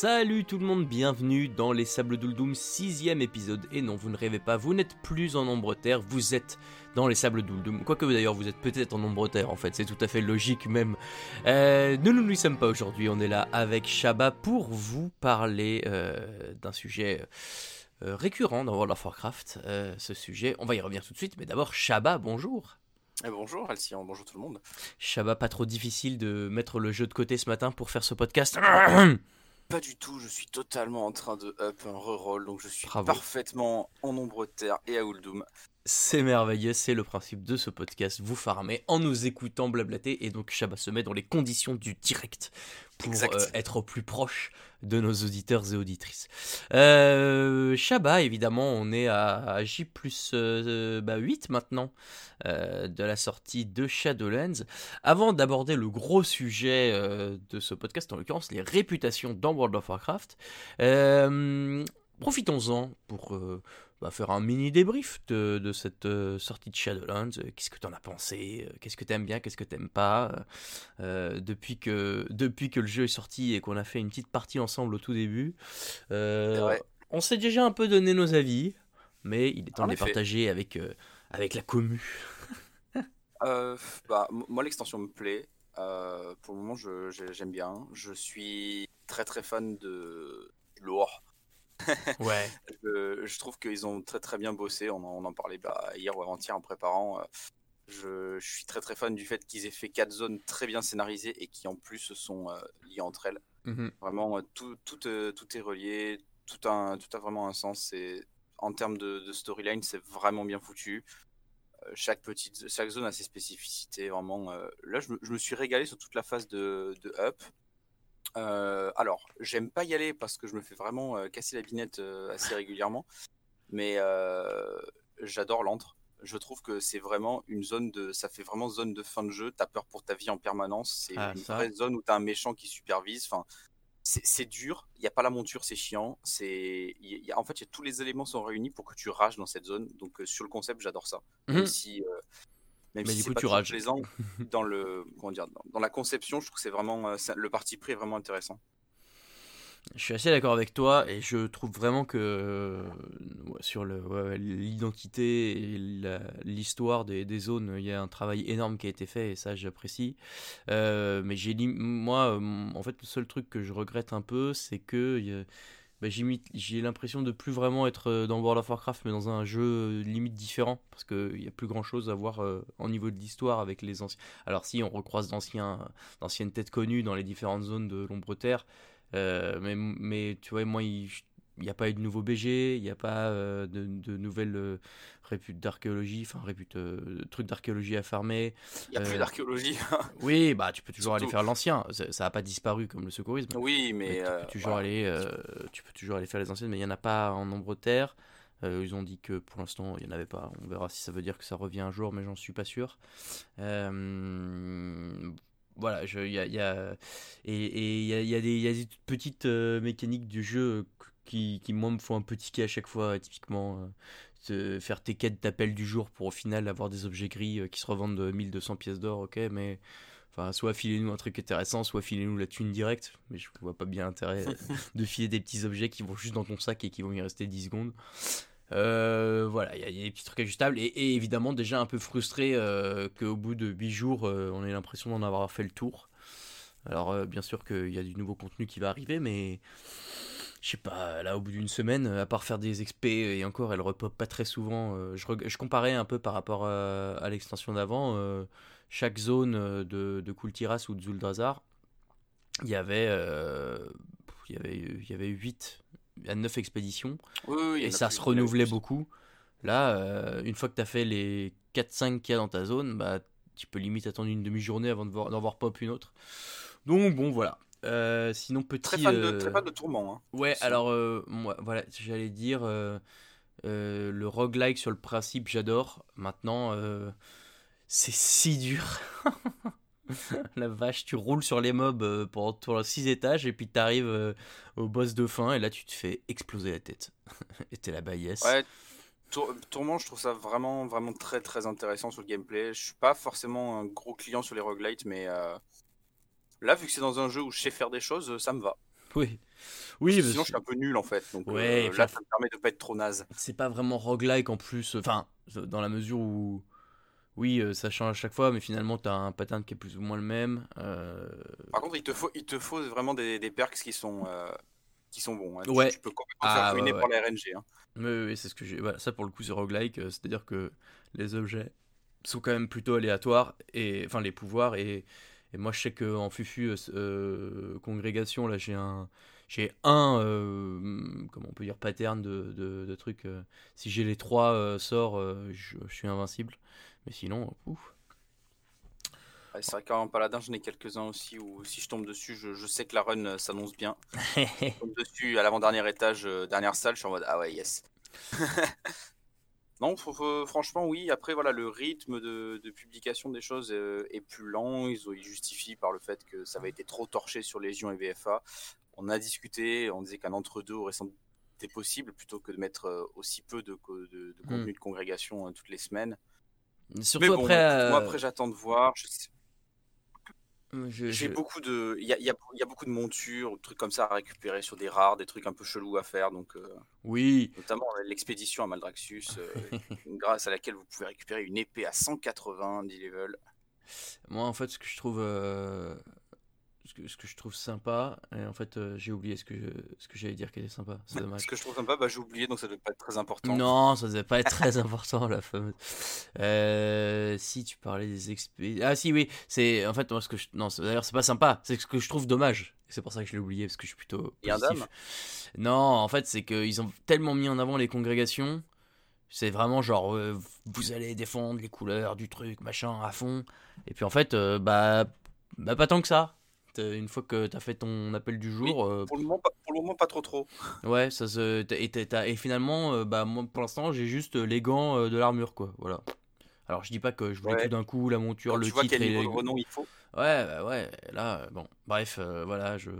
Salut tout le monde, bienvenue dans les Sables d'Uldoum, sixième épisode. Et non, vous ne rêvez pas, vous n'êtes plus en nombre terre, vous êtes dans les Sables d'Uldoum. Quoique d'ailleurs, vous êtes peut-être en nombre terre, en fait, c'est tout à fait logique même. Euh, nous ne nous sommes pas aujourd'hui, on est là avec Shaba pour vous parler euh, d'un sujet euh, récurrent dans World of Warcraft. Ce sujet, on va y revenir tout de suite, mais d'abord, Shaba, bonjour. Eh, bonjour Alcyon, bonjour tout le monde. Shaba, pas trop difficile de mettre le jeu de côté ce matin pour faire ce podcast Pas du tout, je suis totalement en train de up un reroll, donc je suis Bravo. parfaitement en nombre de terre et à Uldum. C'est merveilleux, c'est le principe de ce podcast. Vous farmez en nous écoutant blablater et donc Shaba se met dans les conditions du direct pour euh, être au plus proche de nos auditeurs et auditrices. Euh, Shaba, évidemment, on est à, à J plus euh, bah, 8 maintenant euh, de la sortie de Shadowlands. Avant d'aborder le gros sujet de ce podcast, en l'occurrence les réputations dans World of Warcraft, profitons-en pour bah, faire un mini débrief de, de cette euh, sortie de Shadowlands. Euh, Qu'est-ce que t'en as pensé? Euh, Qu'est-ce que t'aimes bien Qu'est-ce que t'aimes pas? Depuis, que, depuis que le jeu est sorti et qu'on a fait une petite partie ensemble au tout début, on s'est déjà un peu donné nos avis, mais il est temps En de les partager avec, avec la commu. Bah, moi l'extension me plaît, pour le moment j'aime bien. Je suis très très fan de lore. Ouais. Je, je trouve qu'ils ont très très bien bossé, on en, on en parlait bah, hier ou avant-hier en préparant. euh, Je, je suis très très fan du fait qu'ils aient fait quatre zones très bien scénarisées et qui en plus sont euh, liées entre elles. Mhm. Vraiment, euh, tout, tout, euh, tout est relié, tout a, tout a vraiment un sens. Et en termes de, de storyline, c'est vraiment bien foutu. Euh, chaque, petite, chaque zone a ses spécificités. Vraiment, là, je me, je me suis régalé sur toute la phase de, de Up. Euh, alors, j'aime pas y aller parce que je me fais vraiment euh, casser la binette euh, assez régulièrement. Mais j'adore l'antre. Je trouve que c'est vraiment une zone de. Ça fait vraiment zone de fin de jeu. T'as peur pour ta vie en permanence. C'est Ah, une ça. vraie zone où t'as un méchant qui supervise. Enfin, c'est dur. Il n'y a pas la monture, c'est chiant. C'est. en fait, il y a- tous les éléments sont réunis pour que tu rages dans cette zone. Donc, sur le concept, j'adore ça. Mhm. Même si. Même Mais si du coup, pas tu rages. dans le comment dire dans, dans la conception je trouve que c'est vraiment euh, ça- le parti pris est vraiment intéressant Je suis assez d'accord avec toi et je trouve vraiment que euh, sur ouais, l'identité et l'histoire des, des zones, il y a un travail énorme qui a été fait et ça j'apprécie. Euh, mais j'ai moi, en fait, le seul truc que je regrette un peu, c'est que bah, j'ai l'impression de plus vraiment être euh, dans World of Warcraft, mais dans un jeu euh, limite différent parce qu'il n'y a plus grand chose à voir euh, au niveau de l'histoire avec les anciens. Alors, si on recroise d'anciennes têtes connues dans les différentes zones de l'ombre terre. Euh, mais, tu vois, moi, il n'y a pas eu de nouveau BG, il n'y a pas euh, de, de nouvelles euh, réputes d'archéologie, enfin, réputes, euh, trucs d'archéologie à farmer. il y a Euh, plus d'archéologie Oui, bah, tu peux toujours aller faire l'ancien, ça n'a pas disparu comme le secourisme. oui Mais mais tu, euh, peux toujours aller, euh, tu peux toujours aller faire les anciennes, mais il n'y en a pas en nombre de terre. Euh, ils ont dit que pour l'instant, il n'y en avait pas. On verra si ça veut dire que ça revient un jour, mais j'en suis pas sûr. Euh, voilà, il y a, il y a- et il y a, il y a des, il y a des petites euh, mécaniques du jeu euh, qui, qui, moi, me font un peu tiquer à chaque fois. Typiquement, euh, faire tes quêtes d'appel du jour pour au final avoir des objets gris euh, qui se revendent de 1200 pièces d'or, ok, mais Enfin, soit filez-nous un truc intéressant, soit filez-nous la thune directe. Mais je vois pas bien l'intérêt euh, de filer des petits objets qui vont juste dans ton sac et qui vont y rester 10 secondes. Euh, voilà, il y, a- il y a des petits trucs ajustables. Et, et évidemment, déjà un peu frustré euh, qu'au bout de 8 jours, euh, on ait l'impression d'en avoir fait le tour. Alors, bien sûr qu'il y a du nouveau contenu qui va arriver, mais je sais pas, là, au bout d'une semaine, à part faire des XP, et encore, elle repop pas très souvent. euh, je, comparais un peu par rapport à, à l'extension d'avant. euh, chaque zone euh, de, de Kultiras ou de Zuldrazar, il y avait, euh, il y avait, il y avait 8 à 9 expéditions oui, oui, et ça plus, se renouvelait beaucoup. Là, une fois que tu as fait les 4-5 qu'il y a dans ta zone, bah, tu peux limite attendre une demi-journée avant de voir- d'en voir pop une autre. Donc bon, voilà. Euh, sinon, petit. très fan de euh, très fan de tourment hein. Ouais, aussi. alors, euh, moi, voilà, j'allais dire, le roguelike sur le principe, j'adore. Maintenant, c'est si dur. La vache, tu roules sur les mobs pendant pendant 6 étages et puis t'arrives euh, au boss de fin et là tu te fais exploser la tête. et t'es là-bas, yes. ouais Tour- tourment je trouve ça vraiment vraiment très très intéressant sur le gameplay je suis pas forcément un gros client sur les roguelites mais euh, là vu que c'est dans un jeu où je sais faire des choses ça me va Oui. Oui, sinon je suis un peu nul en fait. Donc ouais, là, ça me permet de pas être trop naze. C'est pas vraiment roguelike en plus. Enfin, dans la mesure où oui, euh, ça change à chaque fois, mais finalement, tu as un pattern qui est plus ou moins le même. Euh. Par contre, il te faut, il te faut vraiment des, des perks qui sont, euh, qui sont bons. Hein. Ouais. Tu, peux complètement faire ah, ruiner par la RNG. Hein. Oui, c'est ce que j'ai. Voilà, ça, pour le coup, c'est roguelike. C'est-à-dire que les objets sont quand même plutôt aléatoires, et enfin, les pouvoirs. Et, et moi, je sais qu'en Fufu Congrégation, là, j'ai un j'ai un, comment on peut dire, pattern de, de, de trucs. si j'ai les trois sorts, je, je, suis invincible. Mais sinon, ouf. c'est vrai qu'en paladin, j'en ai quelques-uns aussi où si je tombe dessus, je, sais que la run euh, s'annonce bien. je tombe dessus à l'avant-dernier étage, euh, dernière salle, je suis en mode ah ouais, yes. non, franchement, oui. Après, voilà, le rythme de, publication des choses euh, est, plus lent. Ils, ils justifient par le fait que ça avait été trop torché sur Légion et VFA. On a discuté, on disait qu'un entre-deux aurait sans été possible plutôt que de mettre aussi peu de, de, hmm. contenu de congrégation toutes les semaines. Surtout après. Moi, après, j'attends de voir. J'ai beaucoup de, il y a, y, y a, beaucoup de montures, de trucs comme ça à récupérer sur des rares, des trucs un peu chelous à faire. Donc, euh, oui. Notamment l'expédition à Maldraxxus, euh, grâce à laquelle vous pouvez récupérer une épée à 180 10 level. Moi, en fait, ce que je trouve euh, ce que, ce que je trouve sympa, et en fait euh, j'ai oublié ce que, ce que j'allais dire qui était sympa, c'est dommage. Ce que je trouve sympa, bah, j'ai oublié donc ça devait pas être très important. Non, ça devait pas être très important la fameuse. Euh, si tu parlais des expéditions. Ah si oui, c'est en fait moi ce que je... Non d'ailleurs c'est pas sympa, c'est ce que je trouve dommage. C'est pour ça que je l'ai oublié parce que je suis plutôt positif. Non, en fait c'est qu'ils ont tellement mis en avant les congrégations. C'est vraiment genre, euh, vous allez défendre les couleurs du truc, machin, à fond. Et puis en fait, bah, bah, pas tant que ça. Euh, une fois que tu as fait ton appel du jour. Euh, pour, le moment, pas, pour le moment, pas trop trop. Ouais, ça se, et, et, finalement, euh, bah, moi pour l'instant, j'ai juste les gants de l'armure, quoi. Voilà. Alors, je dis pas que je voulais tout d'un coup la monture, le titre et les... renom il faut. Ouais, bah ouais, là, bon, bref, voilà, je.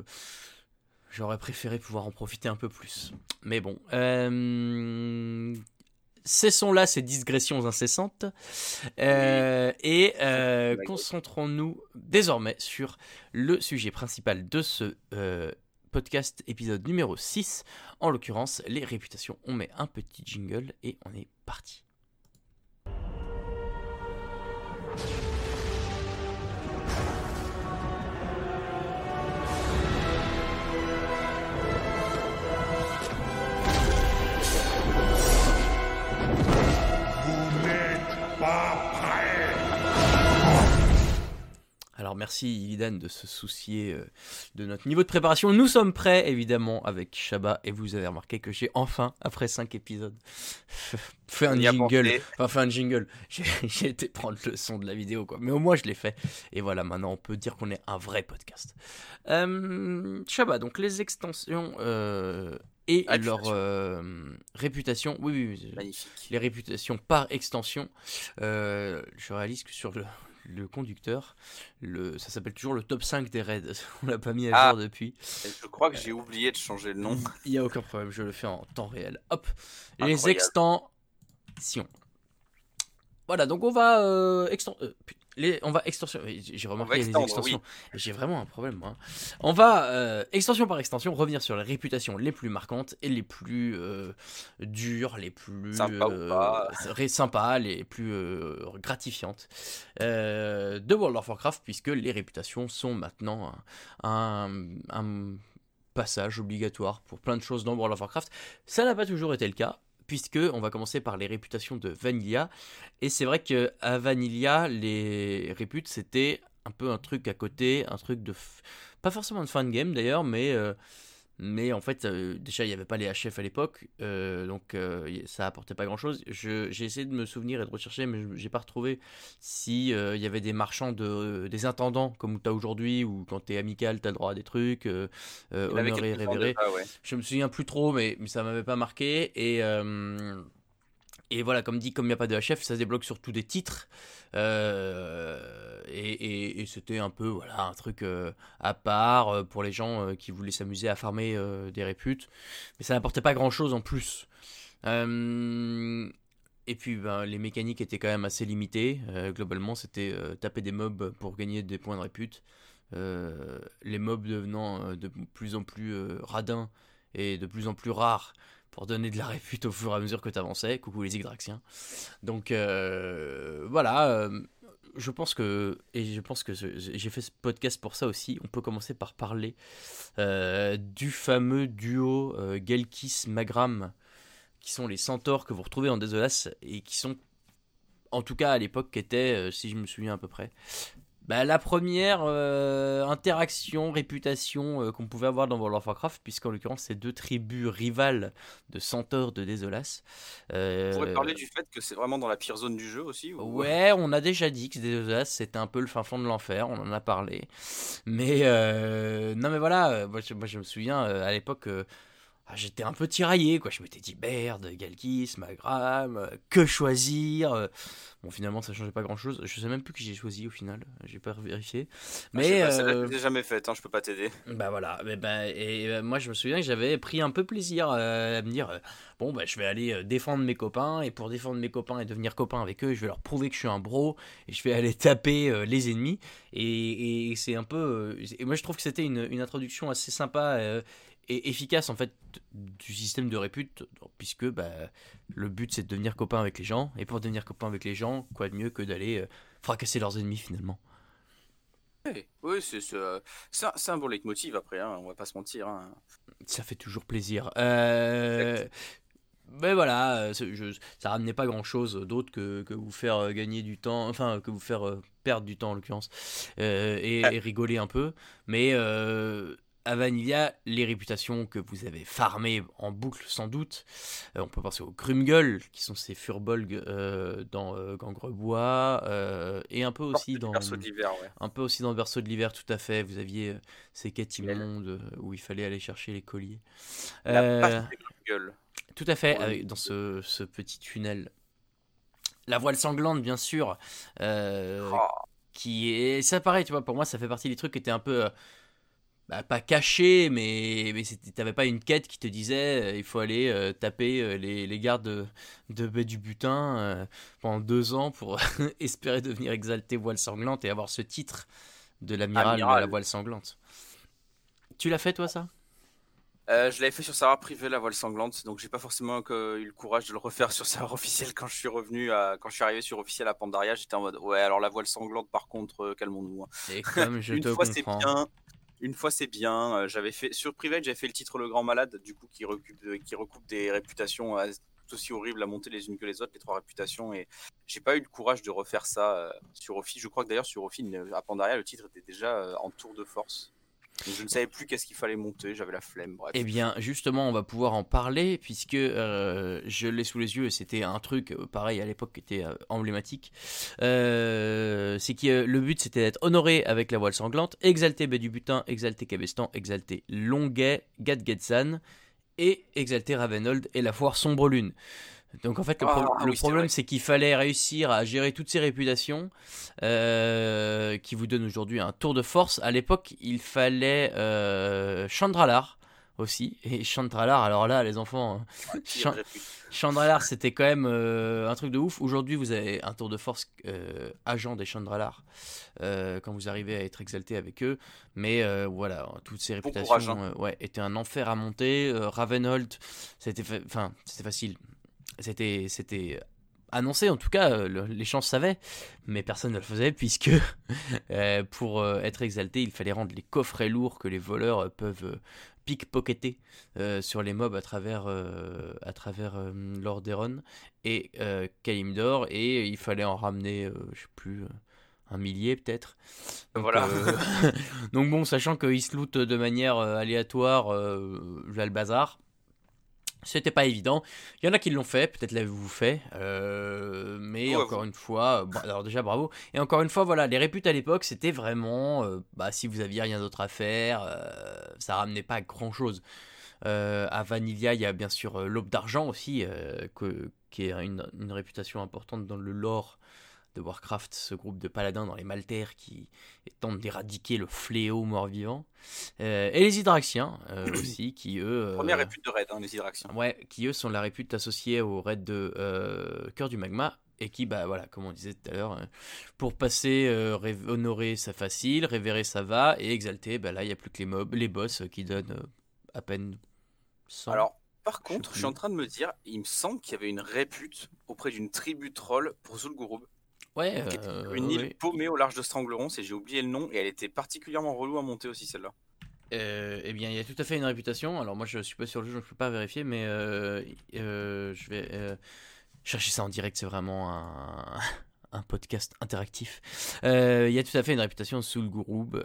J'aurais préféré pouvoir en profiter un peu plus. Mais bon. Euh, cessons là ces digressions incessantes euh, et euh, concentrons-nous désormais sur le sujet principal de ce euh, podcast épisode numéro 6, en l'occurrence les réputations. On met un petit jingle et on est parti. Alors merci Idan de se soucier euh, de notre niveau de préparation. Nous sommes prêts évidemment avec Shabba et vous avez remarqué que j'ai enfin, après 5 épisodes, fait un jingle. Enfin fait un jingle. J'ai été prendre le son de la vidéo quoi. Mais au moins je l'ai fait. Et voilà, maintenant on peut dire qu'on est un vrai podcast. Euh, Shabba, donc les extensions euh, et leur réputation. Oui, oui, oui. Les réputations par extension. je réalise que sur le le conducteur. Le, ça s'appelle toujours le top 5 des raids. On l'a pas mis à ah. jour depuis. Je crois que j'ai oublié de changer le nom. Il n'y a aucun problème, je le fais en temps réel. Hop. Les extensions. Voilà, donc on va euh, euh on va extension. J'ai remarqué les extensions. J'ai vraiment un problème, moi. On va euh, extension par extension revenir sur les réputations les plus marquantes et les plus euh, dures, les plus sympas, les plus gratifiantes de World of Warcraft, puisque les réputations sont maintenant un, un passage obligatoire pour plein de choses dans World of Warcraft. Ça n'a pas toujours été le cas puisque on va commencer par les réputations de Vanilla. Et c'est vrai que à Vanilla, les réputes c'était un peu un truc à côté, un truc de pas forcément de fan game d'ailleurs, mais euh, mais en fait, euh, déjà, il n'y avait pas les HF à l'époque, euh, donc euh, ça apportait pas grand-chose. J'ai essayé de me souvenir et de rechercher, mais j'ai pas retrouvé s'il y avait des marchands, de, des intendants, comme tu as aujourd'hui, ou quand tu es amical, tu as le droit à des trucs, honoré, révéré. Je me souviens plus trop, mais, mais ça m'avait pas marqué. Et et voilà, comme dit, comme il n'y a pas de HF, ça se débloque surtout des titres. Euh, et, c'était un peu voilà un truc euh, à part euh, pour les gens qui voulaient s'amuser à farmer des réputes. Mais ça n'apportait pas grand chose en plus. et puis ben, les mécaniques étaient quand même assez limitées. globalement, c'était taper des mobs pour gagner des points de répute. les mobs devenant de plus en plus radins et de plus en plus rares donner de la répute au fur et à mesure que tu avançais. Coucou les Yggdraxiens. Donc voilà, je pense que, et je pense que j'ai fait ce podcast pour ça aussi, on peut commencer par parler euh, du fameux duo euh, Gelkis-Magram, qui sont les centaures que vous retrouvez dans Desolas, et qui sont, en tout cas à l'époque, qui étaient, euh, si je me souviens à peu près, bah, la première euh, interaction, réputation euh, qu'on pouvait avoir dans World of Warcraft, puisqu'en l'occurrence, c'est deux tribus rivales de centaures de Désolas. Euh... Vous pourriez parler du fait que c'est vraiment dans la pire zone du jeu aussi Ouais, on a déjà dit que Désolas, c'était un peu le fin fond de l'enfer, on en a parlé. Mais, euh, non, mais voilà, moi je, moi, je me souviens à l'époque ah, j'étais un peu tiraillé, quoi. Je m'étais dit, merde, Galkis, Magram, que choisir. Bon, finalement, ça changeait pas grand chose. Je sais même plus qui j'ai choisi au final, j'ai pas vérifié. Ah, mais. Ah, euh... je jamais fait, hein, je peux pas t'aider. Bah voilà, mais bah, et euh, moi je me souviens que j'avais pris un peu plaisir à me dire, bon, bah je vais aller défendre mes copains, et pour défendre mes copains et devenir copain avec eux, je vais leur prouver que je suis un bro, et je vais aller taper les ennemis. Et, et c'est un peu. et moi je trouve que c'était une, une, introduction assez sympa efficace en fait du système de répute, puisque bah, le but c'est de devenir copain avec les gens, et pour devenir copain avec les gens, quoi de mieux que d'aller euh, fracasser leurs ennemis finalement. Oui, c'est euh, un, bon leitmotiv après, hein, on va pas se mentir. Hein. Ça fait toujours plaisir. Euh, mais voilà, je, ça ramenait pas grand chose d'autre que, que, vous faire gagner du temps, enfin que vous faire perdre du temps en l'occurrence, et, et, rigoler un peu. Mais à Vanilla, les réputations que vous avez farmées en boucle sans doute, euh, on peut penser aux Grumgull, qui sont ces furbolgs euh, dans euh, Gangrebois, et un peu aussi dans... Berceau de l'hiver, Un peu aussi dans le berceau de l'hiver, tout à fait. Vous aviez ces quêtes immondes où il fallait aller chercher les colliers. La Tout à fait, dans ce, ce, petit tunnel. La voile sanglante, bien sûr. Oh. Qui est... Ça pareil, tu vois, pour moi, ça fait partie des trucs qui étaient un peu bah, pas caché, mais, mais t'avais pas une quête qui te disait euh, il faut aller euh, taper euh, les, les, gardes de, de baie du butin pendant deux ans pour espérer devenir exalté voile sanglante et avoir ce titre de l'amiral de la voile sanglante. Tu l'as fait toi ça? Je l'avais fait sur serveur privé la voile sanglante, donc j'ai pas forcément eu le courage de le refaire sur serveur officiel quand je suis revenu, à, quand je suis arrivé sur officiel à Pandaria, j'étais en mode ouais alors la voile sanglante par contre calmons-nous. Hein. Et comme je te fois c'est bien, une fois c'est bien. Euh, j'avais fait sur Private, j'avais fait le titre Le Grand Malade, du coup qui recoupe, qui recoupe des réputations euh, tout aussi horribles à monter les unes que les autres, les trois réputations. Et j'ai pas eu le courage de refaire ça euh, sur Ophi. Je crois que d'ailleurs sur Ophi, à Pandaria, le titre était déjà en tour de force je ne savais plus qu'est-ce qu'il fallait monter, j'avais la flemme. Eh bien, justement, on va pouvoir en parler puisque euh, je l'ai sous les yeux c'était un truc, euh, pareil à l'époque, qui était euh, emblématique. c'est que le but c'était d'être honoré avec la voile sanglante, exalté Baie du Butin, exalté Cabestan, exalté Longuet, Gadgetsan et exalté Ravenold et la foire Sombre Lune. Donc en fait, le, ah, ah problème, c'est qu'il fallait réussir à gérer toutes ces réputations euh, qui vous donnent aujourd'hui un tour de force. À l'époque, il fallait euh, Chandralar aussi. Et Chandralar, alors là, les enfants, hein. Chandralar, c'était quand même euh, un truc de ouf. Aujourd'hui, vous avez un tour de force agent des Chandralar quand vous arrivez à être exalté avec eux. Mais voilà, toutes ces réputations hein. ouais, étaient un enfer à monter. Ravenhold, c'était c'était facile c'était, c'était annoncé, en tout cas, euh, les gens savaient, mais personne ne le faisait, puisque euh, pour euh, être exalté, il fallait rendre les coffrets lourds que les voleurs peuvent pickpocketer sur les mobs à travers, à travers Lordaeron et Kalimdor, et il fallait en ramener, je sais plus un millier peut-être. Voilà. donc bon, sachant qu'ils se lootent de manière aléatoire, euh, le bazar. C'était pas évident. Il y en a qui l'ont fait, peut-être l'avez-vous fait. Euh, mais encore une fois, alors déjà bravo. Et encore une fois, voilà, les réputes à l'époque, c'était vraiment, euh, bah, si vous aviez rien d'autre à faire, euh, ça ramenait pas grand-chose. à Vanilla, il y a bien sûr l'aube d'argent aussi, que, qui est une, une, réputation importante dans le lore de Warcraft, ce groupe de paladins dans les Maltaires qui tentent d'éradiquer le fléau mort-vivant. Euh, et les Hydraxiens euh, aussi, qui eux. Euh, Première répute de raid, hein, les Hydraxiens. Ouais, qui eux sont la répute associée au raid de Cœur du Magma. et qui, bah voilà, comme on disait tout à l'heure, pour passer, honorer ça facile, révérer ça va, et exalter, bah là il n'y a plus que les mobs, les boss qui donnent à peine 100. Alors, par contre, je suis en train de me dire, il me semble qu'il y avait une répute auprès d'une tribu troll pour Zul'Gurub. Ouais, une île paumée au large de Strangleron, et j'ai oublié le nom, et elle était particulièrement relou à monter aussi celle-là. Euh, eh bien, il y a tout à fait une réputation. Alors moi, je suis pas sur le jeu, donc je peux pas vérifier, mais euh, euh, je vais chercher ça en direct. C'est vraiment un, un podcast interactif. Il y a tout à fait une réputation sous le Gouroub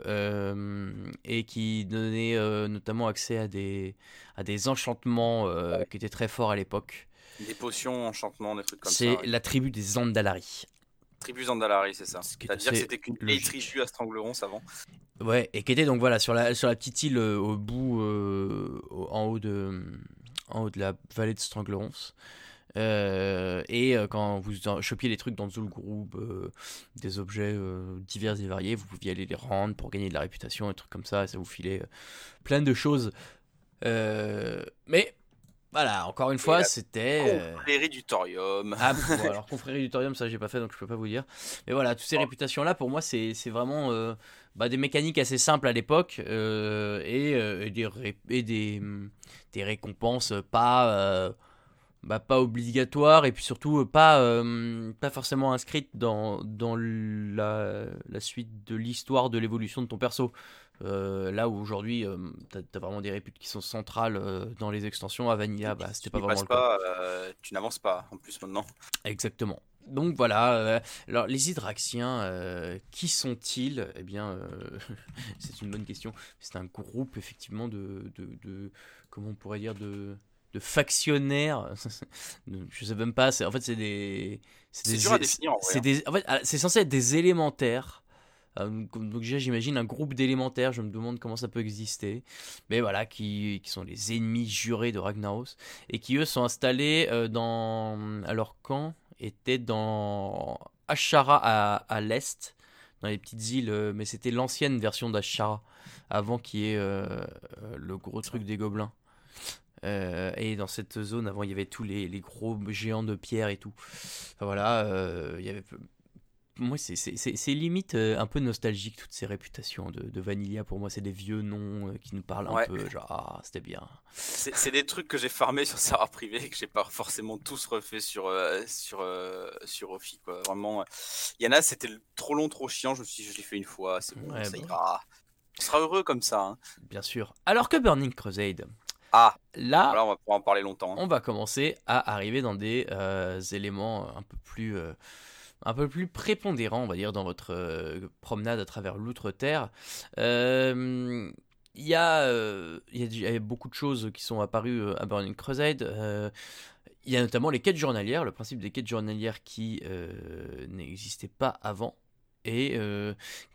et qui donnait notamment accès à des à des enchantements qui étaient très forts à l'époque. Des potions, enchantements, des trucs comme ça. C'est la tribu des Andalari. Tribu Zandalari, c'est ça. C'est-à-dire que c'était qu'une vieille tribu à Strangleron avant. Ouais, et qui était donc voilà sur la, sur la petite île euh, au bout, euh, en, haut de, en haut de la vallée de Stranglerons. Euh, et quand vous chopiez les trucs dans Zul Group, des objets divers et variés, vous pouviez aller les rendre pour gagner de la réputation, des trucs comme ça, et ça vous filait plein de choses. mais voilà, encore une fois, c'était. Euh, confrérie du Thorium. Ah, bon, alors Confrérie du Thorium, ça j'ai pas fait donc je peux pas vous dire. Mais voilà, toutes ces réputations-là, pour moi, c'est vraiment euh, bah, des mécaniques assez simples à l'époque euh, et, des, et des, des, récompenses pas. Bah, pas obligatoires et puis surtout pas, pas forcément inscrites dans, dans la, la suite de l'histoire de l'évolution de ton perso. Euh, là où aujourd'hui, euh, tu as, vraiment des réputes qui sont centrales euh, dans les extensions. À Vanilla, bah, c'était pas vraiment le cas. tu n'avances pas en plus maintenant. Exactement. Donc voilà, alors les Hydraxiens, qui sont-ils? Eh bien, c'est une bonne question. C'est un groupe effectivement de, de, de, comment on pourrait dire, de, de factionnaires. Je sais même pas. En fait, c'est des. C'est dur à définir. Hein. en fait, ah, c'est censé être des élémentaires euh, donc déjà j'imagine un groupe d'élémentaires, je me demande comment ça peut exister, mais voilà, qui, qui sont les ennemis jurés de Ragnaros, et qui eux sont installés euh, dans... Alors quand était dans Ashara à, à l'est, dans les petites îles, euh, mais c'était l'ancienne version d'Ashara, avant qu'il y ait le gros truc des gobelins. et dans cette zone, avant, il y avait tous les, les gros géants de pierre et tout. Enfin, voilà, il y avait moi, c'est limite euh, un peu nostalgique, toutes ces réputations de, de Vanilla. Pour moi, c'est des vieux noms euh, qui nous parlent un peu, genre, ah, c'était bien. C'est des trucs que j'ai farmé sur serveur privé et que j'ai pas forcément tous refait sur, euh, sur, sur Ophi, quoi. Vraiment, il y en a, c'était trop long, trop chiant. Je me suis dit, je l'ai fait une fois, c'est bon, ça ira. Tu seras heureux comme ça. Hein. Bien sûr. Alors que Burning Crusade. Ah, là, on va pouvoir en parler longtemps. Hein. On va commencer à arriver dans des éléments un peu plus un peu plus prépondérant, on va dire, dans votre euh, promenade à travers l'outre-terre. Euh, il y, euh, a beaucoup de choses qui sont apparues à Burning Crusade. il y a notamment les quêtes journalières, le principe des quêtes journalières qui n'existait pas avant et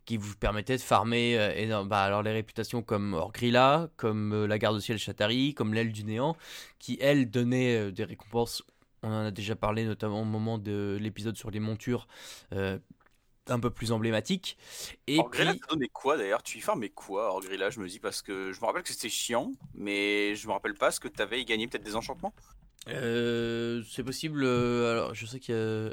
qui vous permettait de farmer bah, alors les réputations comme Orgrilla, comme la garde au ciel Chatari, comme l'aile du néant, qui elles donnaient des récompenses on en a déjà parlé notamment au moment de l'épisode sur les montures. Euh, un peu plus emblématique. Et Orgrilla, puis... donné quoi d'ailleurs? Tu y farmais quoi Orgrilla Je me dis parce que je me rappelle que c'était chiant, mais je me rappelle pas ce que tu avais gagné peut-être des enchantements? Euh, C'est possible. Euh, alors je sais qu'il y a.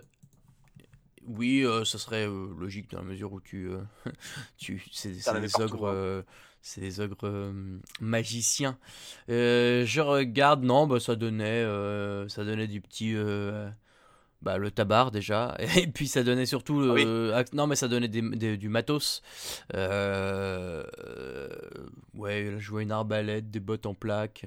Oui, ça serait logique dans la mesure où tu. tu c'est des ogres. C'est des ogres euh, magiciens. Euh, je regarde, non, bah, ça donnait, euh, ça donnait du petit, bah, le tabar déjà, et puis ça donnait surtout, ah non, mais ça donnait du matos. ouais, je vois une arbalète, des bottes en plaques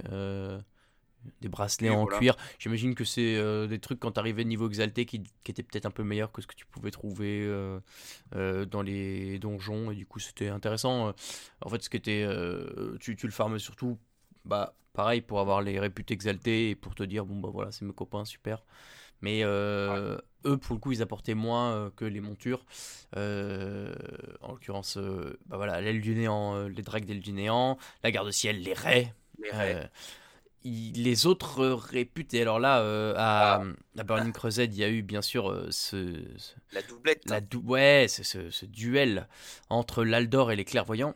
des bracelets en cuir. J'imagine que c'est euh, des trucs quand t'arrivais niveau exalté qui, qui étaient peut-être un peu meilleurs que ce que tu pouvais trouver euh, euh, dans les donjons et du coup c'était intéressant. En fait, ce qui était, tu, tu, le farmes surtout, bah pareil pour avoir les réputés exaltés et pour te dire bon bah voilà c'est mes copains super. Mais eux pour le coup ils apportaient moins que les montures. en l'occurrence, bah voilà l'aile du néant, les drags d'aile du néant, la garde ciel, les raies. Les raies les autres réputés. Alors là, euh, à, ah. Burning Crusade, il y a eu bien sûr euh, ce, La doublette. La ouais, ce, ce, duel entre l'Aldor et les clairvoyants.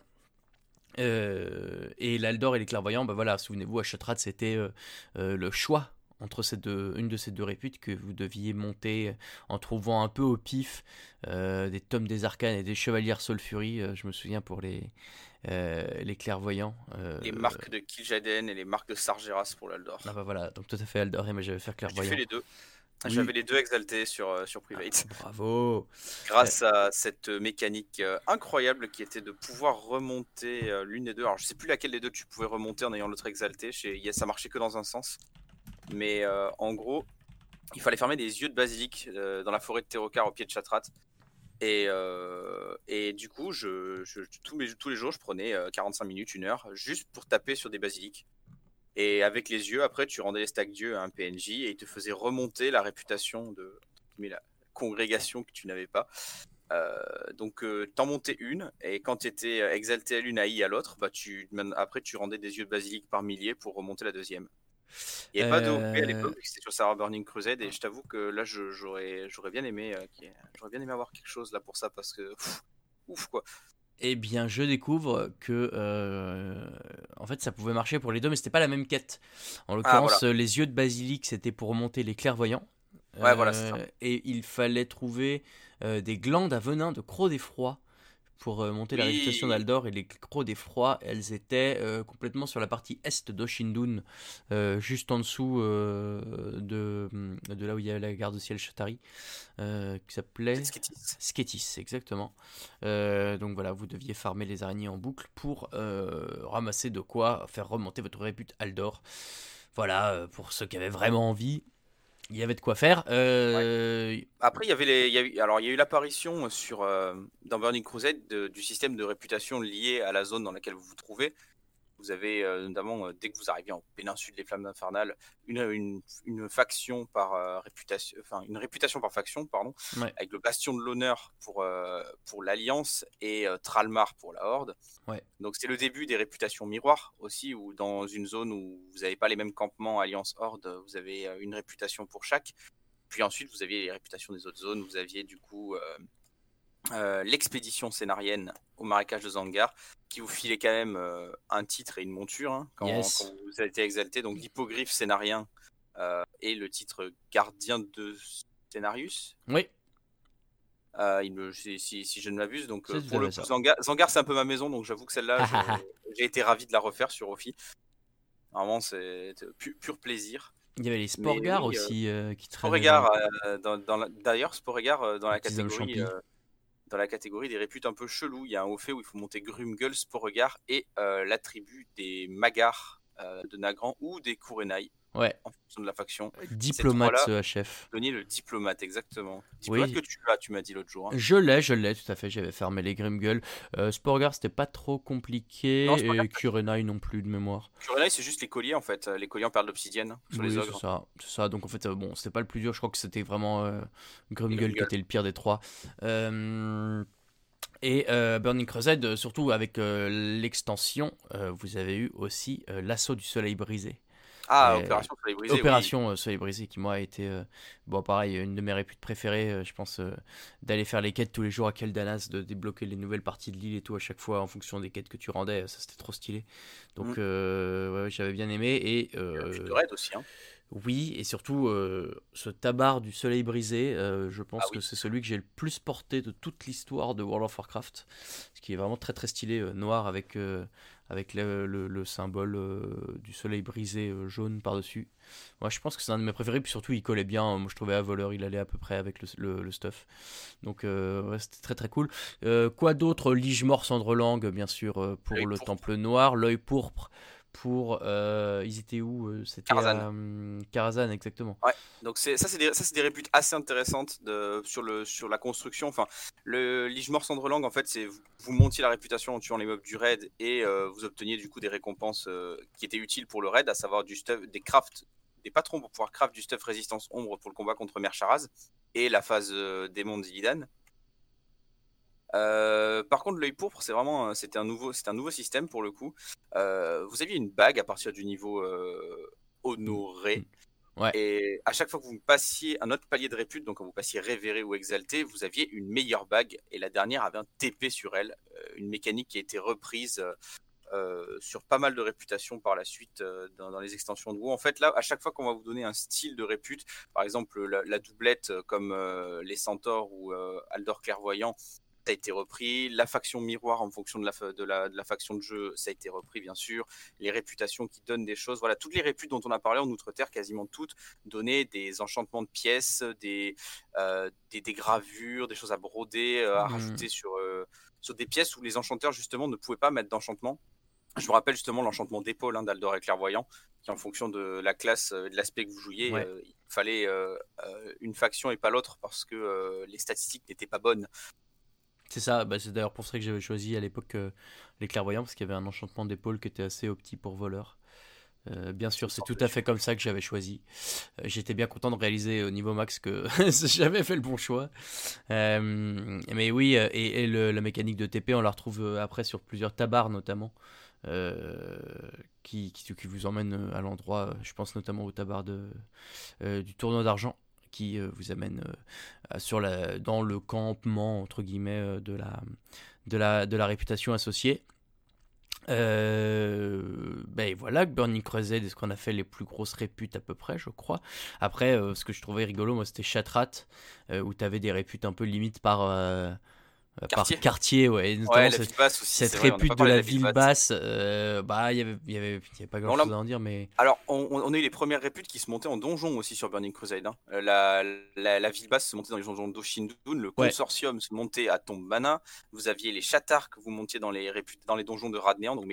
Euh, et l'Aldor et les clairvoyants, bah voilà, souvenez-vous, à Chatrad, c'était le choix entre ces deux, une de ces deux réputes que vous deviez monter en trouvant un peu au pif des tomes des arcanes et des chevalières sulfuries. je me souviens pour les, les clairvoyants. les marques de Kil'jaeden et les marques de Sargeras pour l'Aldor. Ah bah voilà, donc tout à fait Aldor et moi j'avais fait clairvoyant. J'ai fait les deux. J'avais les deux exaltés sur, euh, sur Private. Ah, bravo Grâce à cette mécanique euh, incroyable qui était de pouvoir remonter euh, l'une des deux. Alors je sais plus laquelle des deux tu pouvais remonter en ayant l'autre exalté. Chez... Ça marchait que dans un sens. Mais en gros, il fallait fermer des yeux de basilic dans la forêt de Terrocar au pied de Chatrat. Et, et du coup, je, tous, les jours, je prenais 45 minutes, une heure, juste pour taper sur des basiliques. Et avec les yeux, après, tu rendais les stacks d'yeux à un PNJ et il te faisait remonter la réputation de la congrégation que tu n'avais pas. Euh, donc, euh, t'en montais une, et quand tu étais exalté à l'une, à l'autre, bah, après, tu rendais des yeux de basilic par milliers pour remonter la deuxième. Il n'y avait pas de à euh. l'époque, c'était sur Sarah Burning Crusade, et je t'avoue que là, j'aurais bien aimé, j'aurais bien aimé avoir quelque chose là pour ça, parce que, ouf, quoi. Eh bien, je découvre que euh, en fait, ça pouvait marcher pour les deux, mais c'était pas la même quête. En ah, l'occurrence, les yeux de basilic, c'était pour remonter les clairvoyants. Ouais, voilà, ça. Euh, et il fallait trouver euh, des glandes à venin de croc d'effroi pour euh, monter la réputation d'Aldor et les crocs d'effroi, elles étaient euh, complètement sur la partie est d'Oshindun, euh, juste en dessous de, de là où il y a la gare de ciel Chatari, qui s'appelait Sketis. exactement. donc voilà, vous deviez farmer les araignées en boucle pour ramasser de quoi faire remonter votre répute Aldor. Voilà, pour ceux qui avaient vraiment envie il y avait de quoi faire. Euh, Après, il y avait les, alors il y a eu l'apparition sur euh, dans Burning Crusade du système de réputation lié à la zone dans laquelle vous vous trouvez. Vous avez euh, notamment, dès que vous arrivez en péninsule des Flammes Infernales, une, une, faction par réputation, enfin une réputation par faction, pardon, avec le Bastion de l'honneur pour, pour l'Alliance et Tralmar pour la Horde. Ouais. Donc c'est le début des réputations miroirs aussi, où dans une zone où vous n'avez pas les mêmes campements Alliance Horde, vous avez une réputation pour chaque. Puis ensuite, vous aviez les réputations des autres zones. Vous aviez du coup euh, l'expédition scénarienne au marécage de Zangar, qui vous filait quand même euh, un titre et une monture hein, quand, vous avez été exalté. Donc l'hippogriffe scénarien euh, et le titre gardien de Scénarius. Oui. il me, si, si, je ne m'abuse, donc pour le Zangar, Zangar c'est un peu ma maison, donc j'avoue que celle-là, j'ai été ravi de la refaire sur Ophi. Vraiment, c'est pur, plaisir. Il y avait les Sporgars aussi qui traînaient. dans, d'ailleurs, Sporgars dans la catégorie dans la catégorie des réputes un peu chelous. Il y a un haut fait où il faut monter Grumgull, regard et euh, l'attribut des Magars de Nagran ou des Kurenai. Ouais. En fonction de la faction. Diplomate, ce chef. Donner le diplomate, exactement. Diplomate que tu as, tu m'as dit l'autre jour. Hein. Je l'ai, je l'ai, tout à fait. J'avais fermé les Grimgull. Euh, Sporgar, c'était pas trop compliqué. et Kurenai non plus, de mémoire. Kurenai, c'est juste les colliers, en fait. Les colliers en perle d'obsidienne sur les ogres. C'est ça, ça. Donc, en fait, euh, bon, c'était pas le plus dur. Je crois que c'était vraiment euh, Grimgull qui était le pire des trois. Euh. Et euh, Burning Crusade, surtout avec l'extension, vous avez eu aussi l'assaut du soleil brisé. Ah, Opération Soleil Brisé. Opération euh, Soleil Brisé qui, moi, a été, euh, bon, pareil, une de mes réputes préférées, euh, je pense, d'aller faire les quêtes tous les jours à Keldanas, de débloquer les nouvelles parties de l'île et tout à chaque fois en fonction des quêtes que tu rendais. Ça, c'était trop stylé. Donc, mm. ouais, j'avais bien aimé. Et. de raid aussi, hein. Oui, et surtout, ce tabar du soleil brisé, je pense ah que c'est celui que j'ai le plus porté de toute l'histoire de World of Warcraft. Ce qui est vraiment très très stylé, noir avec avec le, symbole euh, du soleil brisé euh, jaune par-dessus. Moi, je pense que c'est un de mes préférés, puis surtout, il collait bien. Moi, je trouvais à voleur, il allait à peu près avec le, stuff. Donc, euh, c'était très très cool. quoi d'autre? Lige mort cendre langue, bien sûr, pour le Temple Noir. L'œil pourpre pour. Euh, ils étaient où euh, C'était Karazhan. exactement. Ouais, donc ça, c'est des, ça, des réputes assez intéressantes de, sur, le, sur la construction. Enfin, le Ligmore Cendrelang, en fait, c'est vous, montiez la réputation en tuant les mobs du raid et euh, vous obteniez du coup des récompenses qui étaient utiles pour le raid, à savoir du stuff, des crafts, des patrons pour pouvoir craft du stuff résistance ombre pour le combat contre Mercharaz et la phase démon d'Illidan. Euh, par contre, l'œil pourpre, c'est vraiment, c'était un nouveau, c'est un nouveau système pour le coup. Euh, vous aviez une bague à partir du niveau euh, honoré. Ouais. Et à chaque fois que vous passiez un autre palier de répute, donc quand vous passiez révéré ou exalté, vous aviez une meilleure bague. Et la dernière avait un TP sur elle, une mécanique qui a été reprise sur pas mal de réputations par la suite dans, les extensions de WoW. En fait, là, à chaque fois qu'on va vous donner un style de répute, par exemple la, doublette comme les Centaures ou Aldor Clairvoyant, a été repris. La faction miroir en fonction de la, de la, de la faction de jeu, ça a été repris, bien sûr. Les réputations qui donnent des choses. Voilà, toutes les réputes dont on a parlé en Outre-Terre, quasiment toutes, donnaient des enchantements de pièces, des, euh, des, gravures, des choses à broder, euh, à mmh. rajouter sur, euh, sur des pièces où les enchanteurs, justement, ne pouvaient pas mettre d'enchantement. Je vous rappelle justement l'enchantement d'épaule hein, d'Aldor et Clairvoyant, qui en fonction de la classe et de l'aspect que vous jouiez, il fallait une faction et pas l'autre parce que les statistiques n'étaient pas bonnes. C'est ça, bah, c'est d'ailleurs pour ça que j'avais choisi à l'époque euh, les clairvoyants, parce qu'il y avait un enchantement d'épaule qui était assez opti pour voleur. Euh, bien sûr, c'est tout à fait comme ça que j'avais choisi. Euh, j'étais bien content de réaliser au niveau max que j'avais fait le bon choix. mais oui, et, la mécanique de TP, on la retrouve après sur plusieurs tabards notamment, qui, vous emmènent à l'endroit, je pense notamment au tabard du tournoi d'argent, qui euh, vous amène euh, dans le campement entre guillemets euh, de la, réputation associée. ben voilà, Burning Crusade est ce qu'on a fait les plus grosses réputes à peu près, je crois. Après, ce que je trouvais rigolo, moi, c'était Chatrat, où tu avais des réputes un peu limite par euh, quartier. par quartier, ouais. ouais cette, aussi, cette répute de la ville basse, euh, bah, il y avait, y avait, y avait pas grand chose à en dire, mais. Alors, on, on, a eu les premières réputes qui se montaient en donjon aussi sur Burning Crusade. Hein. Euh, la, la, la, ville basse se montait dans les donjons d'Oshindun, le consortium se montait à Tomb Mana, vous aviez les chatars que vous montiez dans les, réputes, dans les donjons de Radnéan, donc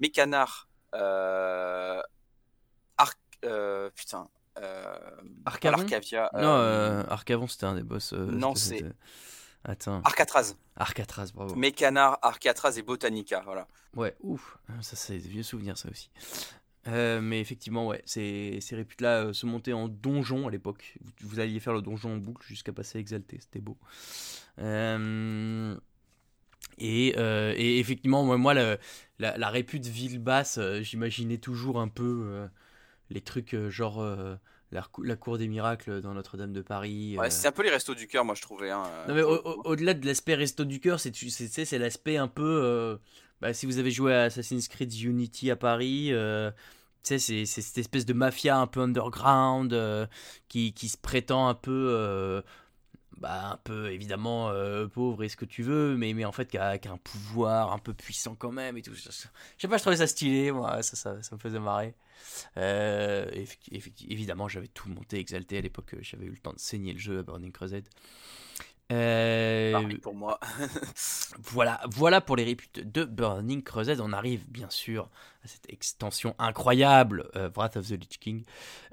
Mécanar, euh, Arc, putain, euh, Arcavon Arcavia. Non, euh, Arcavon c'était un des boss. Euh, non, c'est. Attends. Arcatraz. Arcatraz, bravo. Mécanar, Arcatraz et Botanica, voilà. Ouais, ouf. Ah, ça, c'est des vieux souvenirs, ça aussi. mais effectivement, ouais, ces, ces réputes-là se montaient en donjon à l'époque. Vous, alliez faire le donjon en boucle jusqu'à passer exalté, c'était beau. Et, et, effectivement, moi, la, la répute ville basse, j'imaginais toujours un peu les trucs euh, genre euh, la, la, cour des miracles dans Notre-Dame de Paris. Ouais, euh. c'est un peu les restos du cœur, moi je trouvais. Hein, non, mais au-delà de l'aspect resto du cœur, c'est c'est l'aspect un peu. Bah, si vous avez joué à Assassin's Creed Unity à Paris. c'est cette espèce de mafia un peu underground qui, qui, se prétend un peu bah, un peu évidemment pauvre et ce que tu veux, mais, mais en fait qui a, un pouvoir un peu puissant quand même et tout. Je sais pas, je trouvais ça stylé, moi, ça, ça, ça me faisait marrer. Euh, évidemment, j'avais tout monté exalté à l'époque, j'avais eu le temps de saigner le jeu à Burning Crusade. Euh, pour moi. voilà, voilà pour les réputes de Burning Crusade. On arrive bien sûr à cette extension incroyable, euh, Wrath of the Lich King,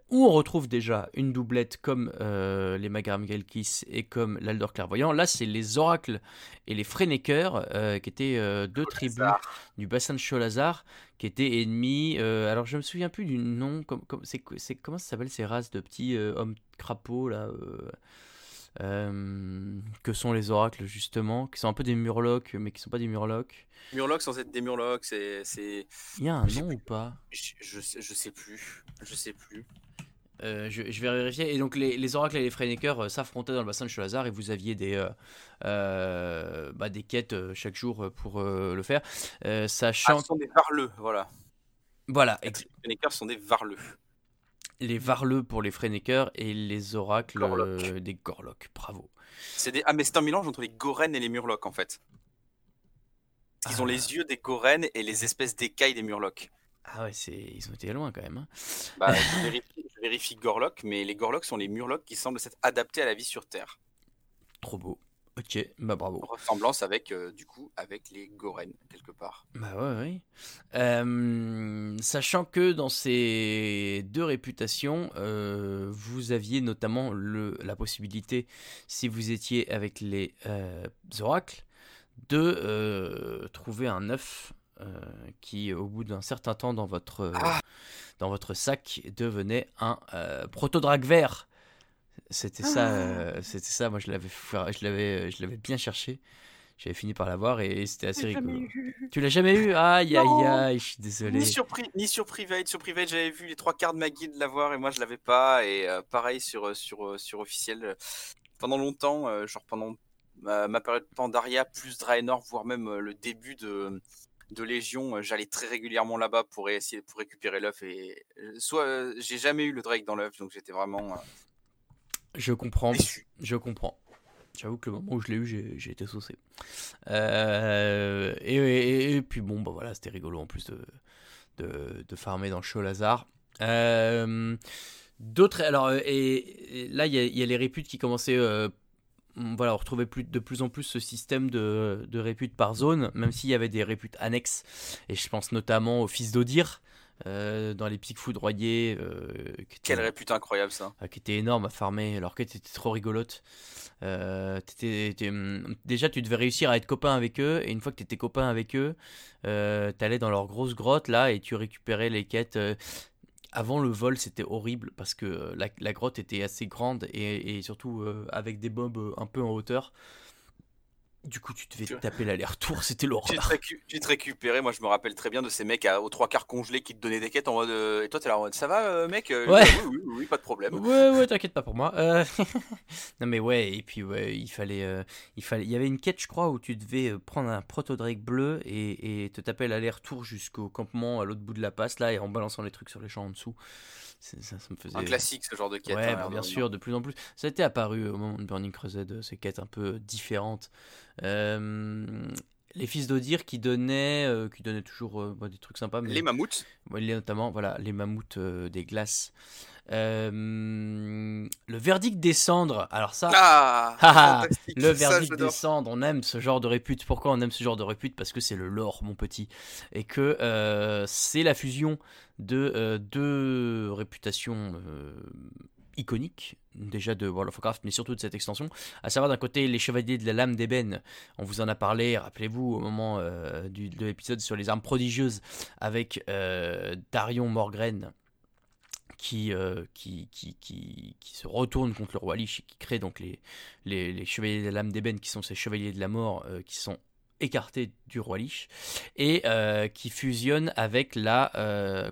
où on retrouve déjà une doublette comme euh, les Magaram Gelkis et comme l'Aldor Clairvoyant. Là, c'est les Oracles et les Freyneker, euh, qui étaient euh, deux tribus du bassin de Cholazar, qui étaient ennemis. alors, je me souviens plus du nom. Comme, comme, c'est, comment ça s'appelle ces races de petits hommes crapauds là que sont les oracles justement, qui sont un peu des murlocs, mais qui sont pas des murlocs. Murlocs sans être des murlocs, c'est. Il y a un nom ou pas? Je, je, je, sais plus. Je sais plus. Euh, je, vais vérifier. Et donc les, oracles et les Freyneker euh, s'affrontaient dans le bassin de Cholazar et vous aviez des, euh, bah, des quêtes chaque jour pour le faire. sachant... Ah, ce sont des varleux, voilà. Voilà. Les Freyneker sont des varleux. Les varleux pour les Freyneker et les oracles des Gorloks. Bravo. C'est des... Ah mais c'est un mélange entre les Goren et les Murlocs en fait. Ils ont ah. les yeux des Goren et les espèces d'écailles des Murlocs. Ah ouais, c'est... ils ont été loin quand même. Hein. Bah, je, vérifie, Gorlock, mais les Gorloks sont les Murlocs qui semblent s'être adaptés à la vie sur Terre. Trop beau. Ok, bah bravo. Ressemblance avec, euh, du coup, avec les Goren, quelque part. Bah ouais, ouais. Euh, sachant que dans ces deux réputations, euh, vous aviez notamment le, la possibilité, si vous étiez avec les oracles, de trouver un œuf qui, au bout d'un certain temps dans votre, ah. dans votre sac, devenait un euh, proto-drague vert. C'était ça, ah. euh, c'était ça. Moi, je l'avais, je l'avais, je l'avais bien cherché. J'avais fini par l'avoir et c'était assez rigolo. Tu l'as jamais eu? Aïe aïe aïe, je suis désolé. Ni sur, ni sur Private. Sur Private, j'avais vu les trois quarts de ma guide l'avoir et moi je l'avais pas. Et pareil sur, sur, sur officiel. Pendant longtemps, genre pendant ma, période Pandaria plus Draenor, voire même le début de, de Légion, j'allais très régulièrement là-bas pour essayer pour récupérer l'œuf et soit j'ai jamais eu le Drake dans l'œuf, donc j'étais vraiment. je comprends. Je comprends. J'avoue que le moment où je l'ai eu, j'ai été saucé. et, puis bon, bah voilà, c'était rigolo en plus de, de, de farmer dans le show Lazare. D'autres, alors, et, là, il y, a les réputes qui commençaient voilà, on retrouvait plus, de plus en plus ce système de, de répute par zone, même s'il y avait des réputes annexes. Et je pense notamment au fils d'Odir, euh, dans les pics foudroyés. Euh, Quelle répute incroyable ça euh, Qui était énorme à farmer, alors qu'elle était trop rigolote. Hum, déjà, tu devais réussir à être copain avec eux, et une fois que tu étais copain avec eux, tu allais dans leur grosse grotte là, et tu récupérais les quêtes avant le vol, c'était horrible parce que euh, la, grotte était assez grande et, surtout euh, avec des bombes euh, un peu en hauteur. Du coup, tu devais taper l'aller-retour, c'était l'horreur. Tu te, récupérais, moi je me rappelle très bien de ces mecs à, aux trois quarts congelés qui te donnaient des quêtes en mode. et toi, t'es là en mode ça va, mec Ouais. Oui, oui, oui, pas de problème. Ouais, ouais, t'inquiète pas pour moi. non, mais ouais, et puis ouais, il fallait, il fallait. Il y avait une quête, je crois, où tu devais prendre un proto-drake bleu et, et te taper l'aller-retour jusqu'au campement à l'autre bout de la passe, là, et en balançant les trucs sur les champs en dessous. Un classique ce genre de quête. Ouais, hein, bah, bien sûr, de plus en plus. Ça a été apparu au moment de Burning Crusade, ces quêtes un peu différentes. Euh, les fils d'Odir qui donnaient, euh, qui donnaient toujours euh, bah, des trucs sympas. les mammouths. notamment, voilà, les mammouths des glaces. Le verdict des cendres. Alors ça, ah, ah, ah le verdict des cendres. On aime ce genre de répute. Pourquoi on aime ce genre de répute? Parce que c'est le lore, mon petit, et que c'est la fusion de deux réputations iconique déjà de World of Warcraft, mais surtout de cette extension, à savoir d'un côté les chevaliers de la lame d'ébène, on vous en a parlé, rappelez-vous au moment euh, du, de l'épisode sur les armes prodigieuses avec euh, Darion Morgren. Qui, euh, qui, qui, qui, qui, se retourne contre le roi Lich et qui crée donc les, les, chevaliers de la lame d'ébène qui sont ces chevaliers de la mort qui sont écartés du roi Lich et qui fusionnent avec la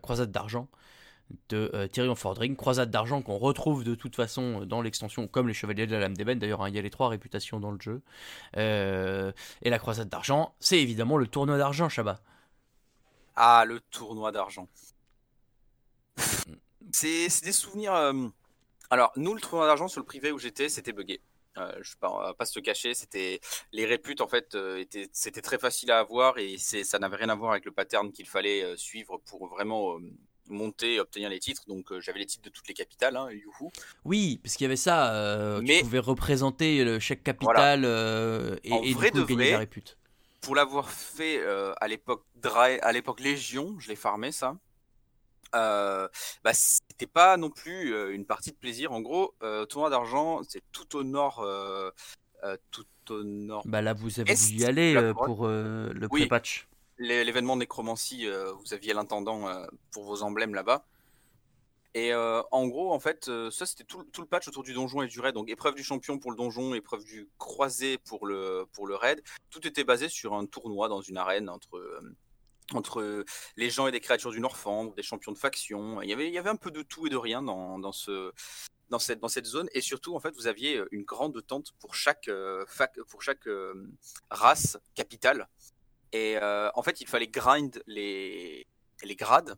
croisade d'argent de euh, Tyrion Fordring, croisade d'argent qu'on retrouve de toute façon dans l'extension comme les Chevaliers de la Lame d'Ébène, d'ailleurs hein, il y a les trois réputations dans le jeu. Euh, et la croisade d'argent, c'est évidemment le tournoi d'argent, Shabba. Ah, le tournoi d'argent. C'est des souvenirs... Euh, alors, nous, le tournoi d'argent sur le privé où j'étais, c'était buggé. Euh, je ne pas, pas se cacher, c'était les réputes en fait, c'était très facile à avoir et ça n'avait rien à voir avec le pattern qu'il fallait suivre pour vraiment monter, obtenir les titres. Donc euh, j'avais les titres de toutes les capitales, hein, youhou. Oui, parce qu'il y avait ça. Euh, Mais, tu pouvais représenter le, chaque capitale euh, et, et vrai du coup, de gagner vrai, Pour l'avoir fait à l'époque à l'époque Légion, je l'ai farmé ça. Bah, c'était pas non plus une partie de plaisir. En gros, tournoi d'argent, c'est tout au nord. tout au nord. Bah là, vous avez dû y aller pour le pré-patch l'événement nécromancie, euh, vous aviez l'intendant euh, pour vos emblèmes là-bas. Et euh, en gros, en fait, ça c'était tout, le patch autour du donjon et du raid. Donc épreuve du champion pour le donjon, épreuve du croisé pour le, pour le raid. Tout était basé sur un tournoi dans une arène entre, entre les gens et des créatures du Nord-Fandre, des champions de faction. Il y, avait, un peu de tout et de rien dans, dans ce, dans cette, zone. Et surtout, en fait, vous aviez une grande tente pour chaque, race capitale. Et en fait, il fallait grind les, grades.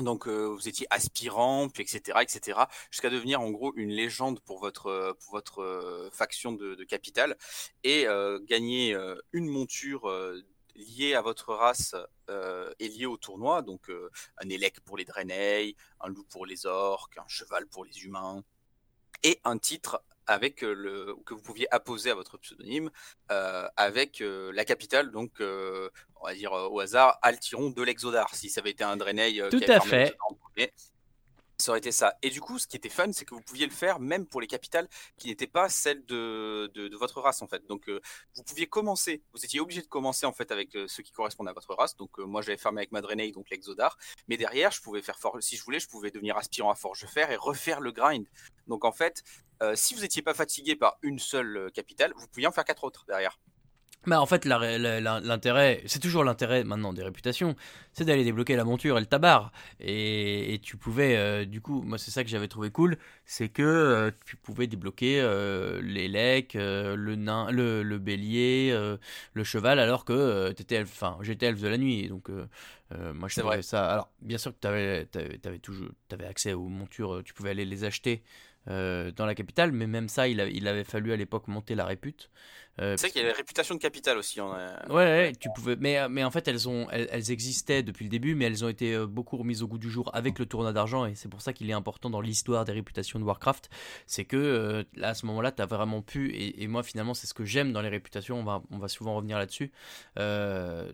Donc, vous étiez aspirant, puis etc., etc., jusqu'à devenir en gros une légende pour votre, faction de, de capitale et gagner une monture liée à votre race et liée au tournoi. Donc, un élec pour les Draenei, un loup pour les orques, un cheval pour les humains. Et un titre avec euh, le que vous pouviez apposer à votre pseudonyme euh, avec euh, la capitale. Donc on va dire au hasard Altiron de l'Exodar si ça avait été un Draenei tout à fait ça aurait été ça. Et du coup, ce qui était fun, c'est que vous pouviez le faire même pour les capitales qui n'étaient pas celles de, votre race en fait. Donc, vous pouviez commencer, vous étiez obligé de commencer en fait avec ceux qui correspondent à votre race. Donc, moi j'avais fermé avec ma Draenei, donc l'Exodar. Mais derrière, je pouvais faire si je voulais, je pouvais devenir aspirant à Forge Fer et refaire le grind. Donc, en fait, si vous n'étiez pas fatigué par une seule capitale, vous pouviez en faire quatre autres derrière. Bah en fait, l'intérêt, c'est toujours l'intérêt maintenant des réputations, c'est d'aller débloquer la monture et le tabar. Et, et tu pouvais, euh, du coup, moi c'est ça que j'avais trouvé cool, c'est que euh, tu pouvais débloquer euh, les lecs, le nain, le, le bélier, le cheval, alors que t'étais enfin j'étais elfe de la nuit, donc moi je vrai. ça. Alors bien sûr que t'avais, toujours, t'avais accès aux montures, tu pouvais aller les acheter. Euh, dans la capitale, mais même ça, il, a- il avait fallu à l'époque monter la répute. euh, C'est vrai qu'il y a la réputation de capitale aussi. On a- Ouais, ouais, tu pouvais. Mais, euh, mais en fait, elles, ont, elles, elles existaient depuis le début, mais elles ont été euh, beaucoup remises au goût du jour avec le tournoi d'argent, et c'est pour ça qu'il est important dans l'histoire des réputations de Warcraft. C'est que euh, là, à ce moment-là, tu as vraiment pu, et, et moi finalement, c'est ce que j'aime dans les réputations, on va, on va souvent revenir là-dessus. Euh,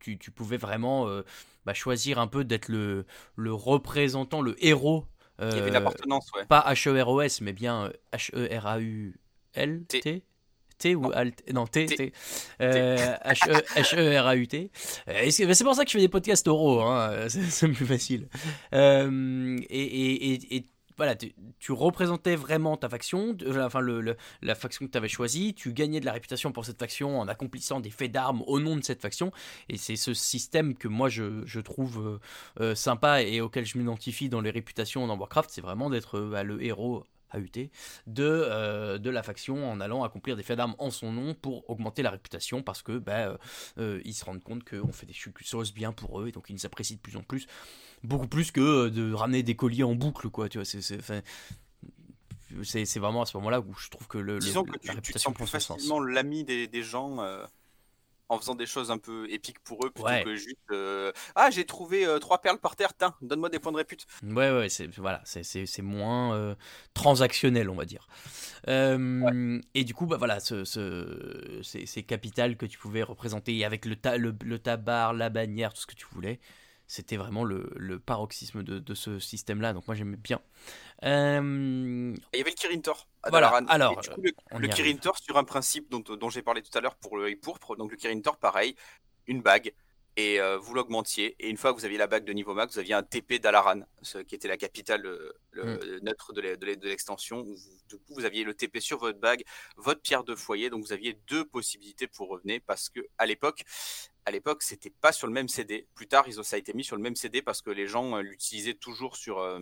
tu, tu pouvais vraiment euh, bah, choisir un peu d'être le, le représentant, le héros. Il y avait une euh, appartenance, ouais. pas H-E-R-O-S, mais bien euh, H-E-R-A-U-L-T T. T ou. Alt Non, T. T. T. Euh, H-E- H-E-R-A-U-T. Euh, et C'est c'est pour ça que je fais des podcasts oraux, hein, c'est plus facile. Euh, et, et, et, et voilà, tu, représentais vraiment ta faction, euh, enfin la faction que tu avais choisie, tu gagnais de la réputation pour cette faction en accomplissant des faits d'armes au nom de cette faction, et c'est ce système que moi je, trouve euh, euh, sympa et auquel je m'identifie dans les réputations dans Warcraft, c'est vraiment d'être bah, le héros AUT de, euh, de la faction en allant accomplir des faits d'armes en son nom pour augmenter la réputation parce que bah, euh, euh, ils se rendent compte qu'on fait des choses bien pour eux et donc ils nous apprécient de plus en plus beaucoup plus que de ramener des colliers en boucle quoi tu vois c'est c'est enfin, c'est c'est vraiment à ce moment là où je trouve que le, le- Disons que la tu, tu te réputation sens plus facilement l'ami des, des gens euh, en faisant des choses un peu épiques pour eux plutôt Ouais. que juste euh, Ah, j'ai trouvé euh, trois perles par terre, tiens, donne-moi des points de répute. Ouais, ouais, c'est voilà, c'est moins euh, transactionnel, on va dire. Et du coup, bah voilà, ce, ce, ces, ces capitales que tu pouvais représenter avec le, ta, le, le tabar, la bannière, tout ce que tu voulais, c'était vraiment le, le paroxysme de, de ce système-là. Donc moi j'aimais bien. Euh, Et il y avait le Kirin Tor Voilà, Dalaran. alors, Et du coup, le, le Kirin. Tor sur un principe dont, dont j'ai parlé tout à l'heure pour l'œil pourpre. Donc le Kirin Tor, pareil, une bague. Et euh, vous l'augmentiez. Et une fois que vous aviez la bague de niveau max, vous aviez un TP d'Alaran, ce qui était la capitale euh, le, Mm. neutre de l'e- l'e- l'extension. Du coup, vous aviez le TP sur votre bague, votre pierre de foyer. Donc vous aviez deux possibilités pour revenir parce que à l'époque, à l'époque, c'était pas sur le même CD. Plus tard, ils ont, ça a été mis sur le même CD parce que les gens l'utilisaient toujours sur euh,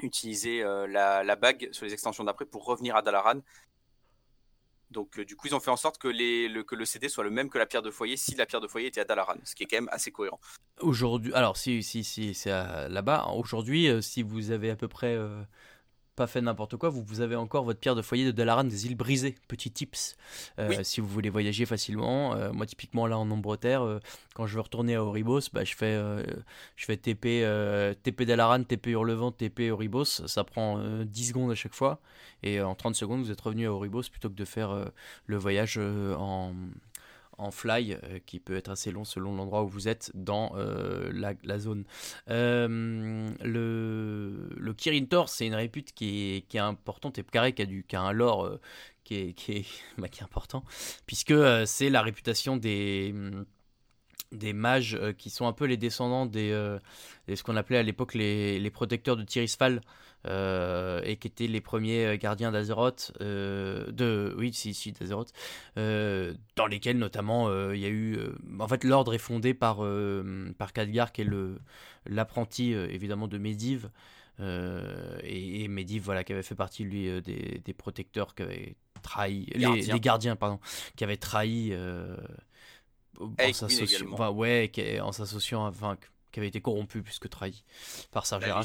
utiliser euh, la, la bague sur les extensions d'après pour revenir à Dalaran. Donc, euh, du coup, ils ont fait en sorte que, les, le, que le CD soit le même que la pierre de foyer si la pierre de foyer était à Dalaran, ce qui est quand même assez cohérent. Aujourd'hui, alors si, si, si c'est là-bas, aujourd'hui, euh, si vous avez à peu près pas fait n'importe quoi, vous, vous avez encore votre pierre de foyer de Dalaran des îles brisées. Petit tips, euh, Oui. si vous voulez voyager facilement. Euh, moi, typiquement, là en Ombre Terre, euh, quand je veux retourner à Oribos, bah, je fais, je fais TP, TP Dalaran, TP Hurlevent, TP Oribos. Ça prend euh, 10 secondes à chaque fois. Et en 30 secondes, vous êtes revenu à Oribos plutôt que de faire le voyage en en fly, euh, qui peut être assez long selon l'endroit où vous êtes dans euh, la, zone. Euh, le, le Kirin Tor, c'est une répute qui est, importante et carré, qui a, du, qui un lore qui, est, qui, est, bah, qui est important, puisque c'est la réputation des des mages qui sont un peu les descendants des, ce qu'on appelait à l'époque les, les protecteurs de Tirisfal et qui étaient les premiers euh, gardiens d'Azeroth euh, de oui si si d'Azeroth euh, dans lesquels notamment euh, il y a eu euh, en fait l'ordre est fondé par euh, par Khadgar qui est le l'apprenti euh, évidemment de Medivh euh, et, et Medivh voilà qui avait fait partie lui euh, des, des protecteurs qui avaient trahi les, Gardiens. les gardiens pardon qui avaient trahi euh, en s'associant enfin, ouais qui- en s'associant enfin qui avait été corrompu plus que trahi par Sargeras.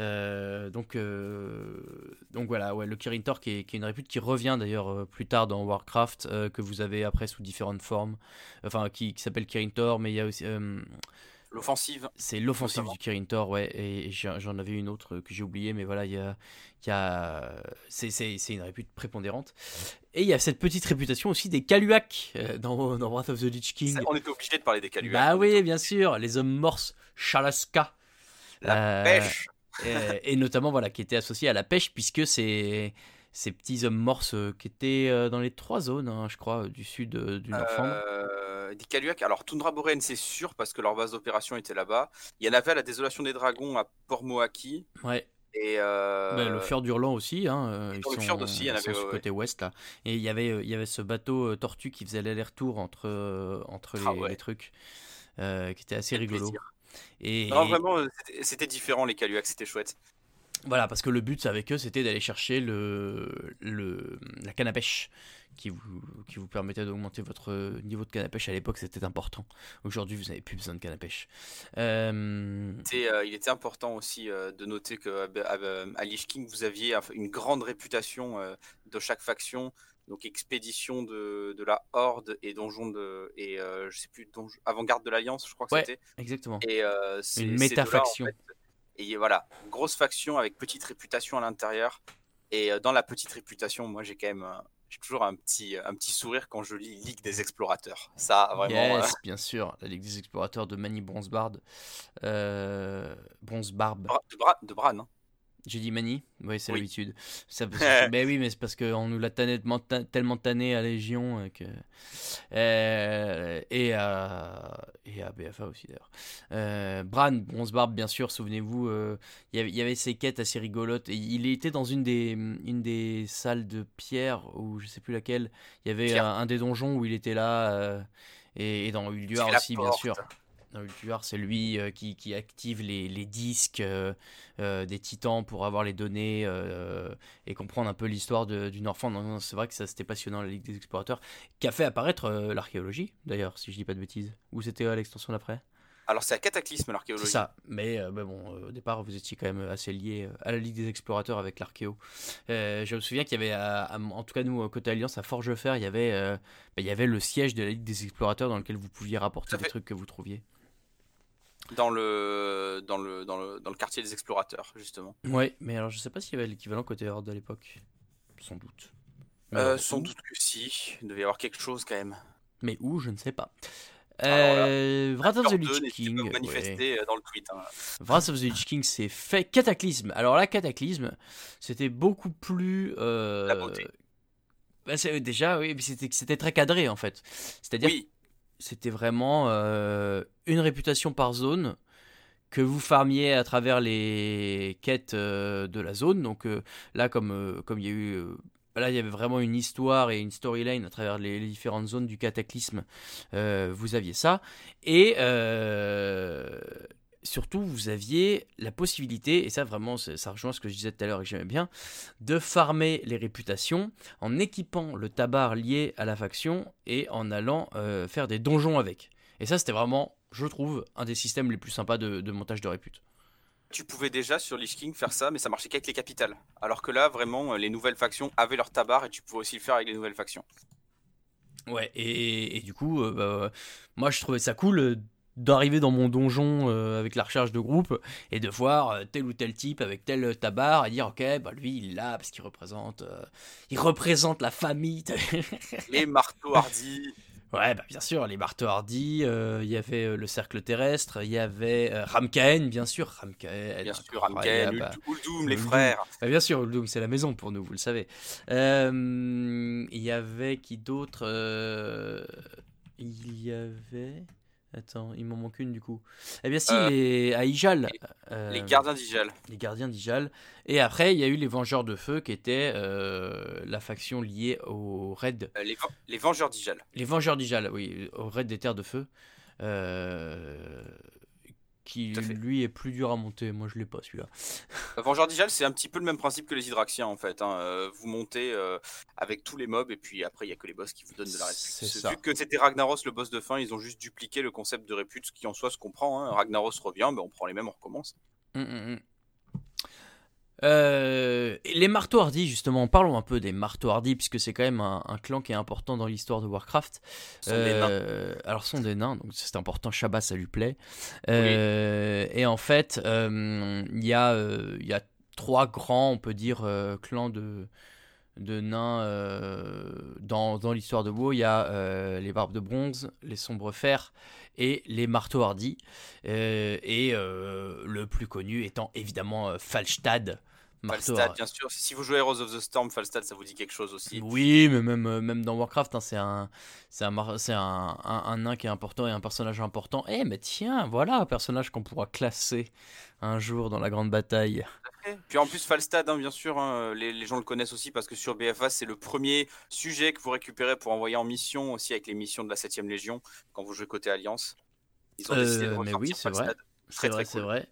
Euh, donc, euh, donc voilà, ouais, le Kirin Tor qui est, qui est une répute qui revient d'ailleurs euh, plus tard dans Warcraft, que vous avez après sous différentes formes, enfin qui, qui s'appelle Kirin Tor, mais il y a aussi, L'offensive. c'est l'offensive du Kirin Tor, ouais, et, et j'en avais une autre que j'ai oubliée, mais voilà, il y a, y a, c'est, une répute prépondérante. Et il y a cette petite réputation aussi des Kaluak dans, dans Wrath of the Lich King. On était obligé de parler des Kaluak. Bah oui, bien sûr, les hommes morses Chalaska. La pêche. Euh, et notamment voilà qui était associé à la pêche puisque c'est ces petits hommes morses euh, qui étaient euh, dans les trois zones hein, je crois du sud du Euh, des Kaluak. Alors, Tundra Boréenne, c'est sûr, parce que leur base d'opération était là-bas. Il y en avait à la Désolation des Dragons à Port Moaki. ouais Et bah, le fjord hurlant aussi, hein, le fjord aussi, il y en avait sur côté ouest là. Et il y avait, il y avait ce bateau tortue qui faisait l'aller-retour entre, entre ah les trucs, qui était assez rigolo. Et, non, vraiment, c'était différent les Caluacs, c'était chouette. Voilà, parce que le but avec eux, c'était d'aller chercher le, le, la canne à pêche qui vous, qui vous permettait d'augmenter votre niveau de canne à pêche. À l'époque, c'était important. Aujourd'hui, vous n'avez plus besoin de canne à pêche. Euh... Euh, il était important aussi euh, de noter qu'à à, Lich King, vous aviez une grande réputation de chaque faction. Donc expédition de, de, la Horde et donjon de et je sais plus avant-garde de l'Alliance, je crois que c'était. Exactement. Et une méta-faction. Et voilà, grosse faction avec petite réputation à l'intérieur. Et euh, dans la petite réputation, moi j'ai quand même euh, j'ai toujours un petit, un petit sourire quand je lis Ligue des Explorateurs. Ça, vraiment. Yes, bien sûr, la Ligue des Explorateurs de Manny Bronzebard. Euh, Bronzebarbe. De, Bra de Bran. Hein. J'ai dit Mani Oui, c'est l'habitude. mais oui, mais c'est parce qu'on nous l'a tellement tanné à Légion euh, que... Euh, et, à, et à BFA aussi d'ailleurs. Euh, Bran, Bronze Barbe, bien sûr, souvenez-vous, il y avait ces quêtes assez rigolotes. Et il était dans une des, une des salles de pierre, ou je sais plus laquelle. Il y avait un, des donjons où il était là. et, dans Ulduar aussi, bien sûr. Dans c'est lui euh, qui, qui, active les, les disques euh, euh, des titans pour avoir les données et comprendre un peu l'histoire d'une enfant. C'est vrai que ça c'était passionnant, la Ligue des Explorateurs, qui a fait apparaître l'archéologie, d'ailleurs, si je dis pas de bêtises. Ou c'était à l'extension d'après? Alors c'est un cataclysme l'archéologie. C'est ça, mais, bon, au départ vous étiez quand même assez lié à la Ligue des Explorateurs avec l'archéo. je me souviens qu'il y avait, en tout cas nous, côté Alliance, à Forgefer, il y avait, bah, il y avait le siège de la Ligue des Explorateurs dans lequel vous pouviez rapporter des trucs que vous trouviez dans le, dans, le, dans, le, dans le quartier des explorateurs, justement. Ouais, mais alors je sais pas s'il y avait l'équivalent côté Horde à l'époque. Sans doute. Euh, sans doute que si. Il devait y avoir quelque chose quand même. Mais où, je ne sais pas. Euh, Wrath of the Lich King. Euh, dans le tweet. Hein. Wrath of the Lich King, c'est fait Cataclysme. Alors là, Cataclysme, c'était beaucoup plus. Euh... La beauté. Bah, déjà, oui, c'était très cadré en fait. C'est-à-dire oui c'était vraiment euh, une réputation par zone que vous farmiez à travers les quêtes euh, de la zone. Donc euh, là, comme comme il y a eu là, il y avait vraiment une histoire et une storyline à travers les, différentes zones du cataclysme. vous aviez ça. Et surtout, vous aviez la possibilité, et ça vraiment, ça rejoint ce que je disais tout à l'heure et que j'aimais bien, de farmer les réputations en équipant le tabar lié à la faction et en allant euh, faire des donjons avec. Et ça, c'était vraiment, je trouve, un des systèmes les plus sympas de, montage de répute. Tu pouvais déjà sur Lich King faire ça, mais ça marchait qu'avec les capitales. Alors que là, vraiment, les nouvelles factions avaient leur tabar et tu pouvais aussi le faire avec les nouvelles factions. Ouais, et, du coup, euh, bah, moi je trouvais ça cool d'arriver dans mon donjon euh, avec la recherche de groupe et de voir euh, tel ou tel type avec tel tabar et dire ok bah lui il là parce qu'il représente euh, il représente la famille les marteaux hardis. Ouais bah bien sûr les marteaux hardis il y avait le cercle terrestre il y avait Ramkaen bien sûr. Ramkaen bien sûr Ramkaen Uldum les frères. Bah, bien sûr Uldum c'est la maison pour nous vous le savez. Il y avait qui d'autre il y avait Attends, il m'en manque une du coup. Eh bien si, euh, les... à Ijal. Euh, les gardiens d'Ijal. Les gardiens d'Ijal. Et après, il y a eu les Vengeurs de Feu qui étaient euh, la faction liée au raid. Les, les, Vengeurs d'Ijal. Les Vengeurs d'Ijal, oui, au raid des Terres de Feu qui lui est plus dur à monter. Moi, je l'ai pas celui-là. Vengeur d'Ijal, c'est un petit peu le même principe que les Hydraxiens en fait. Hein. Euh, vous montez euh, avec tous les mobs et puis après, il y a que les boss qui vous donnent de la répute. Vu que c'était Ragnaros le boss de fin, ils ont juste dupliqué le concept de répute, ce qui en soi se comprend. Hein. Ragnaros revient, mais on prend les mêmes, on recommence. Hum, hum, hum. Euh, les marteaux hardis, justement, parlons un peu des marteaux hardis, puisque c'est quand même un, clan qui est important dans l'histoire de Warcraft. Euh, alors, sont des nains, donc c'est important, Shabbat, ça lui plaît. Euh, et en fait, il y, a, y a trois grands, on peut dire, clans de, de nains dans, dans l'histoire de WoW. Il y a les barbes de bronze, les sombres fers et les marteaux hardis. et le plus connu étant évidemment Falstad Falstad, bien sûr. Si vous jouez Heroes of the Storm, Falstad, ça vous dit quelque chose aussi. Oui, mais même, euh, même dans Warcraft, hein, c'est un, c'est un, c'est un, un, nain qui est important et un personnage important. Eh, mais tiens, voilà un personnage qu'on pourra classer un jour dans la grande bataille. Puis en plus, Falstad, hein, bien sûr, hein, les, les, gens le connaissent aussi parce que sur BFA, c'est le premier sujet que vous récupérez pour envoyer en mission aussi avec les missions de la 7ème Légion quand vous jouez côté Alliance. Ils ont décidé de euh, mais oui, c'est vrai. C'est vrai, c'est vrai.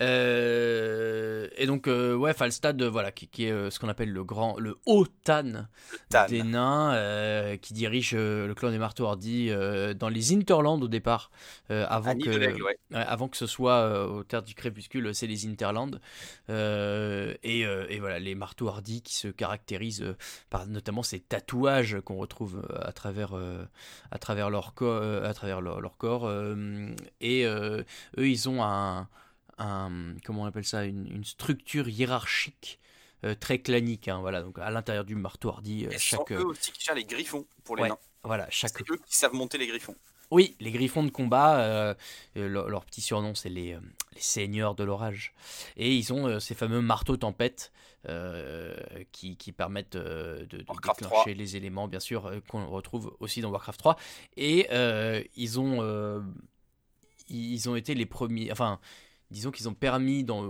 Euh, et donc, euh, ouais, Falstad, voilà, qui, qui est ce qu'on appelle le grand, le haut Tan, des nains, qui dirige le clan des marteaux hardis dans les Interlands au départ, avant, que, avant que ce soit au terre du crépuscule, c'est les Interlands. Et, et, voilà, les marteaux hardis qui se caractérisent par notamment ces tatouages qu'on retrouve à travers, à travers leur, corps à travers leur, leur corps. et eux, ils ont un, comment on appelle ça, une, structure hiérarchique euh, très clanique. Hein, voilà, donc à l'intérieur du marteau hardy, euh, chaque. eux aussi qui gèrent les griffons pour les nains. Voilà, chaque. C'est eux qui savent monter les griffons. Oui, les griffons de combat, euh, leur, petit surnom, c'est les, les, seigneurs de l'orage. Et ils ont ces fameux marteaux tempêtes qui, qui, permettent de, de déclencher les éléments, bien sûr, qu'on retrouve aussi dans Warcraft 3. Et ils ont ils ont été les premiers. Enfin, disons qu'ils ont permis, dans,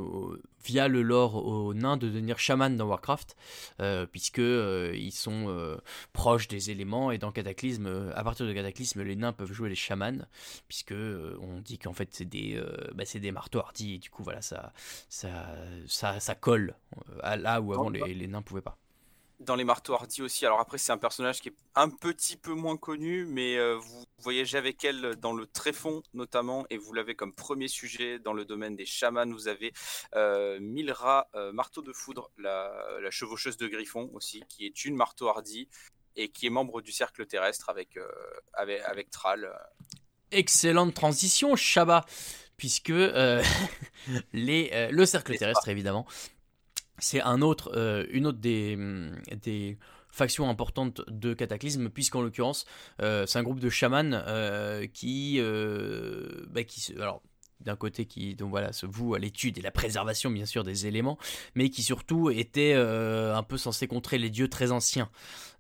via le lore aux nains, de devenir chaman dans Warcraft, euh, puisque euh, ils sont euh, proches des éléments et dans Cataclysme, à partir de Cataclysme, les nains peuvent jouer les chamans, puisque on dit qu'en fait c'est des, bah, c'est des marteaux hardis et du coup voilà ça, ça, ça, ça colle à là où avant les, les nains pouvaient pas dans les marteaux hardis aussi. Alors après, c'est un personnage qui est un petit peu moins connu, mais euh, vous voyagez avec elle dans le tréfond notamment, et vous l'avez comme premier sujet dans le domaine des chamans. Vous avez euh, Milra, euh, marteau de foudre, la, chevaucheuse de Griffon aussi, qui est une marteau hardi et qui est membre du cercle terrestre avec, avec, avec Thrall. Excellente transition, Shaba, puisque les, le cercle terrestre, évidemment, c'est un autre, euh, une autre des, mm, des factions importantes de Cataclysme, puisqu'en l'occurrence, euh, c'est un groupe de chamans euh, qui, bah, alors, d'un côté qui donc voilà se voue à l'étude et la préservation bien sûr des éléments mais qui surtout était un peu censé contrer les dieux très anciens.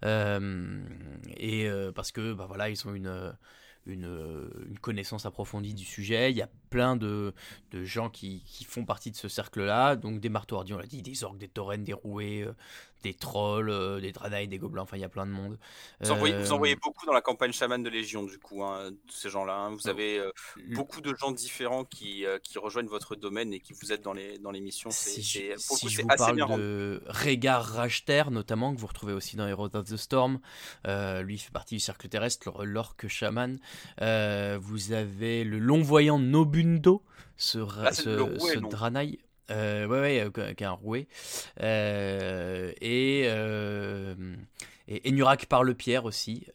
Et parce que bah voilà ils ont une une, une, connaissance approfondie du sujet. Il y a plein de, gens qui, font partie de ce cercle-là. Donc des marteaux on l'a dit, des orques, des taurennes, des rouets, euh, des trolls, euh, des dranaï, des gobelins, enfin il y a plein de monde. Vous, envoyez, vous envoyez euh, beaucoup dans la campagne chaman de Légion du coup, hein, ces gens-là. Hein. Vous avez beaucoup de gens différents qui, qui, rejoignent votre domaine et qui vous aident dans les, dans les missions. Si, je, si je vous parle de Rhaegar Rajter notamment, que vous retrouvez aussi dans Heroes of the Storm, lui fait partie du cercle terrestre, l'orque chaman. vous avez le long voyant Nobu ce, ah, ce, Dranaï. Euh, ouais, ouais, euh, qui est un rouet. Euh, et, et Enurak par le pierre aussi,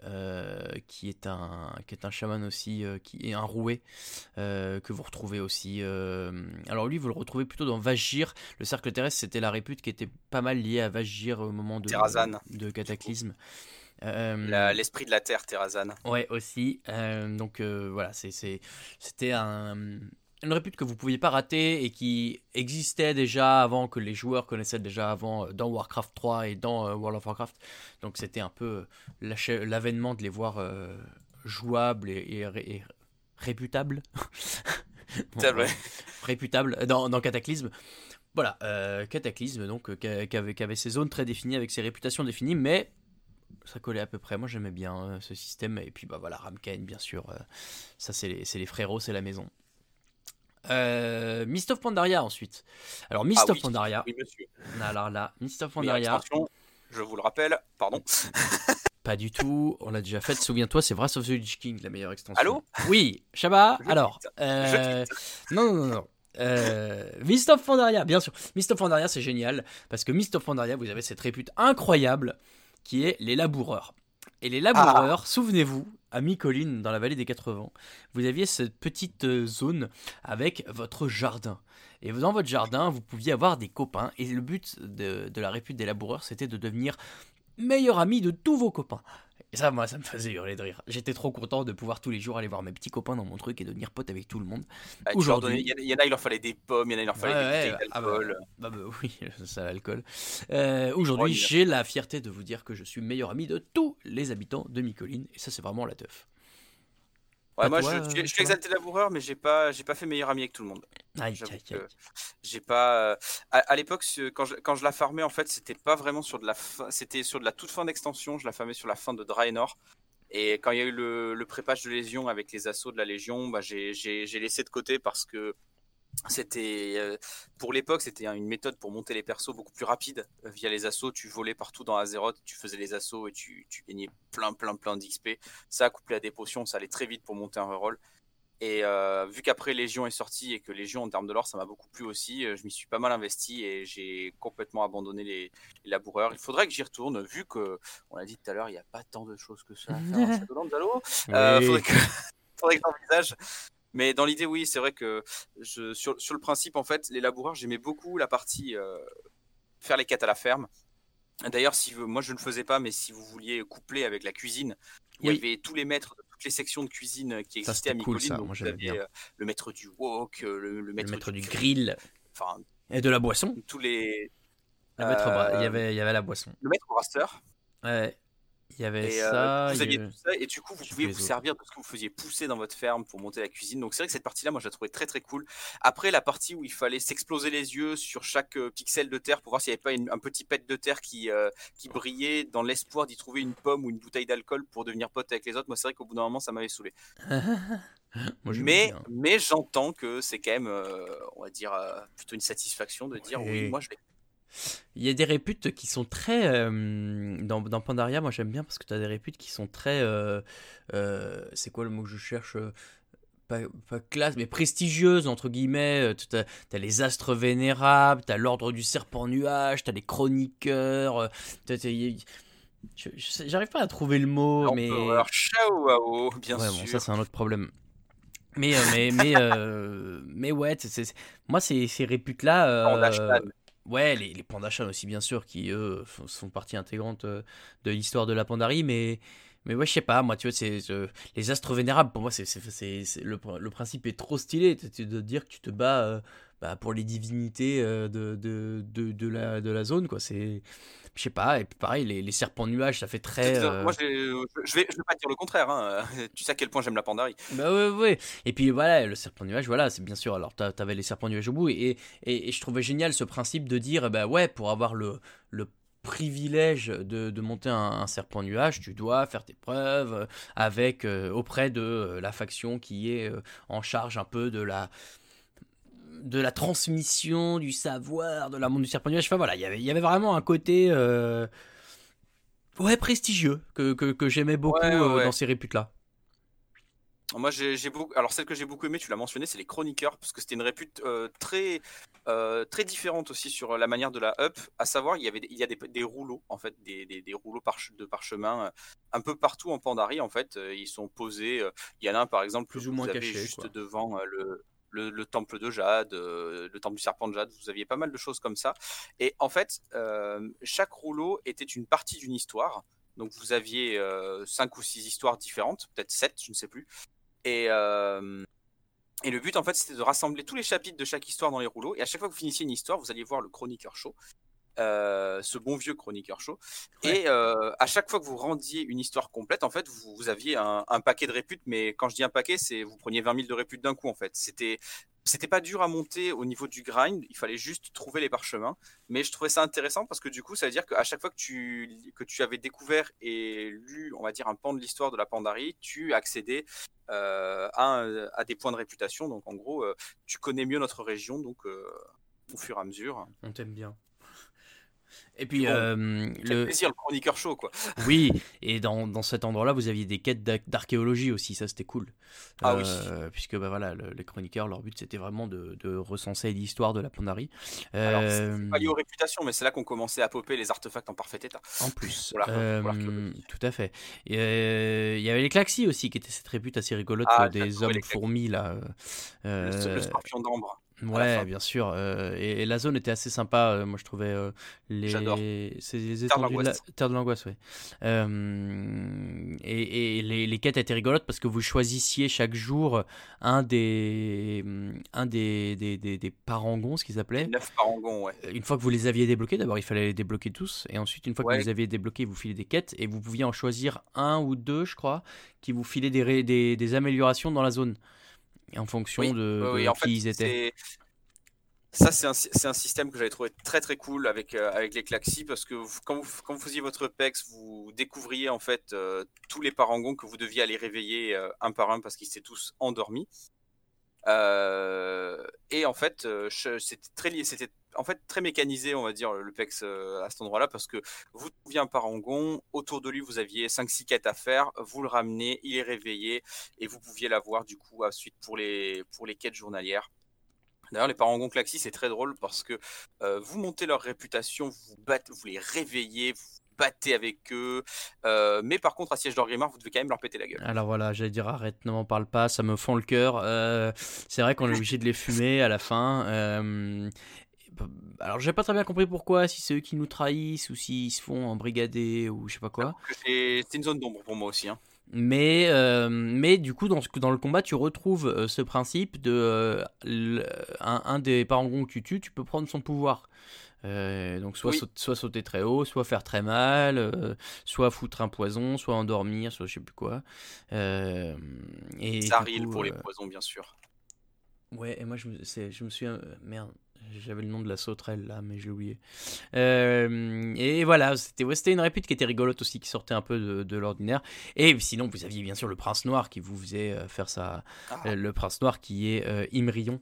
qui, est un, qui est un chaman aussi, qui est un rouet, que vous retrouvez aussi. alors lui, vous le retrouvez plutôt dans Vagir. Le cercle terrestre, c'était la répute qui était pas mal liée à Vagir au moment de, de Cataclysme. L'esprit de la terre, Terrazan. Ouais, aussi. donc voilà, c'était un, une répute que vous pouviez pas rater et qui existait déjà avant, que les joueurs connaissaient déjà avant dans Warcraft 3 et dans World of Warcraft. Donc c'était un peu l'avènement de les voir jouables et, réputables. réputables dans, dans Cataclysme. Voilà, Cataclysme, donc, qui, avait, ses zones très définies avec ses réputations définies, mais ça collait à peu près. Moi, j'aimais bien euh, ce système. Et puis, bah voilà, Ramken, bien sûr. Euh, ça, c'est les, les, frérots, c'est la maison. Euh, Mist of Pandaria ensuite. Alors Mist ah of Pandaria. Oui, monsieur. Alors là, Mist of Pandaria. je vous le rappelle, pardon. Pas du tout, on l'a déjà fait. Souviens-toi, c'est Wrath of the Lich King, la meilleure extension. Allô? Oui, Shaba. alors, non, non, non, non. Euh, Mist of Pandaria, bien sûr. Mist of Pandaria, c'est génial parce que Mist of Pandaria, vous avez cette répute incroyable qui est les laboureurs. Et les laboureurs, ah. souvenez-vous, à mi-colline, dans la vallée des 80, vous aviez cette petite euh, zone avec votre jardin. Et dans votre jardin, vous pouviez avoir des copains. Et le but de, de la répute des laboureurs, c'était de devenir meilleur ami de tous vos copains. Et ça, moi, ça me faisait hurler de rire. J'étais trop content de pouvoir tous les jours aller voir mes petits copains dans mon truc et devenir pote avec tout le monde. Bah, Aujourd'hui, il y, en a, il leur fallait des pommes, il y en a, il leur fallait des bouteilles ah bah, d'alcool. bah, bah, oui, ça, l'alcool. Euh, Aujourd'hui, j'ai la fierté de vous dire que je suis meilleur ami de tous les habitants de Micoline. Et ça, c'est vraiment la teuf. Ouais, moi, je, je, suis exalté laboureur, mais j'ai pas, j'ai pas fait meilleur ami avec tout le monde. J'ai pas. Euh, à, l'époque, quand je, quand je la farmais, en fait, c'était pas vraiment sur de la fin, c'était sur de la toute fin d'extension. Je la farmais sur la fin de Draenor. Et quand il y a eu le, le prépage de Légion avec les assauts de la Légion, bah, j'ai laissé de côté parce que c'était euh, pour l'époque c'était une méthode pour monter les persos beaucoup plus rapide euh, via les assauts. Tu volais partout dans Azeroth tu faisais les assauts et tu, tu gagnais plein plein plein d'XP ça couplé à des potions ça allait très vite pour monter un reroll. Et euh, vu qu'après Légion est sorti et que Légion en termes de lore ça m'a beaucoup plu aussi, je m'y suis pas mal investi et j'ai complètement abandonné les, laboureurs. Il faudrait que j'y retourne vu que, on l'a dit tout à l'heure, il n'y a pas tant de choses que ça à faire à Shadowlands, Il faudrait que, faudrait que j'envisage. Mais dans l'idée, oui, c'est vrai que je, sur, sur, le principe, en fait, les laboureurs, j'aimais beaucoup la partie euh, faire les quêtes à la ferme. D'ailleurs, si moi je ne le faisais pas, mais si vous vouliez coupler avec la cuisine, il y avait tous les maîtres de toutes les sections de cuisine qui existaient à Micoline. Cool, ça. bien. Euh, le maître du wok, euh, le, maître, du, grill, enfin, et de la boisson. Tous les. Le maître, il y avait, il y avait la boisson. Le maître brasseur. Ouais. Il y avait euh, ça. vous aviez tout ça, et du coup, vous pouviez vous servir de ce que vous faisiez pousser dans votre ferme pour monter la cuisine. Donc, c'est vrai que cette partie-là, moi, je la trouvais très très cool. Après, la partie où il fallait s'exploser les yeux sur chaque euh, pixel de terre pour voir s'il n'y avait pas un petit pet de terre qui, euh, qui brillait dans l'espoir d'y trouver une pomme ou une bouteille d'alcool pour devenir pote avec les autres, moi, c'est vrai qu'au bout d'un moment, ça m'avait saoulé. mais mais j'entends que c'est quand même, on va dire, plutôt une satisfaction de dire oui, moi, je vais il y a des réputes qui sont très. Euh, dans, dans, Pandaria, moi j'aime bien parce que tu as des réputes qui sont très. Euh, euh, c'est quoi le mot que je cherche pas, pas, classe, mais prestigieuses, entre guillemets. Tu as, les astres vénérables, tu as l'ordre du serpent nuage, tu as les chroniqueurs. J'arrive pas à trouver le mot, mais. bien sûr. Bon, ça c'est un autre problème. Mais, mais, mais, mais ouais, moi ces, ces réputes-là. Ouais, les, les Pandachans aussi, bien sûr, qui eux sont partie intégrante euh, de l'histoire de la Pandarie, mais, mais ouais, je sais pas, moi, tu vois, c'est les astres vénérables, pour moi, c'est le, le principe est trop stylé, de dire que tu te bats euh, bah, pour les divinités euh, de, de, de, de, la, de la zone, quoi. C'est je sais pas, et puis pareil, les, les, serpents nuages, ça fait très. Euh, moi, je vais, je vais pas dire le contraire. Hein. tu sais à quel point j'aime la pandarie. Bah ouais, ouais. Et puis voilà, le serpent nuage, voilà, c'est bien sûr. Alors, t'avais les serpents nuages au bout, et, et, je trouvais génial ce principe de dire, bah ouais, pour avoir le, le privilège de, de monter un, serpent nuage, tu dois faire tes preuves avec euh, auprès de la faction qui est euh, en charge un peu de la de la transmission du savoir, de la monde du serpent nuage. Enfin voilà, y il y avait vraiment un côté euh, ouais prestigieux que, que, j'aimais beaucoup euh, dans ces réputes-là. Moi, j'ai beaucoup. Alors, celle que j'ai beaucoup aimée, tu l'as mentionné, c'est les chroniqueurs, parce que c'était une répute euh, très, très différente aussi sur la manière de la up. À savoir, il y avait, il y a des, rouleaux, en fait, des, des, rouleaux de parchemin un peu partout en Pandarie, en fait. ils sont posés. Il y en a un, par exemple, plus ou moins caché, juste devant le, le, temple de Jade, euh, le temple du serpent de Jade, vous aviez pas mal de choses comme ça. Et en fait, euh, chaque rouleau était une partie d'une histoire. Donc vous aviez euh, cinq ou six histoires différentes, peut-être sept, je ne sais plus. Et, et le but, en fait, c'était de rassembler tous les chapitres de chaque histoire dans les rouleaux. Et à chaque fois que vous finissiez une histoire, vous alliez voir le chroniqueur show. Euh, ce bon vieux chroniqueur chaud. Et euh, à chaque fois que vous rendiez une histoire complète, en fait, vous, aviez un, paquet de réputes. Mais quand je dis un paquet, c'est vous preniez 20 000 de réputes d'un coup, en fait. C'était c'était pas dur à monter au niveau du grind, il fallait juste trouver les parchemins. Mais je trouvais ça intéressant parce que du coup, ça veut dire qu'à chaque fois que tu, que tu avais découvert et lu, on va dire, un pan de l'histoire de la Pandarie, tu accédais euh, à, à, des points de réputation. Donc en gros, tu connais mieux notre région, donc au fur et à mesure. On t'aime bien. Et puis, euh, le plaisir, le chroniqueur chaud, quoi. Oui, et dans, dans cet endroit-là, vous aviez des quêtes d'archéologie aussi, ça c'était cool. Ah oui. Euh, puisque bah, voilà, les chroniqueurs, leur but c'était vraiment de, de recenser l'histoire de la Pandarie. Alors, c'est pas lié aux réputations, mais c'est là qu'on commençait à popper les artefacts en parfait état. En plus, tout à fait. Il y avait les Klaxis aussi, qui étaient cette répute assez rigolote, ah, des hommes fourmis là. le scorpion d'ambre. Ouais, bien sûr. Euh, et, la zone était assez sympa. Euh, moi, je trouvais euh, les. J'adore. Les Terre de, la... Terre de l'angoisse, oui. et, et les, les, quêtes étaient rigolotes parce que vous choisissiez chaque jour un des un des, des, des, des parangons, ce qu'ils appelaient. Neuf parangons, ouais. Une fois que vous les aviez débloqués, d'abord il fallait les débloquer tous, et ensuite une fois que vous les aviez débloqués, vous filez des quêtes et vous pouviez en choisir un ou deux, je crois, qui vous filaient des, des, des améliorations dans la zone en fonction de, qui ils étaient. Ça, c'est un, un, système que j'avais trouvé très très cool avec, euh, avec les Klaxi parce que quand, vous, quand, vous, faisiez votre PEX, vous découvriez en fait euh, tous les parangons que vous deviez aller réveiller euh, un par un parce qu'ils étaient tous endormis. et en fait, c'était très, c'était en fait très mécanisé, on va dire, le PEX à cet endroit-là parce que vous trouviez un parangon, autour de lui vous aviez 5-6 quêtes à faire, vous le ramenez, il est réveillé et vous pouviez l'avoir du coup ensuite pour les, pour les quêtes journalières. D'ailleurs, les parangons Klaxi, c'est très drôle parce que euh, vous montez leur réputation, vous, battez, vous les réveillez, vous battez avec eux. Euh, mais par contre, à Siège d'Orgrimmar, vous devez quand même leur péter la gueule. Alors voilà, j'allais dire arrête, ne m'en parle pas, ça me fend le cœur. Euh, c'est vrai qu'on est obligé de les fumer à la fin. Alors j'ai pas très bien compris pourquoi, si c'est eux qui nous trahissent ou s'ils se font embrigader ou je sais pas quoi. C'est une zone d'ombre pour moi aussi. Hein. Mais, euh, mais du coup, dans, dans le combat, tu retrouves euh, ce principe de euh, un, des parangons que tu tues, tu peux prendre son pouvoir. donc soit, soit sauter très haut, soit faire très mal, soit foutre un poison, soit endormir, soit je sais plus quoi. et Zaril pour les poisons, bien sûr. Ouais, et moi je me, je me suis... merde, j'avais le nom de la sauterelle là, mais j'ai oublié. Euh, et voilà, c'était une répute qui était rigolote aussi, qui sortait un peu de, l'ordinaire. Et sinon, vous aviez bien sûr le prince noir qui vous faisait euh, faire ça. Ah. Euh, le prince noir qui est Imrion.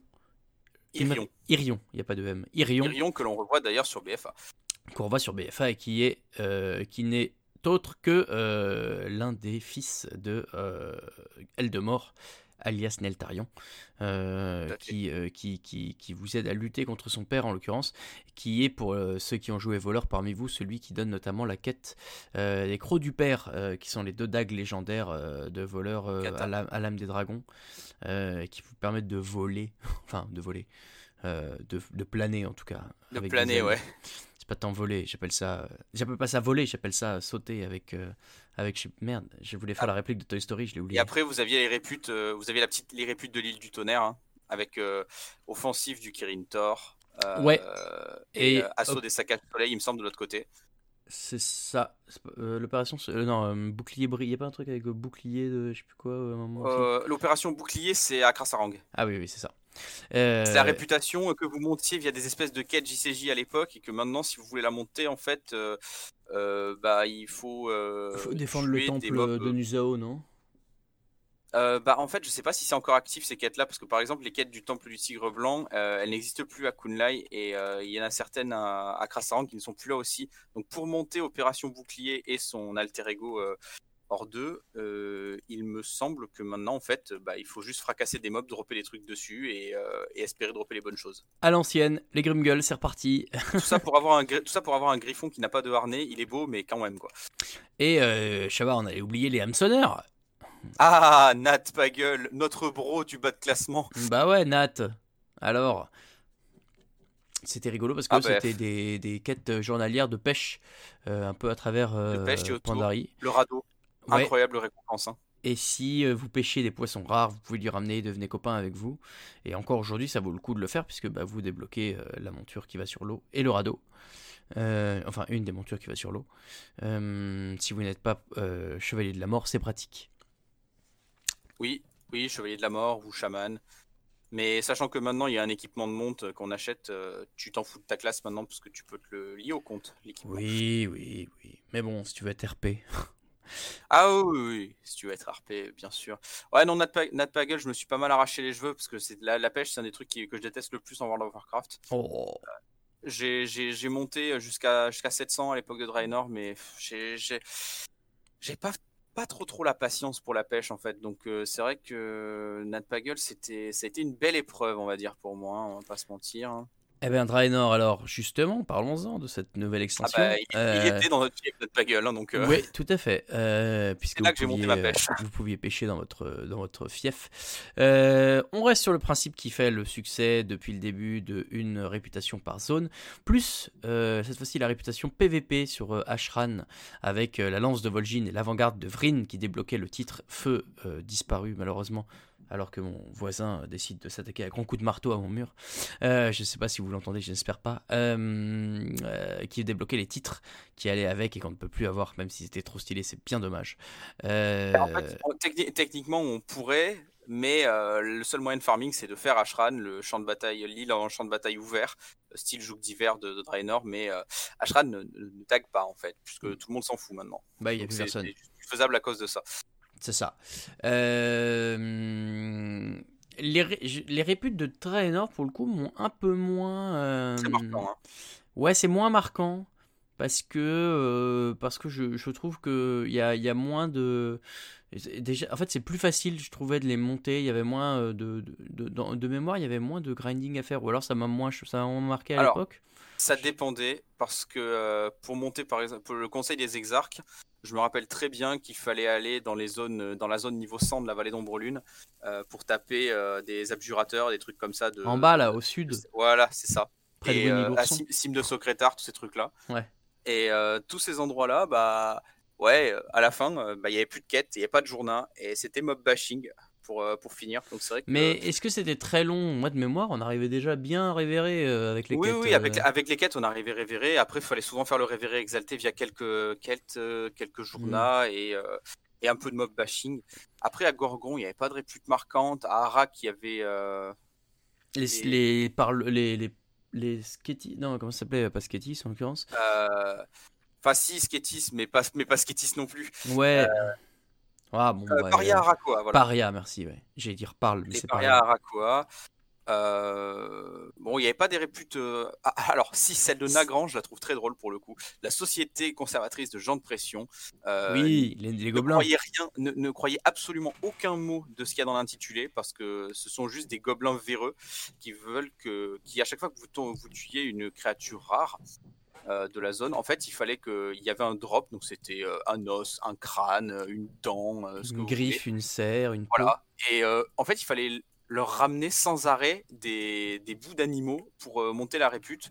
Irion. Irion, il n'y a pas de M. Irion. Irion que l'on revoit d'ailleurs sur BFA. Qu'on revoit sur BFA et qui est qui n'est autre que l'un des fils de Eldemort alias Neltarion, euh, euh, qui, qui, qui, vous aide à lutter contre son père en l'occurrence, qui est pour euh, ceux qui ont joué voleur parmi vous, celui qui donne notamment la quête des crocs du père, qui sont les deux dagues légendaires de voleurs à l'âme des dragons, qui vous permettent de voler, enfin de voler, de, de, planer en tout cas. De planer, ouais. C'est pas tant voler, j'appelle ça. J'appelle pas ça voler, j'appelle ça sauter avec avec merde, je voulais faire la réplique de Toy Story, je l'ai oublié. Et après vous aviez les réputes, euh, vous aviez la petite les réputes de l'île du tonnerre hein, avec euh, offensive du Kirin Thor. Euh, ouais. Et, assaut des sacs à soleil, il me semble de l'autre côté. C'est ça. L'opération. non, bouclier Il n'y a pas un truc avec bouclier de je sais plus quoi L'opération bouclier, c'est à Krasarang. Ah oui, oui, c'est ça. C'est la réputation que vous montiez via des espèces de quêtes JCJ à l'époque et que maintenant, si vous voulez la monter, en fait, euh, bah, il faut, euh, faut défendre le temple de Nuzao, non? Euh, bah, en fait, je sais pas si c'est encore actif ces quêtes-là, parce que par exemple, les quêtes du temple du tigre blanc, elles n'existent plus à Kunlai et il y en a certaines à, à Krasarang qui ne sont plus là aussi. Donc, pour monter Opération Bouclier et son alter ego hors d'eux, euh, il me semble que maintenant, en fait, bah, il faut juste fracasser des mobs, dropper des trucs dessus et, euh, espérer dropper les bonnes choses. À l'ancienne, les Grimgull, c'est reparti. tout, ça pour avoir un, tout ça pour avoir un griffon qui n'a pas de harnais, il est beau, mais quand même, quoi. Et euh, on avait oublié les hameçonneurs. Ah, Nat Bagel, notre bro du bas de classement. Bah ouais, Nat. Alors, c'était rigolo parce que ah, c'était des, des, quêtes journalières de pêche euh, un peu à travers euh, Pandari. Le radeau. Incroyable récompense. Hein. Et si euh, vous pêchez des poissons rares, vous pouvez lui ramener, devenez copain avec vous. Et encore aujourd'hui, ça vaut le coup de le faire puisque bah, vous débloquez euh, la monture qui va sur l'eau et le radeau. Euh, enfin, une des montures qui va sur l'eau. si vous n'êtes pas chevalier de la mort, c'est pratique. Oui, oui, chevalier de la mort ou chaman. Mais sachant que maintenant il y a un équipement de monte qu'on achète, tu t'en fous de ta classe maintenant parce que tu peux te le lier au compte. Oui, oui, oui. Mais bon, si tu veux être RP. Ah oui, oui, si tu veux être RP, bien sûr. Ouais, non, Nat, Pagel, je me suis pas mal arraché les cheveux parce que c'est la, la, pêche, c'est un des trucs que je déteste le plus en World of Warcraft. Oh. J'ai monté jusqu'à jusqu'à 700 à l'époque de Draenor, mais j'ai pas pas trop trop la patience pour la pêche en fait. Donc euh, c'est vrai que Nat Pagel, c'était ça a été une belle épreuve, on va dire pour moi, hein, on va pas se mentir. Hein. Eh bien, Draenor, alors justement, parlons-en de cette nouvelle extension. Ah il, euh, était dans notre fief, notre gueule, hein, donc. Euh. Oui, tout à fait. Euh, puisque là que j'ai monté ma pêche. vous pouviez pêcher dans votre, dans votre fief. on reste sur le principe qui fait le succès depuis le début de une réputation par zone, plus cette fois-ci la réputation PVP sur Ashran avec la lance de Vol'jin et l'avant-garde de Vryn qui débloquait le titre Feu disparu malheureusement alors que mon voisin décide de s'attaquer à grand coup de marteau à mon mur. Euh, je ne sais pas si vous l'entendez, j'espère pas. Euh, euh, qui débloquait les titres qui allaient avec et qu'on ne peut plus avoir, même si c'était trop stylé, c'est bien dommage. En fait, techniquement, on pourrait, Mais euh, le seul moyen de farming, c'est de faire Ashran, le champ de bataille, l'île en champ de bataille ouvert, style joug d'hiver de, Draenor. Mais euh, Ashran ne, ne, tag pas en fait, puisque mm. tout le monde s'en fout maintenant. Bah, il y a plus personne. C'est faisable à cause de ça. C'est ça. Euh, les, les réputes de Draenor, pour le coup, m'ont un peu moins. C'est marquant. Hein. Ouais, c'est moins marquant parce que parce que je, je trouve que il y a, y a moins de Déjà, en fait, c'est plus facile, je trouvais, de les monter. Il y avait moins euh, de, de, de, mémoire, il y avait moins de grinding à faire. Ou alors ça m'a moins, ça m'a marqué à l'époque. Ça dépendait parce que euh, pour monter, par exemple, pour le conseil des exarques, je me rappelle très bien qu'il fallait aller dans les zones, dans la zone niveau 100 de la vallée d'Ombrelune euh, pour taper des abjurateurs, des trucs comme ça. De, en bas là, au sud. Voilà, c'est ça. Près de euh, Sim, de Secrétaire, tous ces trucs là. Ouais. Et tous ces endroits là, bah ouais, euh, à la fin, euh, bah, il n'y avait plus de quête, il n'y avait pas de journal, et c'était mob bashing pour, euh, pour finir. Donc vrai Mais est-ce que c'était très long? Moi, de mémoire, on arrivait déjà bien à révérer avec les quêtes. Oui, oui, avec, avec, les quêtes, on arrivait à révérer. Après, il fallait souvent faire le révéré exalté via quelques quêtes, quelques journaux et, et, un peu de mob bashing. Après, à Gorgon, il n'y avait pas de répute marquante. À Arak, il y avait. les, les, les, les, les, Non, comment ça s'appelait? Pas Sketis en l'occurrence. Enfin, si, Sketis, mais pas, mais pas Sketis non plus. Ouais. Euh, ah, bon, euh, Paria Arakoa, voilà. Paria, merci, ouais. J'allais dire parle, mais c'est Paria Arakoa. Euh, bon, il n'y avait pas des réputes. Ah, alors, si, celle de Nagrand, je la trouve très drôle pour le coup. La société conservatrice de gens de pression. oui, les, gobelins. Ne croyez, rien, ne, croyez absolument aucun mot de ce qu'il y a dans l'intitulé parce que ce sont juste des gobelins véreux qui veulent que. qui, à chaque fois que vous, vous tuiez une créature rare, euh, de la zone, en fait, il fallait qu'il y avait un drop, donc c'était euh, un os, un crâne, euh, une dent, une griffe, une serre, une voilà. Et en fait, il fallait leur ramener sans arrêt des, des bouts d'animaux pour monter la répute.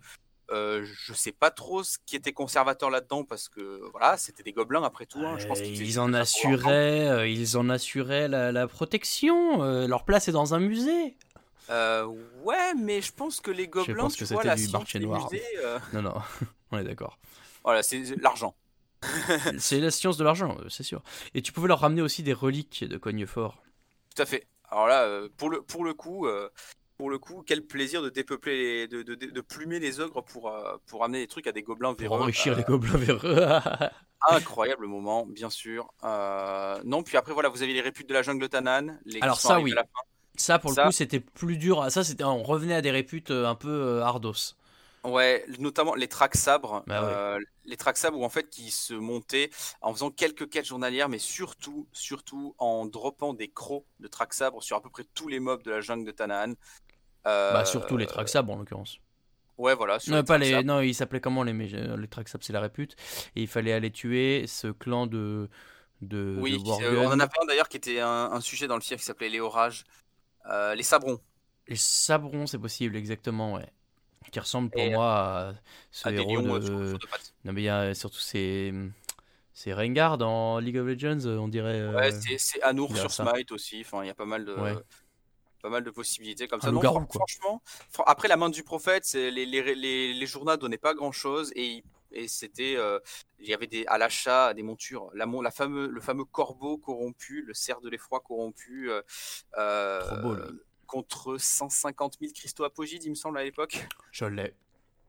je sais pas trop ce qui était conservateur là-dedans parce que voilà, c'était des gobelins après tout. Hein. Je pense ils, en assuraient, ils en assuraient la, la protection. leur place est dans un musée. Euh, ouais, mais je pense que les gobelins, je pense que c'était du marché noir. Euh, non, non, on est d'accord. Voilà, c'est l'argent. c'est la science de l'argent, euh, c'est sûr. Et tu pouvais leur ramener aussi des reliques de Cognefort. Tout à fait. Alors là, pour le, pour le coup, pour le coup, quel plaisir de dépeupler, de, de, de, plumer les ogres pour, pour ramener des trucs à des gobelins véreux. Pour enrichir les gobelins véreux. Incroyable moment, bien sûr. non, puis après, voilà, vous avez les réputes de la jungle Tanan. Les Alors ça, oui. Ça, pour le coup, c'était plus dur. Ça, c'était, on revenait à des réputes euh, un peu euh, ardos. Ouais, notamment les tracks sabres. Bah euh, les tracks sabres où en fait qui se montaient en faisant quelques quêtes journalières, mais surtout, surtout en droppant des crocs de tracks sabres sur à peu près tous les mobs de la jungle de Tanaan. bah surtout les tracks sabres en l'occurrence. Ouais, voilà. non, les pas les, non, ils s'appelaient comment les, les tracks sabres, c'est la répute. Et il fallait aller tuer ce clan de. De, oui, on en a plein d'ailleurs qui était un, sujet dans le cirque qui s'appelait les orages. Euh, les sabrons. Les sabrons, c'est possible, exactement, ouais. Qui ressemble pour moi à ce héros de... Non, mais il y a surtout ces... C'est Rengar dans League of Legends, on dirait. Euh, ouais, c'est Anour sur Smite aussi. Enfin, il y a pas mal de, pas mal de possibilités comme ça. Non, franchement, après la main du prophète, les, les, les, les, journaux donnaient pas grand chose et, et c'était, euh, il y avait des, à l'achat des montures, la, la fameux, le fameux corbeau corrompu, le cerf de l'effroi corrompu, euh, euh contre 150 000 cristaux apogides, il me semble à l'époque. Je l'ai.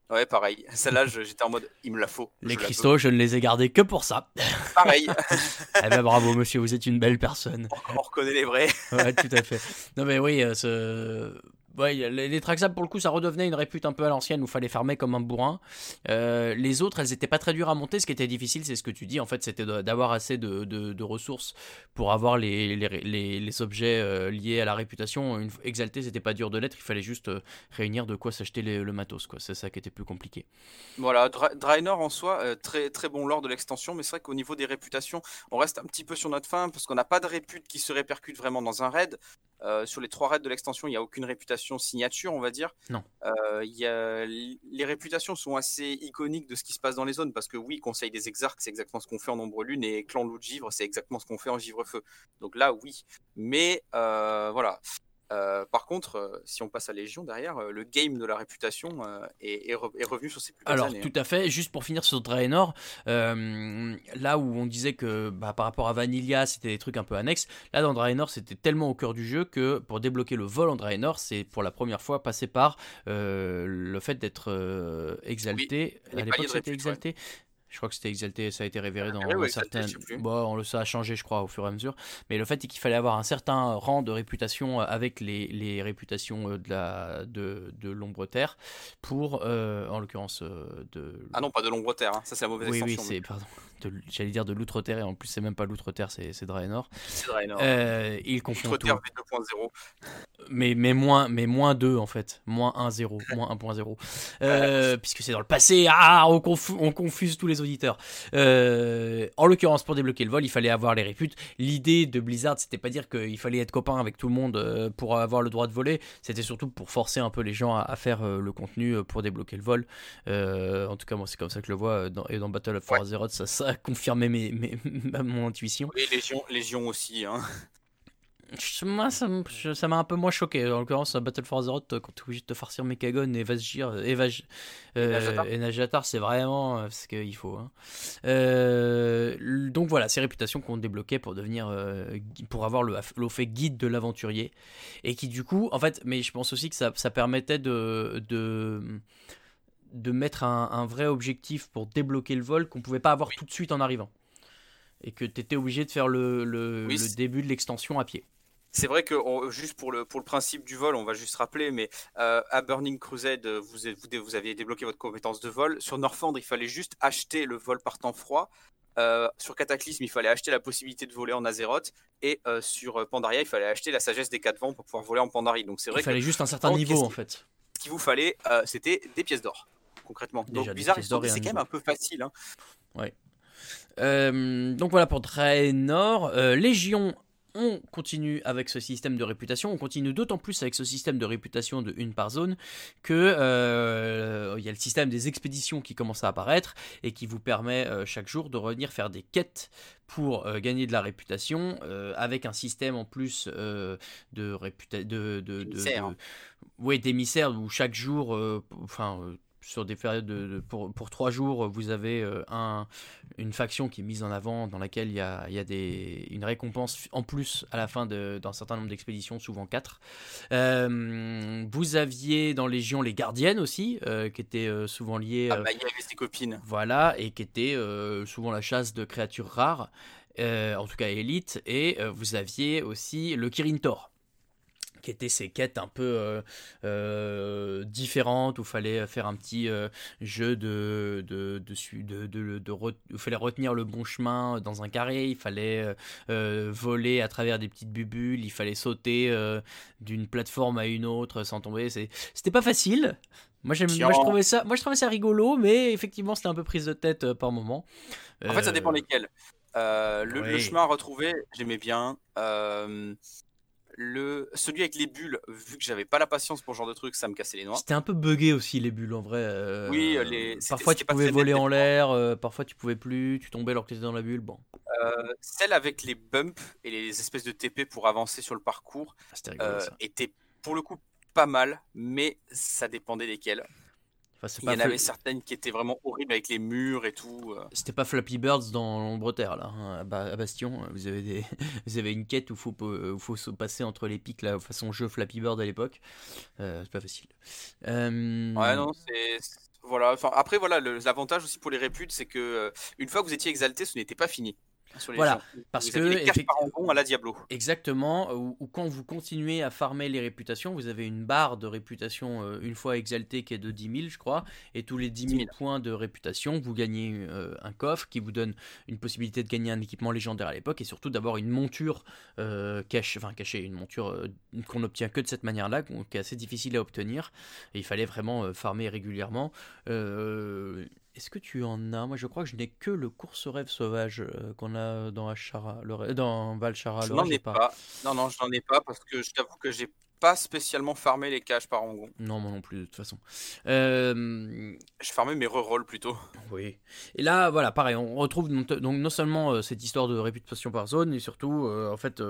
Ouais, pareil. Celle-là, j'étais en mode, il me la faut. Les cristaux, je ne les ai gardés que pour ça. Pareil. eh ben bravo, monsieur, vous êtes une belle personne. On reconnaît les vrais. ouais, tout à fait. Non, mais oui, euh, ce Les, les pour le coup, ça redevenait une répute un peu à l'ancienne où fallait farmer comme un bourrin. Euh, les autres, elles étaient pas très dures à monter. Ce qui était difficile, c'est ce que tu dis, en fait, c'était d'avoir assez de, ressources pour avoir les, objets euh, liés à la réputation. Une, exalté, c'était pas dur de l'être, il fallait juste euh, réunir de quoi s'acheter le matos. C'est ça qui était plus compliqué. Voilà, Draenor en soi, très, bon lors de l'extension, mais c'est vrai qu'au niveau des réputations, on reste un petit peu sur notre fin parce qu'on n'a pas de répute qui se répercute vraiment dans un raid. Euh, sur les trois raids de l'extension, il n'y a aucune réputation signature, on va dire. Non. Euh, y a... Les réputations sont assez iconiques de ce qui se passe dans les zones, parce que oui, Conseil des Exarques, c'est exactement ce qu'on fait en Nombre Lune, et Clan Loup de Givre, c'est exactement ce qu'on fait en Givre-Feu. Donc là, oui. Mais euh, voilà. Euh, par contre, euh, si on passe à Légion derrière, euh, le game de la réputation est, est, revenu sur ses plus Alors, années. tout à fait. Juste pour finir sur Draenor, là où on disait que bah, par rapport à Vanilla, c'était des trucs un peu annexes, là dans Draenor, c'était tellement au cœur du jeu que pour débloquer le vol en Draenor, c'est pour la première fois passé par le fait d'être exalté. à l'époque, c'était exalté. Je crois que c'était exalté, ça a été révéré dans ah certaines. Bon, ça a changé, je crois, au fur et à mesure. Mais le fait est qu'il fallait avoir un certain rang de réputation euh, avec les, les réputations euh, de la de, de l'ombre terre pour, euh, en l'occurrence, de. Ah non, pas de l'ombre terre. Hein. Ça c'est la mauvaise oui, extension. Oui, c'est pardon j'allais dire de l'outre-terre, et en plus c'est même pas l'outre-terre, c'est Draenor. C'est Draenor. Euh, il confond Outre-terre 2.0. Mais, mais, moins, mais moins 2 en fait, moins 1.0, moins 1.0. Euh, puisque c'est dans le passé, ah, on, on confuse tous les auditeurs. Euh, en l'occurrence, pour débloquer le vol, il fallait avoir les réputes. L'idée de Blizzard, c'était pas dire qu'il fallait être copain avec tout le monde euh, pour avoir le droit de voler, c'était surtout pour forcer un peu les gens à, faire le contenu pour débloquer le vol. en tout cas, moi c'est comme ça que je le vois, dans, et dans Battle of Azeroth, ça, ça confirmer mes, mes, mon intuition. Oui, Légion, Légion aussi. Hein. Moi, ça m'a un peu moins choqué. En l'occurrence, Battle for Azeroth, quand tu es obligé de te farcir Mechagon et Vazgir et, Vaz, euh, et Najatar, c'est vraiment euh, ce qu'il faut. Hein. Euh, donc voilà, ces réputations qu'on débloquait pour devenir, euh, pour avoir le, le fait guide de l'aventurier. Et qui, du coup, en fait, mais je pense aussi que ça, ça permettait de, de de mettre un, vrai objectif pour débloquer le vol qu'on pouvait pas avoir tout de suite en arrivant. Et que tu étais obligé de faire le, le, début de l'extension à pied. C'est vrai que juste pour le, pour le principe du vol, on va juste rappeler, mais euh, à Burning Crusade, vous, vous, vous, aviez débloqué votre compétence de vol. Sur Northrend, il fallait juste acheter le vol par temps froid. Euh, sur Cataclysme, il fallait acheter la possibilité de voler en Azeroth. Et euh, sur Pandaria, il fallait acheter la sagesse des quatre vents pour pouvoir voler en Pandarie. Donc c'est vrai il fallait juste un certain niveau en fait. Ce qu'il vous fallait, c'était des pièces d'or concrètement. donc bizarre, c'est quand même un peu facile. Hein. Ouais. Euh, donc voilà pour Draenor. Euh, Légion, on continue avec ce système de réputation. On continue d'autant plus avec ce système de réputation de une par zone que euh, il y a le système des expéditions qui commence à apparaître et qui vous permet chaque jour de revenir faire des quêtes pour gagner de la réputation avec un système en plus de réputation de, de, de, oui d'émissaires où chaque jour enfin sur des périodes de, pour, pour, trois jours, vous avez euh, un, une faction qui est mise en avant dans laquelle il y a, il y a des, une récompense en plus à la fin d'un certain nombre d'expéditions, souvent quatre. Euh, vous aviez dans Légion les gardiennes aussi, euh, qui étaient souvent liées. Ah bah, il y avait ses copines. Voilà, et qui étaient souvent la chasse de créatures rares, en tout cas élites. Et vous aviez aussi le Kirin Tor qui étaient ces quêtes un peu euh, euh, différentes où fallait faire un petit euh, jeu de de, de, de, de, fallait retenir le bon chemin dans un carré, il fallait voler à travers des petites bubules, il fallait sauter d'une plateforme à une autre sans tomber. C'était pas facile. Moi, moi, je trouvais ça, moi, je trouvais ça rigolo, mais effectivement, c'était un peu prise de tête par moment. En fait, ça dépend lesquels. le, chemin à retrouver, j'aimais bien. Euh, le, celui avec les bulles, vu que j'avais pas la patience pour ce genre de truc, ça me cassait les noix. C'était un peu buggé aussi les bulles en vrai. Euh, oui, les... parfois tu pouvais voler en l'air, euh, parfois tu pouvais plus, tu tombais alors que tu étais dans la bulle. Bon. Euh, celle avec les bumps et les espèces de TP pour avancer sur le parcours ah, était pour le coup pas mal, mais ça dépendait desquels il y en avait certaines qui étaient vraiment horribles avec les murs et tout. Euh. C'était pas Flappy Birds dans l'ombre terre là, hein, à Bastion. Vous avez des, vous avez une quête où faut euh, faut se passer entre les pics là, façon jeu Flappy Bird à l'époque. Euh, c'est pas facile. Ouais non c'est voilà. Enfin, après voilà l'avantage aussi pour les réputes c'est que une fois que vous étiez exalté ce n'était pas fini voilà, parce que les à la Diablo. Exactement, ou, quand vous continuez à farmer les réputations, vous avez une barre de réputation euh, une fois exaltée qui est de 10 000, je crois, et tous les 10 000, points de réputation, vous gagnez euh, un coffre qui vous donne une possibilité de gagner un équipement légendaire à l'époque et surtout d'avoir une monture euh, cachée, enfin cachée, une monture qu'on n'obtient que de cette manière-là, qui est assez difficile à obtenir. Et il fallait vraiment farmer régulièrement. Est-ce que tu en as? Moi, je crois que je n'ai que le course rêve sauvage euh, qu'on a dans Ashara, le, dans Valchara. Je n'en ai pas. Non, non, je n'en ai pas parce que je t'avoue que j'ai pas spécialement farmé les caches par Angon. Non, moi non plus, de toute façon. Euh... Je farmais mes rerolls plutôt. Oui. Et là, voilà, pareil, on retrouve donc non seulement euh, cette histoire de réputation par zone, et surtout, en fait,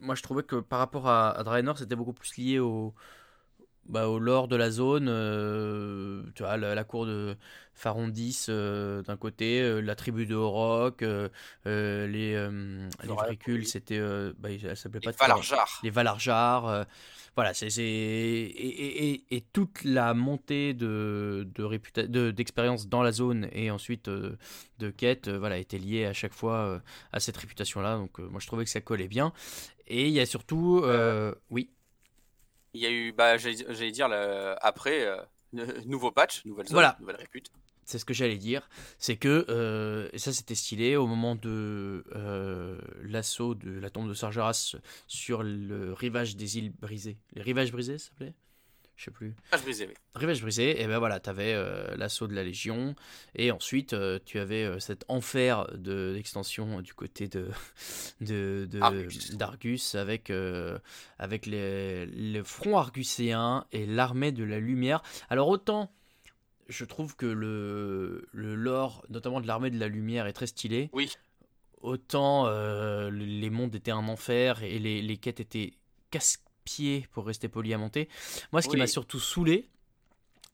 moi je trouvais que par rapport à, à Draenor, c'était beaucoup plus lié au, bah, au lore de la zone. euh, tu vois, la, la cour de Farondis euh, d'un côté, euh, la tribu de Orok, euh, les, les oui. c'était. bah, elle s'appelait pas Valarjar. les Valarjar. voilà, c'est. Et, et, et, toute la montée de, de réputa- de- d'expérience dans la zone et ensuite de quête voilà, était liée à chaque fois à cette réputation-là. Donc moi je trouvais que ça collait bien. Et il y a surtout. oui. Il y a eu, bah, j'allais dire, le- après, euh, nouveau patch, nouvelle zone, Voilà. nouvelle répute. C'est ce que j'allais dire, c'est que, euh, et ça c'était stylé, au moment de euh, l'assaut de la tombe de Sargeras sur le rivage des îles brisées. Les rivages brisés, ça s'appelait? Je sais plus. Patch brisé, oui. Rivage brisé, et ben voilà, t'avais euh, l'assaut de la Légion, et ensuite euh, tu avais euh, cet enfer de- d'extension du côté de de- de- Argus. d'Argus avec, avec les, le front arguséen et l'armée de la lumière. Alors autant je trouve que le, le lore, notamment de l'armée de la lumière, est très stylé. Oui. Autant les mondes étaient un enfer et les, les quêtes étaient casse-pieds pour rester poli à monter. Moi, ce qui m'a surtout saoulé,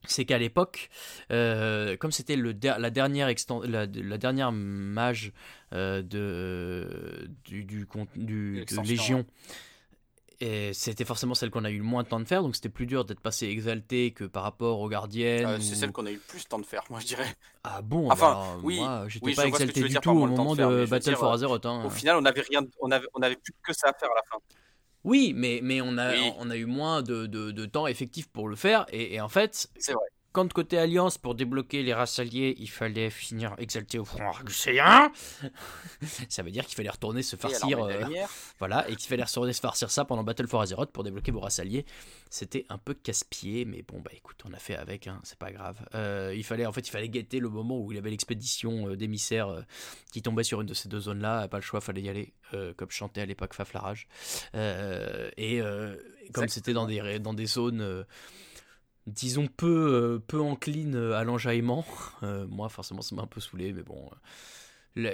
c'est qu'à l'époque, euh, comme c'était der- la dernière exten- la, la dernière mage euh, de du, du, de Légion, et c'était forcément celle qu'on a eu le moins de temps de faire, donc c'était plus dur d'être passé exalté que par rapport aux gardiennes. Euh, C'est ou- celle qu'on a eu le plus de temps de faire, moi je dirais. Ah bon Enfin, bah oui, moi j'étais oui, pas exalté du tout au moment de faire, de Battle dire, for euh, Azeroth. hein. Au final, on avait rien, on avait, on avait plus que ça à faire à la fin. Oui, mais, mais on, a, Oui. on a eu moins de, de, de temps effectif pour le faire. Et, et en fait, C'est vrai. Quand côté Alliance, pour débloquer les races alliées, il fallait finir exalté au front arguséen, ça veut dire qu'il fallait retourner se farcir. euh, voilà, et qu'il fallait retourner se farcir ça pendant Battle for Azeroth pour débloquer vos races alliées. C'était un peu casse-pied, mais bon, bah écoute, on a fait avec, hein, c'est pas grave. Euh, il fallait, en fait, il fallait guetter le moment où il avait l'expédition euh, d'émissaires euh, qui tombait sur une de ces deux zones-là. Pas le choix, fallait y aller, comme chantait à l'époque Faflarage. Et comme c'était dans des, dans des zones. Euh, disons peu, euh, peu enclines à l'enjaillement. Euh, moi, forcément, ça m'a un peu saoulé, mais bon. euh,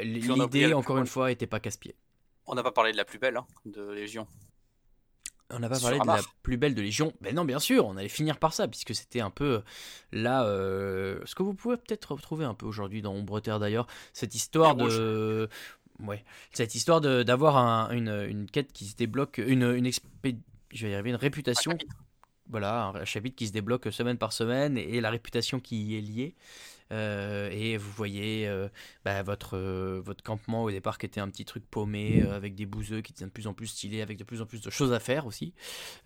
L'idée, encore une fois, était pas casse-pied. on n'a pas parlé de la plus belle hein, de Légion. On n'a pas parlé de la plus belle de Légion. Ben non, bien sûr, on allait finir par ça, puisque c'était un peu là. euh, ce que vous pouvez peut-être retrouver un peu aujourd'hui dans Ombre Terre d'ailleurs, cette histoire de. Ouais, cette histoire d'avoir un- une, une quête qui se débloque, une, une je vais y arriver, une Un réputation. Voilà, un chapitre qui se débloque semaine par semaine et la réputation qui y est liée. Euh, et vous voyez euh, bah, votre, euh, votre campement au départ qui était un petit truc paumé euh, avec des bouseux qui deviennent de plus en plus stylés, avec de plus en plus de choses à faire aussi.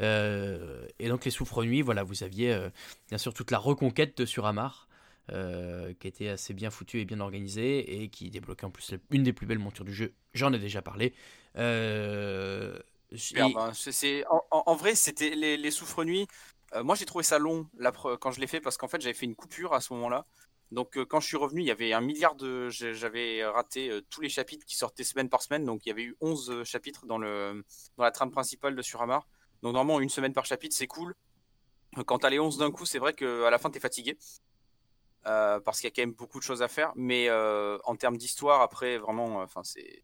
Euh, et donc les souffres-nuits, voilà, vous aviez euh, bien sûr toute la reconquête de Suramar. euh, qui était assez bien foutue et bien organisée et qui débloquait en plus une des plus belles montures du jeu. J'en ai déjà parlé. Euh, C'est- en, en- en vrai, c'était les, les souffres-nuits. euh, moi, j'ai trouvé ça long quand je l'ai fait parce qu'en fait, j'avais fait une coupure à ce moment-là. Donc, euh, quand je suis revenu, il y avait un milliard de. J'avais raté euh, tous les chapitres qui sortaient semaine par semaine. Donc, il y avait eu 11 euh, chapitres dans, le, dans la trame principale de Suramar. Donc, normalement, une semaine par chapitre, c'est cool. Quand t'as les 11 d'un coup, c'est vrai qu'à la fin, t'es fatigué. Parce qu'il y a quand même beaucoup de choses à faire. Mais en termes d'histoire, après, vraiment, enfin, c'est.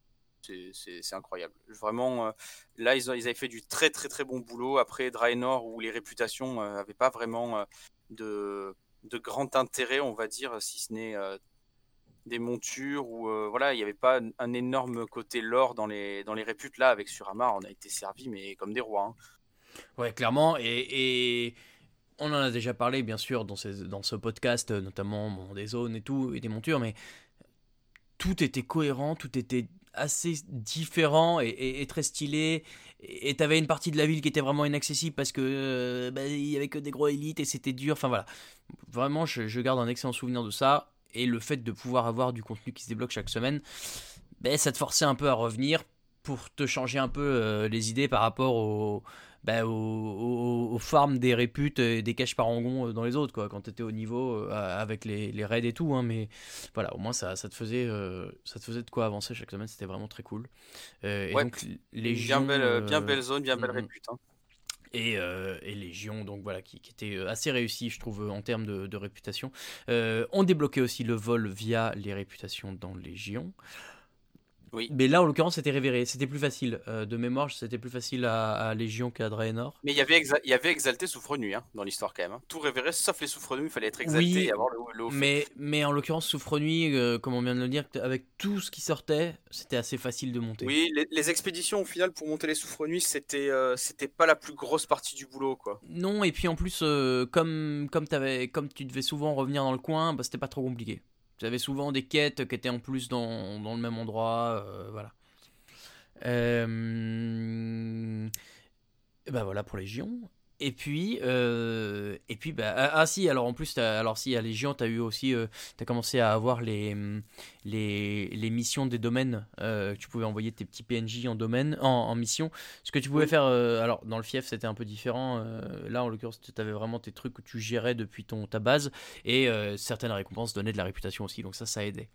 C'est- incroyable. Vraiment, euh, là, ils, avaient fait du très très très bon boulot. Après Draenor, où les réputations n'avaient pas vraiment euh, de, de grand intérêt, on va dire, si ce n'est euh, des montures, ou euh, voilà, il n'y avait pas un, énorme côté lore dans les, dans les réputes. Là, avec Suramar, on a été servi, mais comme des rois. hein. Ouais, clairement. Et, on en a déjà parlé, bien sûr, dans, dans ce podcast, euh, notamment des zones et tout, et des montures, mais tout était cohérent, tout était assez différent et, très stylé. Et t'avais une partie de la ville qui était vraiment inaccessible parce que euh, bah, il y avait que des gros élites et c'était dur. Enfin voilà. Vraiment, je, garde un excellent souvenir de ça. Et le fait de pouvoir avoir du contenu qui se débloque chaque semaine, ben, ça te forçait un peu à revenir pour te changer un peu euh, les idées par rapport au, bah, aux, aux- aux farms des réputes et des caches parangons euh, dans les autres, quoi, quand tu étais au niveau euh, avec les, les raids et tout. hein, mais voilà, au moins ça, ça, te faisait, euh, ça te faisait de quoi avancer chaque semaine, c'était vraiment très cool. Et donc, les bien, belle, bien belle zone, bien belle mhm. répute. hein. et, euh, et Légion, donc voilà, qui, qui était assez réussi, je trouve, en termes de, de réputation. Euh, on débloquait aussi le vol via les réputations dans Légion. Oui. Mais là, en l'occurrence, c'était révéré. C'était plus facile. Euh, de mémoire, c'était plus facile à, à Légion qu'à Draenor. Mais il y avait, exa- il y avait exalté souffre-nuit hein, dans l'histoire quand même. hein. Tout révéré, sauf les souffre-nuit, il fallait être exalté Oui, et avoir le, le haut fait. Mais, en l'occurrence, Souffre-Nuit, euh, comme on vient de le dire, avec tout ce qui sortait, c'était assez facile de monter. Oui, les, les expéditions au final pour monter les souffre-nuit, c'était euh, c'était pas la plus grosse partie du boulot quoi. Non, et puis en plus, euh, comme, comme, comme tu devais souvent revenir dans le coin, bah, c'était pas trop compliqué. Tu avais souvent des quêtes qui étaient en plus dans, le même endroit. euh, voilà. Euh, bah voilà pour Légion. Et puis, euh, et puis bah, ah, ah, si, alors en plus, alors si à Légion, tu as eu aussi, tu as commencé à avoir les, les, les missions des domaines. euh, tu pouvais envoyer tes petits PNJ en domaine, en, en mission. Ce que tu pouvais Oui. faire, euh, alors dans le fief, c'était un peu différent. euh, là, en l'occurrence, tu avais vraiment tes trucs que tu gérais depuis ton, ta base. Et euh, certaines récompenses donnaient de la réputation aussi, donc ça, ça aidait.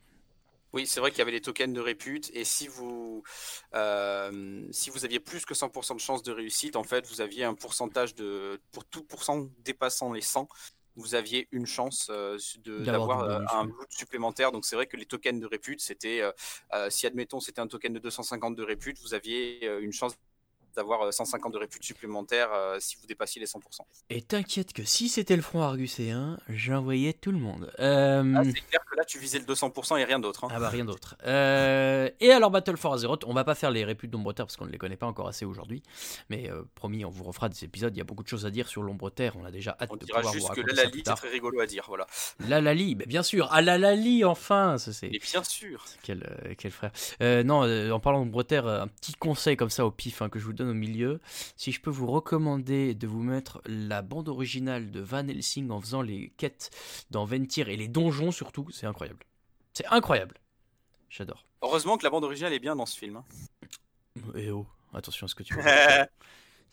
Oui, c'est vrai qu'il y avait des tokens de répute et si vous euh, si vous aviez plus que 100% de chance de réussite, en fait, vous aviez un pourcentage de pour tout pourcent dépassant les 100, vous aviez une chance euh, D'avoir euh, un loot supplémentaire. Donc c'est vrai que les tokens de répute, c'était si admettons c'était un token de 250 de répute, vous aviez une chance d'avoir euh, 150 de répute supplémentaire euh, si vous dépassiez les 100%. Et t'inquiète que si c'était le front arguséen, j'envoyais tout le monde. Euh, Ah, c'est clair que là tu visais le 200% et rien d'autre. hein. Ah bah rien d'autre. Euh, et alors Battle for Azeroth, on va pas faire les réputes d'Ombre Terre parce qu'on ne les connaît pas encore assez aujourd'hui. Mais euh, promis, on vous refera des épisodes. Il y a beaucoup de choses à dire sur l'Ombre Terre. On a déjà hâte On de dira pouvoir vous juste que raconter là ça la lit c'est très rigolo à dire, voilà. La Lali, mais bien sûr. Ah la Lali, enfin. C'est Et bien sûr. quel, euh, quel frère. Euh, non, euh, en parlant d'Ombre Terre, euh, un petit conseil comme ça au pif hein, que je vous donne au milieu. Si je peux vous recommander de vous mettre la bande originale de Van Helsing en faisant les quêtes dans Ventir et les donjons surtout, c'est incroyable. C'est incroyable. J'adore. Heureusement que la bande originale est bien dans ce film. hein. Et oh, attention à ce que tu veux.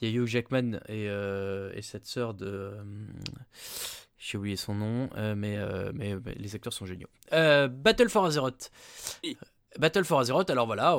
Il y a Hugh Jackman et, euh, et cette sœur de. euh, J'ai oublié son nom, euh, mais, mais, mais les acteurs sont géniaux. Battle for Azeroth. Oui. Battle for Azeroth, alors voilà,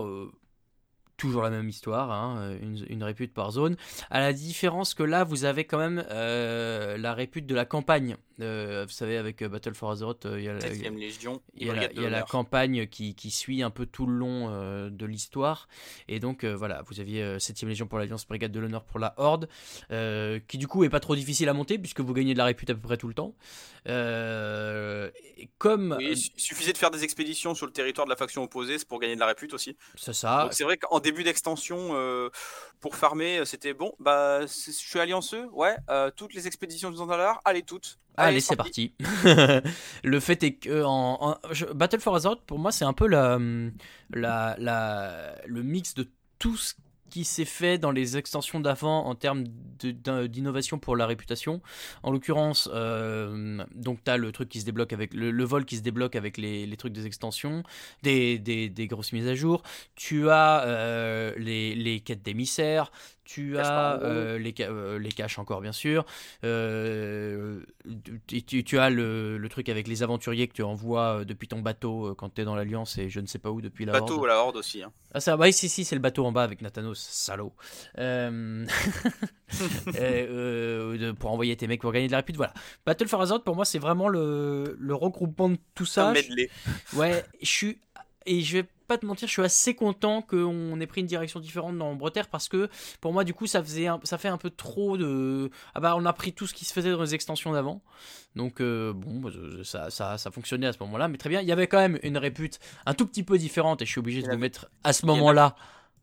toujours la même histoire, hein, une, une répute par zone. À la différence que là, vous avez quand même euh, la répute de la campagne. Euh, vous savez, avec euh, Battle for Azeroth, euh, il y a, la- 7ème Légion, il y a, la, Brigade il de y a la l'honneur. campagne qui, qui suit un peu tout le long euh, de l'histoire. Et donc, euh, voilà, vous aviez euh, 7ème Légion pour l'Alliance, Brigade de l'Honneur pour la Horde, euh, qui du coup est pas trop difficile à monter, puisque vous gagnez de la répute à peu près tout le temps. Euh, et comme Oui, il su- suffisait de faire des expéditions sur le territoire de la faction opposée, c'est pour gagner de la répute aussi. c'est ça, c'est vrai qu'en début d'extension, euh, pour farmer, c'était bon, bah je suis allianceux, ouais, euh, toutes les expéditions du l'heure, allez toutes. Allez, c'est parti. le fait est que en, en- je- Battle for Azeroth, pour moi, c'est un peu la, la, la- le mix de tout ce qui s'est fait dans les extensions d'avant en termes d'innovation pour la réputation. En l'occurrence, euh, donc tu as le truc qui se débloque avec le, vol qui se débloque avec les, trucs des extensions, des grosses mises à jour. Tu as euh, les, les quêtes d'émissaires. Tu as euh, les, euh, les caches encore bien sûr. Euh, tu, as le, le truc avec les aventuriers que tu envoies depuis ton bateau quand tu es dans l'Alliance et je ne sais pas où depuis la Bateau Horde. ou la horde aussi. hein. Ah ça, bah, si si c'est le bateau en bas avec Nathanos, salaud. Pour envoyer tes mecs pour gagner de la répute, voilà. Battle for Azeroth pour moi c'est vraiment le, le regroupement de tout ça. Un medley. Ouais, je suis et je vais pas te mentir, je suis assez content qu'on ait pris une direction différente dans Bretagne parce que pour moi du coup ça faisait un- ça fait un peu trop de ah bah on a pris tout ce qui se faisait dans les extensions d'avant. Donc euh, bon, bah, ça, ça, ça fonctionnait à ce moment-là, mais très bien. Il y avait quand même une répute un tout petit peu différente et je suis obligé de vous mettre à ce moment-là.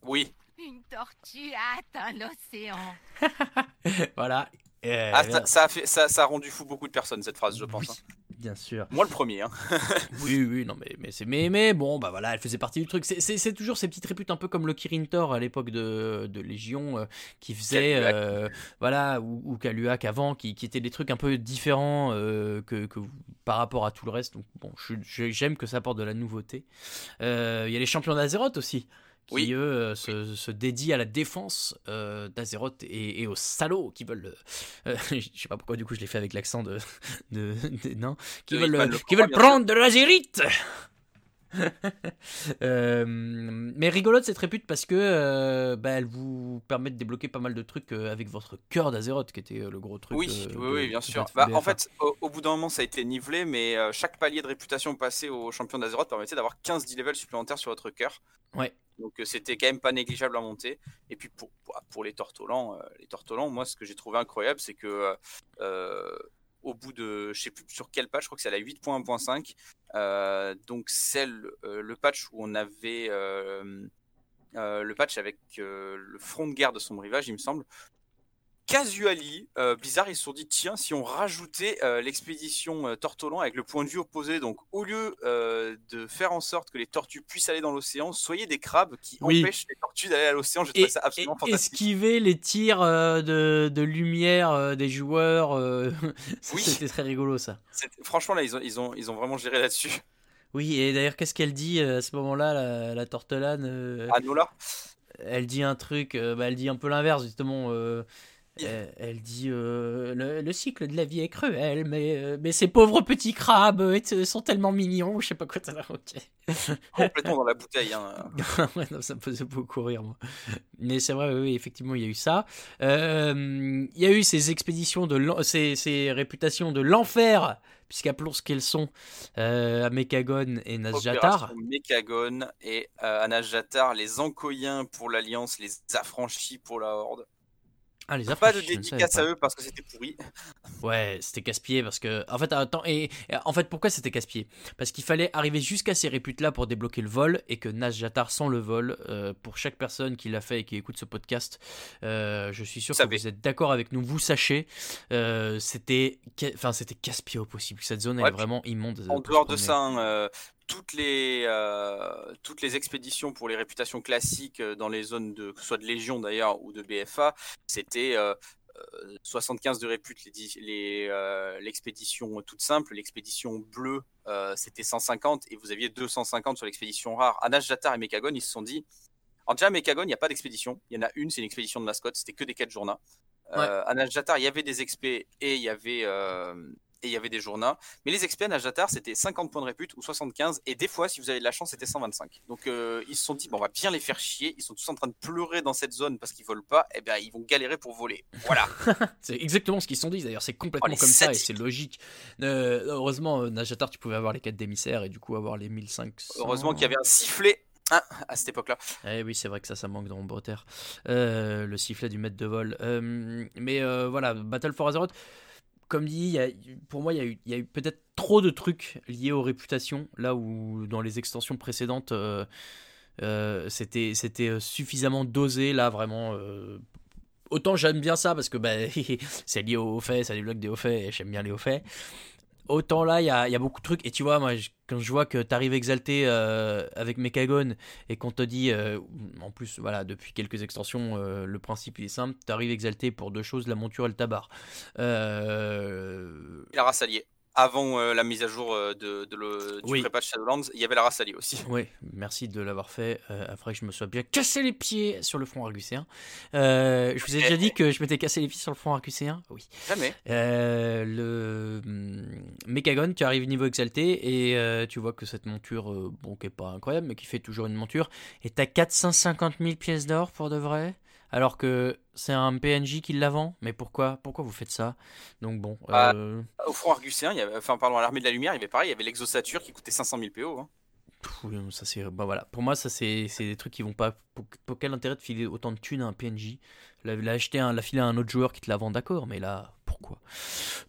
Oui. Une tortue a atteint l'océan. voilà. Euh, Ah, ça, ça a fait, ça, ça a rendu fou beaucoup de personnes cette phrase, je pense. oui, hein. Bien sûr. Moi le premier. hein. Oui, oui, non, mais, mais, c'est, mais, mais bon, bah voilà, elle faisait partie du truc. C'est, toujours ces petites réputes, un peu comme le Kirin Tor à l'époque de, de Légion, euh, qui faisait, euh, voilà, ou, ou Kaluak avant, qui, qui étaient des trucs un peu différents euh, que, par rapport à tout le reste. Donc bon, j'aime que ça apporte de la nouveauté. Il y a les champions d'Azeroth aussi. Qui Oui. eux euh, se, se dédient à la défense euh, d'Azeroth et, et aux salauds qui veulent. euh, je sais pas pourquoi du coup je l'ai fait avec l'accent de, de, de- non, qui De veulent, qui veulent prendre de l'azérite. Euh, mais rigolote cette répute parce que euh, bah, elle vous permet de débloquer pas mal de trucs euh, avec votre cœur d'Azeroth qui était le gros truc. Oui, euh, oui, bien sûr. Bah, en fait, au, au bout d'un moment, ça a été nivelé, mais euh, chaque palier de réputation passé au champion d'Azeroth permettait d'avoir 15 10 levels supplémentaires sur votre cœur. Ouais. Donc euh, c'était quand même pas négligeable à monter. Et puis pour, pour, les tortolans, euh, les tortolans, moi ce que j'ai trouvé incroyable, c'est que euh, euh, au bout de, je sais plus sur quel patch, je crois que c'est la 8.1.5, euh, donc c'est le, euh, le patch où on avait euh, le patch avec le front de guerre de son rivage, il me semble. Casually, euh, Blizzard ils se sont dit tiens si on rajoutait euh, l'expédition euh, Tortolan avec le point de vue opposé donc au lieu euh, de faire en sorte que les tortues puissent aller dans l'océan soyez des crabes qui Oui. empêchent les tortues d'aller à l'océan j'ai Et, trouvé ça et- absolument fantastique esquiver les tirs euh, de, de lumière des joueurs, Oui. c'était très rigolo ça. Franchement là ils ont, ils ont, ils ont vraiment géré là-dessus Oui, et d'ailleurs, qu'est-ce qu'elle dit à ce moment-là, la, la tortelane Anola? Elle dit un truc, bah, elle dit un peu l'inverse, justement. Elle, elle dit euh, le, le cycle de la vie est cruel, mais, euh, mais ces pauvres petits crabes euh, sont tellement mignons, je sais pas quoi. t'as- Ok. complètement dans la bouteille hein. ouais, non, ça me faisait beaucoup rire, moi. Mais c'est vrai, oui, effectivement, il y a eu ça. Euh, il y a eu ces expéditions de ces, ces réputations de l'enfer, puisqu'appelons ce qu'elles sont, euh, à Mekagon et. Opération Mekagon et euh, Anajatar les Ankoyens pour l'Alliance les affranchis pour la Horde Ah, les pas de dédicace à eux parce que c'était pourri Ouais, c'était casse-pied parce que. En fait, attends, et, et en fait, pourquoi c'était casse-pied? Parce qu'il fallait arriver jusqu'à ces réputes-là pour débloquer le vol et que Nas Jatar sans le vol, euh, pour chaque personne qui l'a fait et qui écoute ce podcast, euh, je suis sûr Vous que savez. vous êtes d'accord avec nous, vous sachez, euh, c'était, enfin, c'était casse-pied au possible. Cette zone Ouais, est vraiment immonde. En dehors de ça, hein, toutes, les, euh, toutes les expéditions pour les réputations classiques euh, dans les zones de, que ce soit de Légion d'ailleurs ou de BFA, c'était euh, euh, 75 de répute les di- les, euh, l'expédition toute simple, l'expédition bleue c'était 150 et vous aviez 250 sur l'expédition rare. Anash Jatar et Mekagon ils se sont dit, alors déjà Mekagon il n'y a pas d'expédition, il y en a une, c'est une expédition de mascotte, c'était que des quêtes journaux. Euh, Anash Jatar il y avait des expés et il y avait et il y avait des journaux. Mais les experts à Jatar, c'était 50 points de répute ou 75. Et des fois, si vous avez de la chance, c'était 125. Donc euh, ils se sont dit, bon, on va bien les faire chier. Ils sont tous en train de pleurer dans cette zone parce qu'ils volent pas. Et bien, ils vont galérer pour voler. Voilà. C'est exactement ce qu'ils se sont dit d'ailleurs, c'est complètement Oh, comme ça et c'est logique. Euh, heureusement, euh, Najatar, tu pouvais avoir les quêtes d'émissaires et du coup avoir les 1500. Heureusement qu'il y avait un sifflet. hein, à cette époque-là. Eh oui, c'est vrai que ça, ça manque dans Bretagne. Euh, le sifflet du maître de vol. Euh, mais euh, voilà, Battle for Azeroth, comme dit, y a- pour moi, il y a eu, peut-être trop de trucs liés aux réputations, là où dans les extensions précédentes, euh, euh, c'était euh, suffisamment dosé, là, vraiment. Autant j'aime bien ça parce que bah, c'est lié aux faits, ça débloque des hauts faits j'aime bien les hauts faits. Autant là, il y a, beaucoup de trucs. Et tu vois, moi, quand je vois que t'arrives exalté euh, avec Mekagon et qu'on te dit, euh, en plus, voilà, depuis quelques extensions, euh, le principe est simple. T'arrives exalté pour deux choses, la monture et le tabac. La race alliée. Avant euh, la mise à jour euh, de, de le, du Oui. pré-patch Shadowlands, il y avait la race alliée aussi. Oui, merci de l'avoir fait. Euh, après que je me sois bien cassé les pieds sur le front argusséen. Euh, je vous ai déjà dit que je m'étais cassé les pieds sur le front argusséen Oui. Jamais. Le hum, Mechagon, tu arrives niveau exalté et tu vois que cette monture, bon, qui est pas incroyable, mais qui fait toujours une monture, est à 450 000 pièces d'or pour de vrai? Alors que c'est un PNJ qui la vend. Mais pourquoi? Pourquoi vous faites ça? Donc bon. Ah. euh, Au front argusséen, il y avait, enfin, pardon, à l'armée de la lumière, il y avait pareil, il y avait l'exosature qui coûtait 500 000 PO. hein. pff, ça c'est. Bah voilà. Pour moi, ça c'est c'est des trucs qui vont pas. Pour, pour quel intérêt de filer autant de thunes à un PNJ la, la acheter, un, la filer à un autre joueur qui te la vend, d'accord, mais là, pourquoi?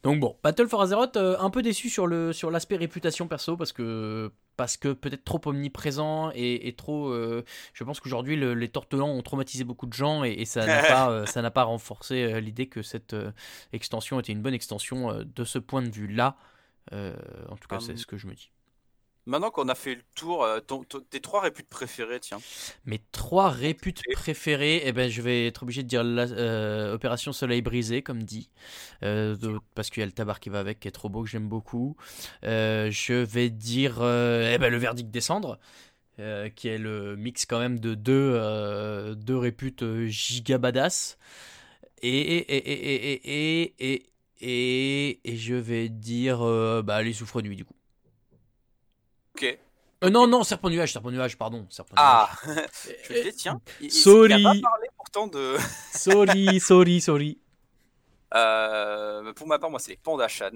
Donc bon, Battle for Azeroth, euh, un peu déçu sur le sur l'aspect réputation perso parce que parce que peut-être trop omniprésent et, et trop. euh, je pense qu'aujourd'hui le- les tortelans ont traumatisé beaucoup de gens et, et ça n'a pas euh, ça n'a pas renforcé euh, l'idée que cette extension était une bonne extension de ce point de vue là. en tout cas, Hum. c'est ce que je me dis. Maintenant qu'on a fait le tour, euh, tes trois réputes préférées, tiens. Mes trois réputes préférées, eh ben, je vais être obligé de dire la, euh, Opération Soleil Brisé, comme dit, euh, parce qu'il y a le tabar qui va avec, qui est trop beau, que j'aime beaucoup. Euh, je vais dire eh ben, le verdict descendre. qui est le mix quand même de deux, réputes gigabadas. Et, et, et, je vais dire bah, les souffres nuits du coup. Ok. Euh, non, non, serpent nuage, serpent nuage, pardon. Serpent Ah, nuage. je me disais, tiens. il- Sorry. Il a pas parlé pourtant de. sorry, sorry, sorry. Euh, pour ma part, moi, c'est les Pandachan.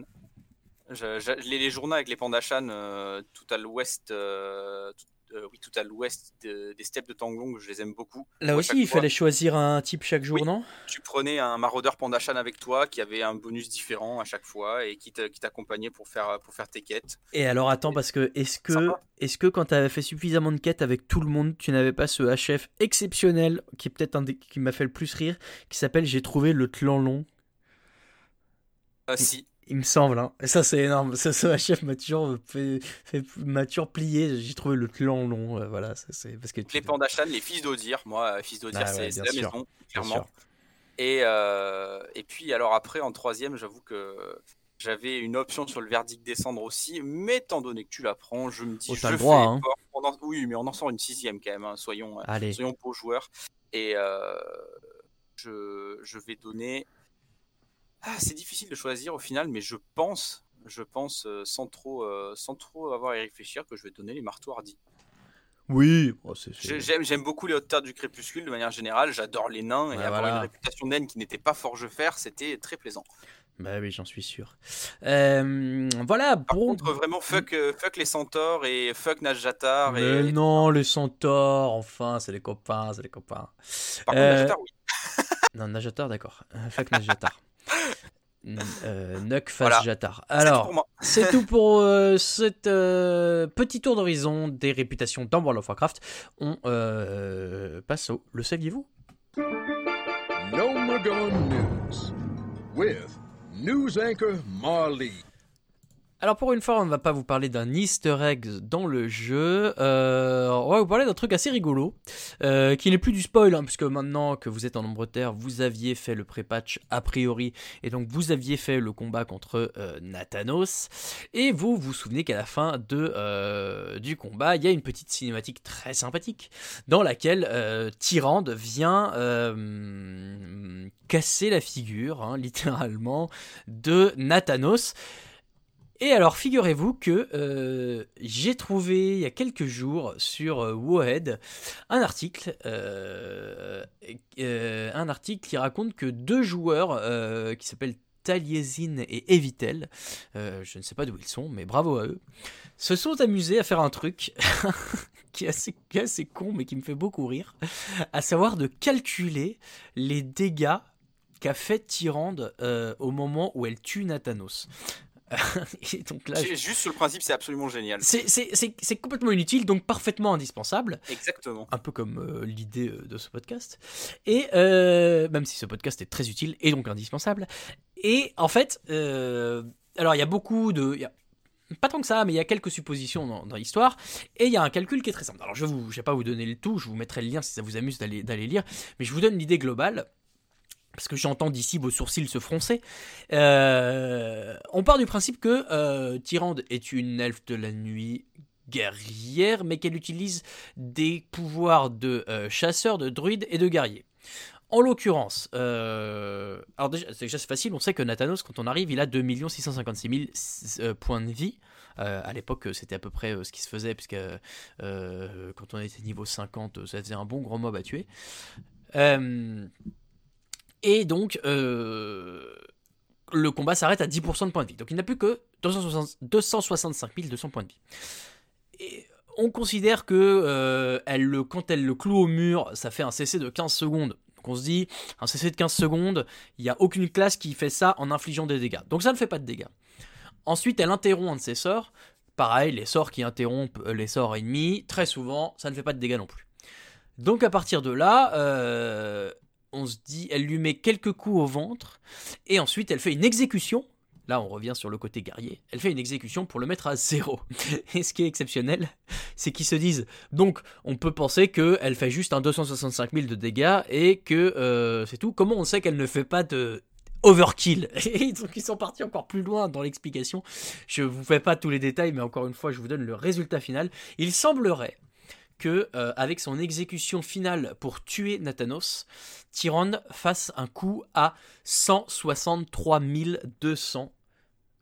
Je, je- les, les journaux avec les Pandachan euh, tout à l'ouest, euh, tout, euh, oui, tout à l'ouest de- des steppes de Tanglong, je les aime beaucoup. Là Moi, aussi, il fois, fallait choisir un type chaque jour, Oui. non? Tu prenais un maraudeur Pandachan avec toi qui avait un bonus différent à chaque fois et qui t'accompagnait pour faire, pour faire tes quêtes. Et alors, attends, parce que est-ce que, Sympa. est-ce que quand tu avais fait suffisamment de quêtes avec tout le monde, tu n'avais pas ce HF exceptionnel, qui est peut-être un des qui m'a fait le plus rire, qui s'appelle J'ai trouvé le clan long Euh, si, Il me semble, hein. Et ça c'est énorme. Ça, ce HF m'a toujours fait, fait- m'a toujours plié. J'ai trouvé le clan long. euh, voilà, ça, c'est parce que tu- les Pandachan, les fils d'Odir. Moi, euh, fils d'Odir, Ah c'est ouais, c'est la sûr, maison, clairement. Et, euh, et puis, alors après, en troisième, j'avoue que j'avais une option sur le verdict descendre aussi, mais étant donné que tu la prends, je me dis, Oh, je le fais hein. en- Oui, mais on en sort une sixième quand même, hein, soyons, euh, Allez. soyons beaux joueurs. Et euh, je, je vais donner... Ah, c'est difficile de choisir au final, mais je pense, je pense euh, sans, trop, euh, sans trop avoir à y réfléchir, que je vais donner les marteaux hardis. Oui. oh, J'aime, beaucoup les hautes terres du crépuscule de manière générale. J'adore les nains et avoir voilà. une réputation naine qui n'était pas forge-fer, c'était très plaisant. Bah oui, j'en suis sûr. Euh, voilà. Par Pour... contre, vraiment, fuck, fuck les centaures et fuck Najjatar. Mais Et... non, les centaures. Enfin, c'est les copains, c'est les copains. Par Euh, contre, Najjatar, oui. Non, Najatar, d'accord. Fuck Najatar. N- euh, Nuck face Voilà. Jatar. C'est tout Alors, c'est tout pour euh, cet euh, petit tour d'horizon des réputations dans World of Warcraft. On euh, passe au Le saviez-vous? No News with news anchor Marley. Alors pour une fois, on ne va pas vous parler d'un easter egg dans le jeu. Euh, on va vous parler d'un truc assez rigolo, euh, qui n'est plus du spoil, hein, puisque maintenant que vous êtes en nombre terre, vous aviez fait le pré-patch a priori, et donc vous aviez fait le combat contre euh, Nathanos, et vous vous souvenez qu'à la fin de, euh, du combat, il y a une petite cinématique très sympathique, dans laquelle Tyrande vient casser la figure, hein, littéralement, de Nathanos. Et alors, figurez-vous que euh, j'ai trouvé il y a quelques jours sur euh, Wohead un article, euh, euh, un article qui raconte que deux joueurs qui s'appellent Taliesin et Evitel, je ne sais pas d'où ils sont, mais bravo à eux, se sont amusés à faire un truc qui est assez, con, mais qui me fait beaucoup rire, à savoir de calculer les dégâts qu'a fait Tyrande au moment où elle tue Nathanos. Et donc là, Juste sur le principe, c'est absolument génial. c'est- complètement inutile, donc parfaitement indispensable, Exactement. un peu comme euh, l'idée euh, de ce podcast. Et euh, même si ce podcast est très utile et donc indispensable. Et en fait, euh, alors il y a beaucoup de, y a pas tant que ça, mais il y a quelques suppositions dans, dans l'histoire, et il y a un calcul qui est très simple. Alors je ne vais pas vous donner le tout, je vous mettrai le lien si ça vous amuse d'aller d'aller lire, mais je vous donne l'idée globale. Parce que j'entends d'ici vos sourcils se froncer. Euh, on part du principe que euh, Tyrande est une elfe de la nuit guerrière, mais qu'elle utilise des pouvoirs de euh, chasseur, de druide et de guerrier. En l'occurrence, euh, alors déjà, déjà c'est facile, on sait que Nathanos, quand on arrive, il a 2 656 000 euh, points de vie. Euh, à l'époque, c'était à peu près ce qui se faisait, puisque quand on était niveau 50, ça faisait un bon gros mob à tuer. Euh, et donc, euh, le combat s'arrête à 10% de points de vie. Donc il n'a plus que 260 265 200 points de vie. Et on considère que euh, quand elle le cloue au mur, ça fait un CC de 15 secondes. Donc on se dit, un CC de 15 secondes, il n'y a aucune classe qui fait ça en infligeant des dégâts. Donc ça ne fait pas de dégâts. Ensuite, elle interrompt un de ses sorts. Pareil, les sorts qui interrompent les sorts ennemis, très souvent, ça ne fait pas de dégâts non plus. Donc à partir de là, euh, on se dit, elle lui met quelques coups au ventre, et ensuite elle fait une exécution. Là, on revient sur le côté guerrier. Elle fait une exécution pour le mettre à zéro. Et ce qui est exceptionnel, c'est qu'ils se disent, donc on peut penser qu'elle fait juste un 265 000 de dégâts et que euh, c'est tout. Comment on sait qu'elle ne fait pas de overkill? Donc ils sont partis encore plus loin dans l'explication. Je vous fais pas tous les détails, mais encore une fois, je vous donne le résultat final. Il semblerait euh, avec son exécution finale pour tuer Nathanos, Tyrande fasse un coup à 163 200.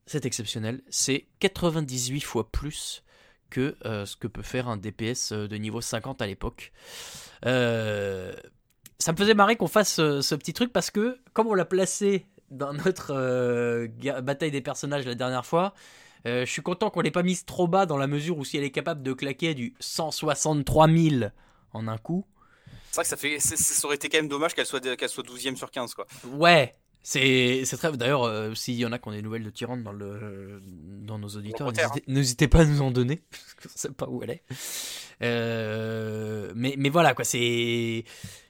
C'est exceptionnel, c'est 98 fois plus que euh, ce que peut faire un DPS euh, de niveau 50 à l'époque. Ça me faisait marrer qu'on fasse ce, petit truc parce que, comme on l'a placé dans notre bataille des personnages la dernière fois, euh, je suis content qu'on l'ait pas mise trop bas dans la mesure où si elle est capable de claquer du 163 000 en un coup. C'est vrai que ça, fait, ça aurait été quand même dommage qu'elle soit, qu'elle soit 12ème sur 15. Quoi. Ouais, c'est très. D'ailleurs, euh, s'il y en a qui ont des nouvelles de Tyrande dans, le, dans nos auditeurs, n'hésitez- pas à nous en donner. parce qu'on sait pas où elle est. Euh, mais, mais voilà, quoi, c'est.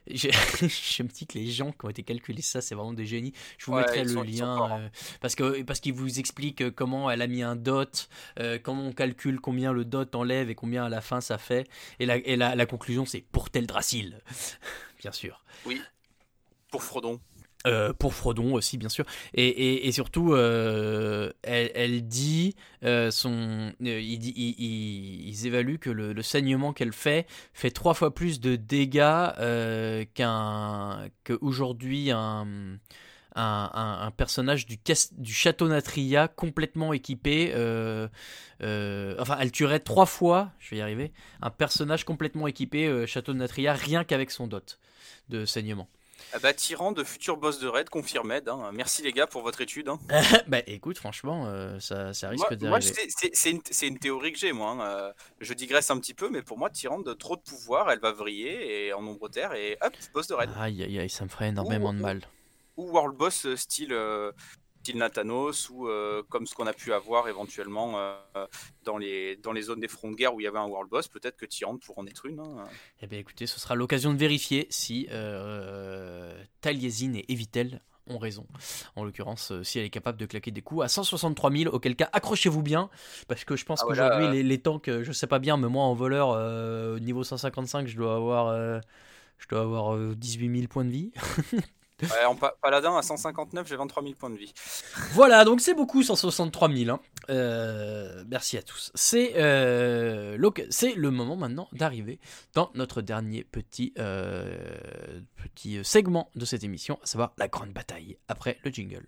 Je, je me dis que les gens qui ont été calculés ça, c'est vraiment des génies. Je vous Ouais, mettrai le sont- lien forts, hein. euh, parce que parce qu'ils vous expliquent comment elle a mis un dot, euh, comment on calcule combien le dot enlève et combien à la fin ça fait. Et la, et la, la conclusion, c'est pour tel Dracil, bien sûr. Pour Frodon. Euh, pour Frodon aussi, bien sûr. Et, et, surtout, euh, elle, dit, euh, son, ils évaluent que le, saignement qu'elle fait fait trois fois plus de dégâts qu'un qu'aujourd'hui un, un, personnage du, du château Natria complètement équipé. enfin, elle tuerait trois fois, je vais y arriver, un personnage complètement équipé château Natria rien qu'avec son dot de saignement. Ah bah, Tyran de futur boss de raid, confirme Ed, hein. Merci les gars pour votre étude. hein. bah écoute, franchement, euh, ça, ça risque d'arriver. moi, c'est- une, théorie que j'ai, moi. hein. Euh, je digresse un petit peu, mais pour moi, Tyran de trop de pouvoir, elle va vriller et en nombre terre et hop, boss de raid. Aïe aïe aïe, ça me ferait énormément de mal. Ou world boss euh, style, euh, style Nathanos, ou euh, comme ce qu'on a pu avoir éventuellement euh, dans, les, dans les zones des fronts de guerre où il y avait un world boss. Peut-être que Tyran pourrait en être une. hein. Eh bien écoutez, ce sera l'occasion de vérifier si euh, Taliesin et Evitel ont raison. En l'occurrence, euh, si elle est capable de claquer des coups à 163 000, auquel cas accrochez-vous bien, parce que je pense Ah, voilà, qu'aujourd'hui, euh. les, les tanks, je sais pas bien, mais moi en voleur, niveau 155, je dois avoir, je dois avoir euh, 18 000 points de vie. En pa- paladin à 159, j'ai 23 000 points de vie. Voilà, donc c'est beaucoup 163 000. hein. Euh, merci à tous. C'est euh, c'est le moment maintenant d'arriver dans notre dernier petit, euh, petit segment de cette émission, à savoir la grande bataille, après le jingle.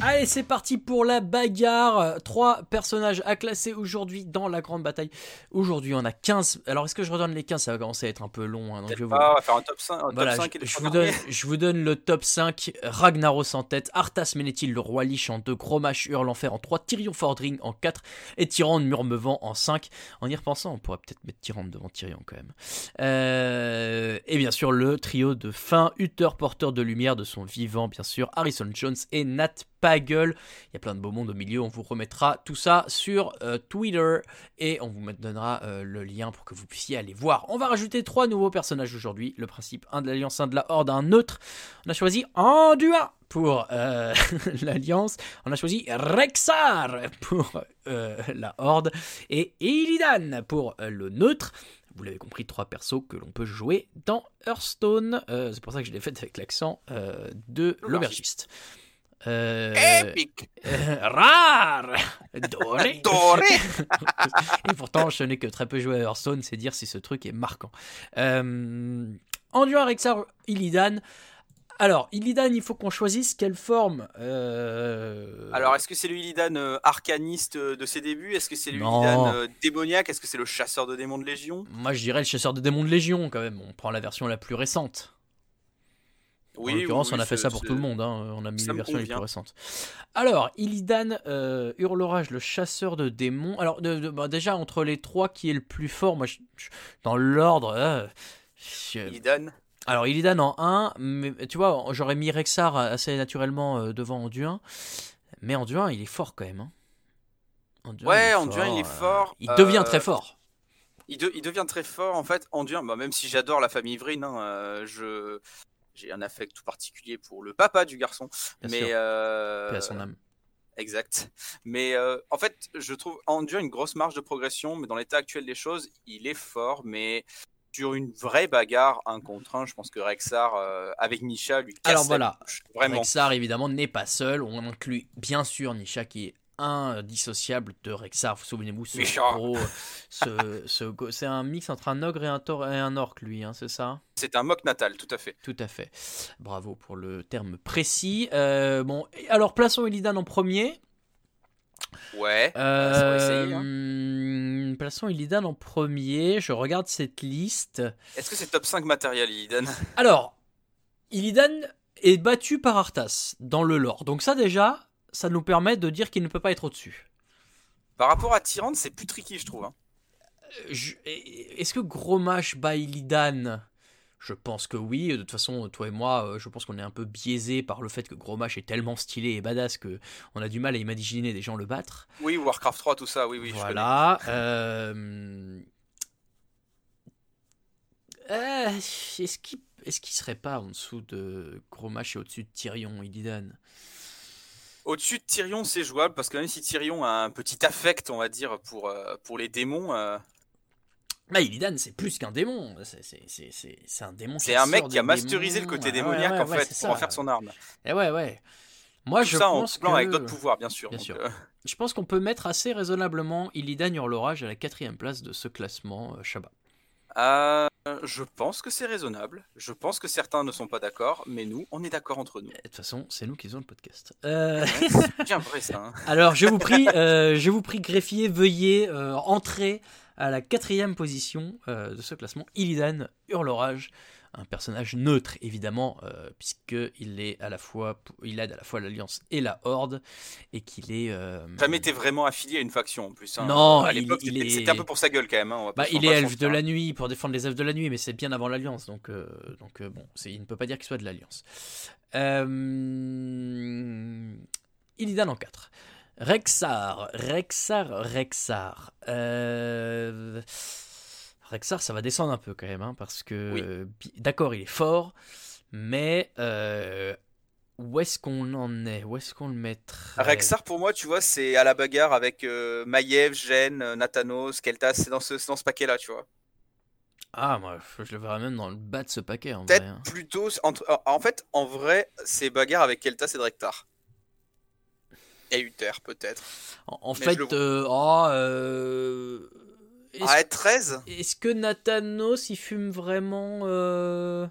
Allez, c'est parti pour la bagarre. Trois personnages à classer aujourd'hui dans la grande bataille. Aujourd'hui, on a 15. Alors, est-ce que je redonne les 15 Ça va commencer à être un peu long. hein, donc je vous- pas, on va faire un top 5, un top voilà, 5 et je, vous donne, derniers. je vous donne le top 5. Ragnaros en tête, Arthas Ménéthil, le roi Lich en 2, Chromache hurle l'enfer en 3, Tyrion Fordring en 4 et Tyrande Murmevant en 5. En y repensant, on pourrait peut-être mettre Tyrande devant Tyrion quand même. Euh, et bien sûr, le trio de fin, Uther, porteur de lumière de son vivant, bien sûr, Harrison Jones et Nat Pagel. Il y a plein de beaux mondes au milieu, on vous remettra tout ça sur euh, Twitter et on vous donnera euh, le lien pour que vous puissiez aller voir. On va rajouter trois nouveaux personnages aujourd'hui. Le principe, un de l'Alliance, un de la Horde, un neutre. On a choisi Anduin pour euh, l'Alliance. On a choisi Rexar pour la Horde et Illidan pour le neutre. Vous l'avez compris, trois persos que l'on peut jouer dans Hearthstone. Euh, C'est pour ça que je l'ai fait avec l'accent euh, de l'aubergiste. Euh, Épique euh, rare Doré Doré Et pourtant, je n'ai que très peu joué à Hearthstone, c'est dire si ce truc est marquant. Euh, Anduin, Rexar, Illidan. Alors, Illidan, il faut qu'on choisisse quelle forme. euh, Alors, est-ce que c'est le Illidan euh, arcaniste euh, de ses débuts? Est-ce que c'est le Non. Illidan euh, démoniaque? Est-ce que c'est le chasseur de démons de Légion? Moi, je dirais le chasseur de démons de Légion, quand même. On prend la version la plus récente. En l'occurrence, on a fait ça pour tout le monde. hein. On a mis ça les versions les plus récentes. Alors, Illidan, euh, Hurlorage, le chasseur de démons. Alors, de- de- bah, déjà, entre les trois, qui est le plus fort Moi, je- je- dans l'ordre. euh, je- Illidan Alors, Illidan en 1, mais tu vois, j'aurais mis Rexar assez naturellement euh, devant Anduin. Mais Anduin, il est fort quand même. hein. Anduin, Ouais, Anduin, il est euh, fort. il devient Euh, très fort. il, de- il devient très fort en fait. Anduin, bah, même si j'adore la famille Vryn, hein, euh, je j'ai un affect tout particulier pour le papa du garçon. Bien mais sûr. euh, à son âme. Exact. Mais euh, en fait, je trouve Anduin une grosse marge de progression, mais dans l'état actuel des choses, il est fort, mais sur une vraie bagarre un contre un, je pense que Rexar euh, avec Nisha lui casse Alors voilà. Vraiment. Rexar, évidemment, n'est pas seul. On inclut bien sûr Nisha qui est indissociable de Rexar. Vous souvenez-vous, ce Méchant. gros. ce, ce go- c'est un mix entre un ogre et un, tor- et un orc, lui, hein, c'est ça? C'est un mock natal, tout à fait. Tout à fait. Bravo pour le terme précis. Euh, bon, alors plaçons Illidan en premier. Ouais. essayer, hein. Euh, Plaçons Illidan en premier. Je regarde cette liste. Est-ce que c'est top 5 matériel, Illidan? Alors, Illidan est battu par Arthas dans le lore. Donc ça déjà, ça nous permet de dire qu'il ne peut pas être au-dessus. Par rapport à Tyrande, c'est plus tricky, je trouve. hein. Euh, je- Est-ce que Gromash bat Illidan Je pense que oui. De toute façon, toi et moi, euh, je pense qu'on est un peu biaisé par le fait que Gromash est tellement stylé et badass que on a du mal à imaginer des gens le battre. Oui, Warcraft 3, tout ça, oui, oui. je voilà. euh, euh, Est-ce qu'il est qu'il serait pas en dessous de Gromash et au-dessus de Tyrion, Illidan Au-dessus de Tyrion, c'est jouable parce que même si Tyrion a un petit affect, on va dire, pour, euh, pour les démons, euh, Bah, Illidan, c'est plus qu'un démon. C'est- un démon. c'est un mec qui a masterisé le côté Ouais, démoniaque ouais, en fait pour en ça. faire son arme. Eh ouais, ouais. Moi, Tout je ça en pense plan que... avec d'autres pouvoirs, bien sûr. Bien donc, sûr. euh, Je pense qu'on peut mettre assez raisonnablement Illidan Hurlorage à la quatrième place de ce classement euh, Shabbat. euh, je pense que c'est raisonnable. Je pense que certains ne sont pas d'accord, mais nous, on est d'accord entre nous. De toute façon, c'est nous qui faisons le podcast. Euh, Ouais, c'est bien vrai ça. hein. Alors, je vous prie, euh, je vous prie, greffier, veuillez euh, entrer à la quatrième position euh, de ce classement. Illidan Hurlorage, un personnage neutre évidemment, euh, puisqu'il est à la fois, il aide à la fois l'Alliance et la Horde, et qu'il est. euh, Jamais été vraiment affilié à une faction en plus. hein. Non, à l'époque, c'était est- un peu pour sa gueule quand même. hein, on va pas Bah, il est elfe de la nuit pour défendre les elfes de la nuit, mais c'est bien avant l'Alliance, donc, euh, donc euh, bon, il ne peut pas dire qu'il soit de l'Alliance. Euh... Illidan en 4. Rexar, Rexar, Rexar. Euh... Rexar, ça va descendre un peu quand même, hein, parce que, Oui. euh, d'accord, il est fort, mais euh, où est-ce qu'on en est? Où est-ce qu'on le mettrait? Rexar, pour moi, tu vois, c'est à la bagarre avec euh, Maiev, Gen, Nathanos, Keltas, c'est dans ce, c'est dans ce paquet-là, tu vois. Ah, moi, je le verrais même dans le bas de ce paquet, en vrai. Peut-être hein. plutôt. Entre... en- fait, en vrai, c'est bagarre avec Keltas et Drektar. Et Uther, peut-être. En, en Mais je fait, le euh, oh, euh, est-ce, Ah, 13 est-ce que Nathanos il fume vraiment euh,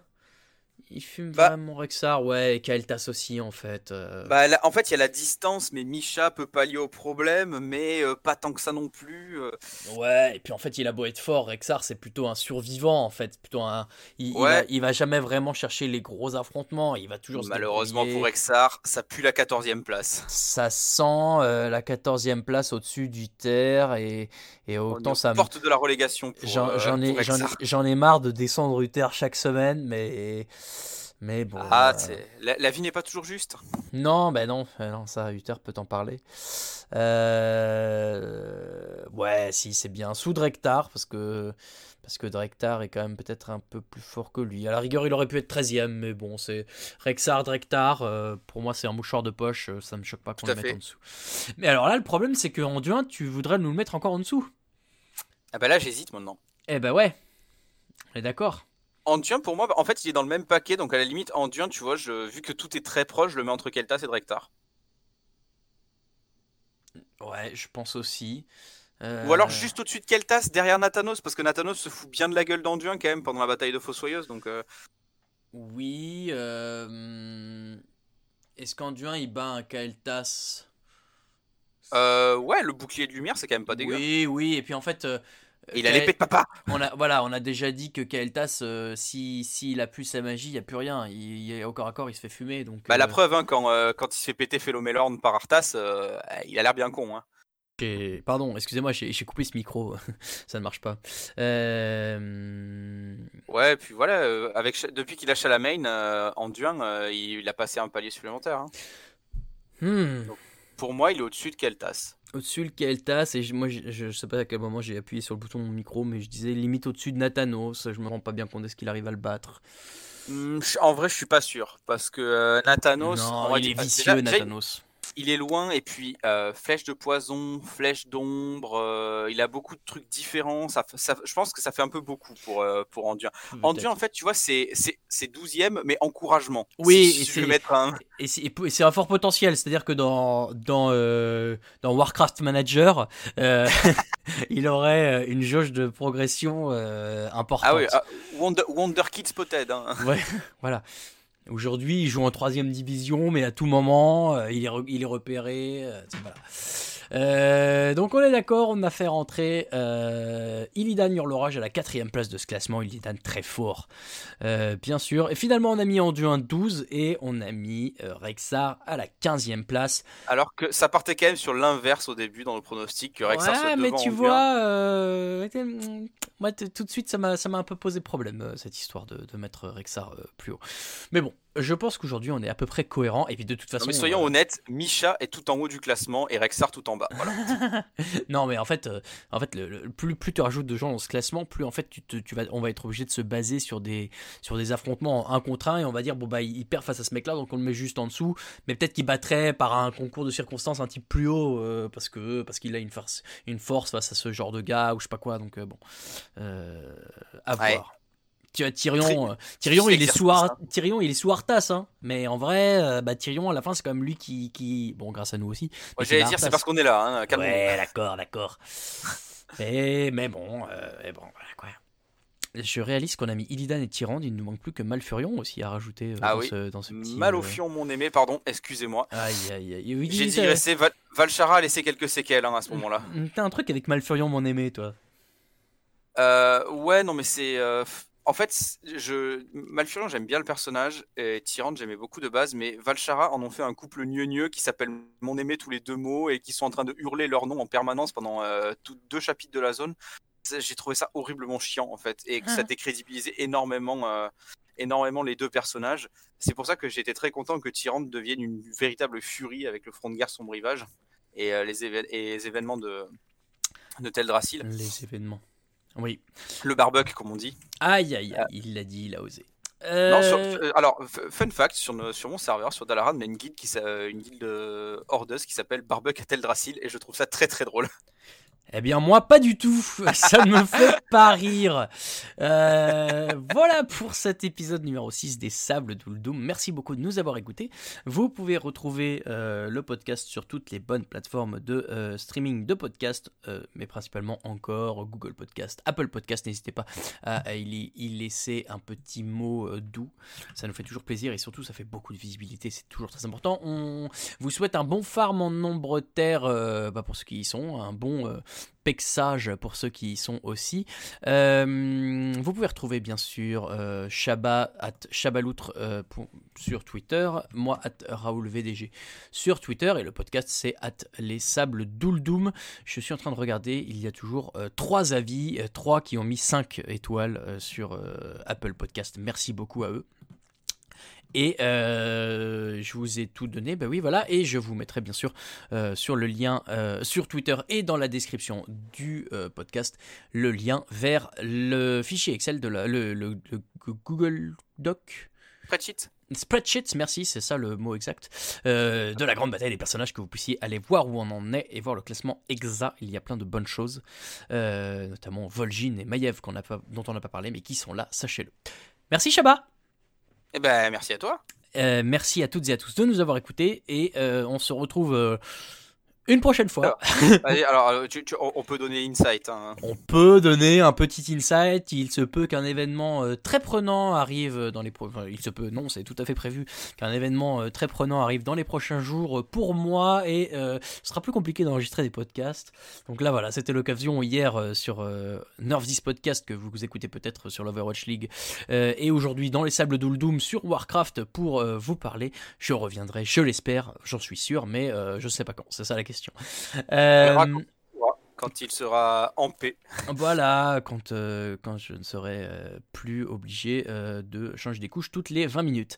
Il fume Bah- vraiment Rexar Ouais, et Kael'thas aussi en fait. euh. Bah, là, en fait, il y a la distance, mais Misha peut pallier au problème, mais euh, pas tant que ça non plus. euh. Ouais, et puis en fait, il a beau être fort, Rexar c'est plutôt un survivant en fait. Plutôt un, il, il Ouais. va, il va jamais vraiment chercher les gros affrontements, il va toujours se Malheureusement pour Rexar, ça pue la 14e place. Ça sent la 14e place au-dessus du terre et, et autant ça me portes de la relégation J'en ai, ai- ai marre de descendre Uther chaque semaine, mais, mais bon. Ah, euh, la, la vie n'est pas toujours juste. Non, ben non, euh, non, ça, Uther peut t'en parler. Euh, Ouais, si, c'est bien. Sous Drektar, parce que, parce que Drektar est quand même peut-être un peu plus fort que lui. À la rigueur, il aurait pu être 13ème, mais bon, c'est Rexar, Drektar, euh, pour moi, c'est un mouchoir de poche, euh, ça me choque pas qu'on le mette fait. en dessous. Mais alors là, le problème, c'est qu'en Duin, tu voudrais nous le mettre encore en dessous. Ah bah là, j'hésite maintenant. Eh ben ouais, on est d'accord. Anduin, pour moi, en fait, il est dans le même paquet, donc à la limite, Anduin, tu vois, je, vu que tout est très proche, je le mets entre Keltas et Drektar. Ouais, je pense aussi. Ou alors Euh, juste au-dessus de Keltas, derrière Nathanos, parce que Nathanos se fout bien de la gueule d'Anduin quand même pendant la bataille de Fossoyeuse, donc euh, Oui. euh, Est-ce qu'Anduin il bat un Kael'thas euh, ouais, le bouclier de lumière, c'est quand même pas dégueu. Oui, oui. Et puis en fait, Il a l'épée de papa. On a, voilà, on a déjà dit que Kael'thas, euh, si s'il a plus sa magie, il y a plus rien. Il, il est au corps à corps, il se fait fumer. Donc. Bah, la euh, preuve, hein, quand, euh, quand il se fait péter Félomelorn par Arthas, euh, il a l'air bien con. Hein. Pardon, excusez-moi, j'ai coupé ce micro. Ça ne marche pas. Ouais, puis voilà, avec, depuis qu'il a Charlemagne, euh, Anduin, euh, il, il a passé un palier supplémentaire. hein. hmm. Pour moi, il est au-dessus de Keltas. Au-dessus le Kael'thas, et je- moi je, je sais pas à quel moment j'ai appuyé sur le bouton de mon micro, mais je disais limite au-dessus de Nathanos. Je me rends pas bien compte est-ce qu'il arrive à le battre. Hmm, en vrai, je suis pas sûr. Parce que euh, Nathanos. on non, il est vicieux déjà, Nathanos. Il est loin et puis euh, flèche de poison, flèche d'ombre, euh, il a beaucoup de trucs différents. Ça, ça- je pense que ça fait un peu beaucoup pour, euh, pour Enduin. Enduin, en fait, tu vois, c'est c'est- c'est 12e, mais encouragement. Oui, si, et si c'est- un. Et un fort potentiel, c'est-à-dire que dans, dans, euh, dans Warcraft Manager, il aurait une jauge de progression importante. Ah oui, ah, Wonder, Wonder Kid Spotted. hein. Ouais, voilà. Aujourd'hui, il joue en troisième division, mais à tout moment, euh, il, est repéré. euh. Euh, donc on est d'accord, on a fait rentrer euh, Illidan Hurlorage à la quatrième place de ce classement. Illidan très fort, euh, bien sûr. Et finalement, on a mis Anduin 12 et on a mis euh, Rexar à la quinzième place. Alors que ça partait quand même sur l'inverse au début dans le pronostic, que Rexar ouais, soit mais tu vois, moi tout de suite ça m'a un peu posé problème cette histoire de, de mettre Rexar plus haut. Mais bon, je pense qu'aujourd'hui on est à peu près cohérent et puis de toute Non, façon. mais soyons euh, honnêtes, Misha est tout en haut du classement et Rexar tout en bas. Voilà. non mais en fait, euh, en fait, le, le- plus plus tu rajoutes de gens dans ce classement, plus en fait tu, te- tu vas, on va être obligé de se baser sur des sur des affrontements en un contre un et on va dire bon bah il perd face à ce mec-là donc on le met juste en dessous, mais peut-être qu'il battrait par un concours de circonstances un type plus haut euh, parce que parce qu'il a une force une force face à ce genre de gars ou je sais pas quoi donc bon à Ouais. voir. Tu vois, Tyrion, euh, Tyrion, il est sous. Tyrion, il est sous Arthas, hein. Mais en vrai, euh, bah, Tyrion, à la fin, c'est quand même lui qui, qui, bon, grâce à nous aussi. Moi, mais J'allais dire, c'est parce qu'on est là. Hein. calmons-nous. Ouais, d'accord, d'accord. mais, mais bon, euh, mais bon, voilà quoi. Je réalise qu'on a mis Illidan et Tyrande, il ne nous manque plus que Malfurion aussi à rajouter euh, Ah dans, oui. ce, dans ce petit. Mal au euh, fion, mon aimé, pardon, excusez-moi. Aïe, aïe, aïe. J'ai digressé, Val- Valchara a laissé quelques séquelles hein, à ce moment-là. T'as un truc avec Malfurion, mon aimé, toi. Euh, ouais, non, mais c'est. En fait, je... Malfurion, j'aime bien le personnage, et Tyrande, j'aimais beaucoup de base, mais Valchara en ont fait un couple gneu qui s'appelle Mon aimé tous les deux mots et qui sont en train de hurler leur nom en permanence pendant euh, tout- deux chapitres de la zone. J'ai trouvé ça horriblement chiant, en fait, et que ça décrédibilisait énormément, euh, énormément les deux personnages. C'est pour ça que j'étais très content que Tyrande devienne une véritable furie avec le front de guerre Sombre Rivage et, euh, les, évén- et les événements de, de Teldrassil. Les événements. Oui. Le barbuck, comme on dit. Aïe, aïe, aïe. Il l'a dit, il a osé. Non, sur- Euh, euh, alors, fun fact, sur, sur mon serveur, sur Dalaran, on a une guilde, qui, une guilde euh, hordeuse qui s'appelle Barbuck à Teldrassil et je trouve ça très très drôle. Eh bien, moi, pas du tout. Ça ne me fait pas rire. Euh, voilà pour cet épisode numéro 6 des Sables d'Uldum. Merci beaucoup de nous avoir écoutés. Vous pouvez retrouver euh, le podcast sur toutes les bonnes plateformes de euh, streaming de podcast, mais principalement encore Google Podcast, Apple Podcast. N'hésitez pas à, y, laisser un petit mot doux. Ça nous fait toujours plaisir et surtout, ça fait beaucoup de visibilité. C'est toujours très important. On vous souhaite un bon farm en nombre terre, bah, pour ceux qui y sont, un bon pexage pour ceux qui y sont aussi. Euh, vous pouvez retrouver bien sûr euh, Shabba at Shabaloutre euh, sur Twitter, moi at Raoul VDG sur Twitter et le podcast c'est at les sables d'Uldum. Je suis en train de regarder, il y a toujours euh, trois avis, trois qui ont mis 5 étoiles sur Apple Podcast. Merci beaucoup à eux. Et euh, je vous ai tout donné, ben oui voilà, et je vous mettrai bien sûr euh, sur le lien euh, sur Twitter et dans la description du podcast le lien vers le fichier Excel de la, le, le- le Google Doc. Spreadsheet Spreadsheets, merci, c'est ça le mot exact, euh, de la grande bataille des personnages, que vous puissiez aller voir où on en est et voir le classement exact. Il y a plein de bonnes choses, euh, notamment Vol'jin et Maiev qu'on a pas, dont on n'a pas parlé, mais qui sont là, sachez-le. Merci Shabba Eh ben, merci à toi. Euh, merci à toutes et à tous de nous avoir écoutés et euh, on se retrouve euh, une prochaine fois. Allez, alors, euh, tu- tu- on peut donner insight. hein. On peut donner un petit insight. Il se peut qu'un événement euh, très prenant arrive dans les. pro- enfin, il se peut, non, c'est tout à fait prévu qu'un événement euh, très prenant arrive dans les prochains jours euh, pour moi et euh, ce sera plus compliqué d'enregistrer des podcasts. Donc là, voilà, c'était l'occasion hier euh, sur euh, Nerf 10 Podcast que vous écoutez peut-être sur l'Overwatch League euh, et aujourd'hui dans les Sables d'Uldum sur Warcraft pour euh, vous parler. Je reviendrai, je l'espère, j'en suis sûr, mais euh, je sais pas quand. C'est ça la question. Euh, Quand il sera en paix. voilà, quand, euh, quand je ne serai euh, plus obligé euh, de changer des couches toutes les 20 minutes.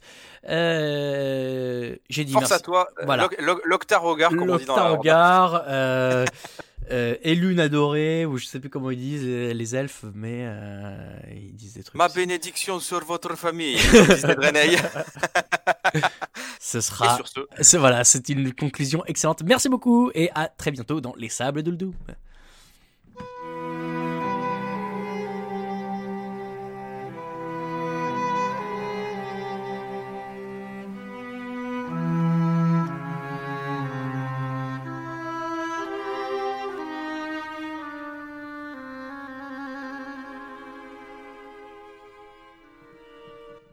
J'ai dit Force merci. à toi. Voilà. Loc- Loc- Loctar-Regard, comme on dit dans la euh, euh, Elune adorée, ou je sais plus comment ils disent, les, les elfes, mais euh, ils disent des trucs. Ma bénédiction sur votre famille. Ce sera. ce, Voilà, c'est une conclusion excellente. Merci beaucoup et à très bientôt dans Les Sables de.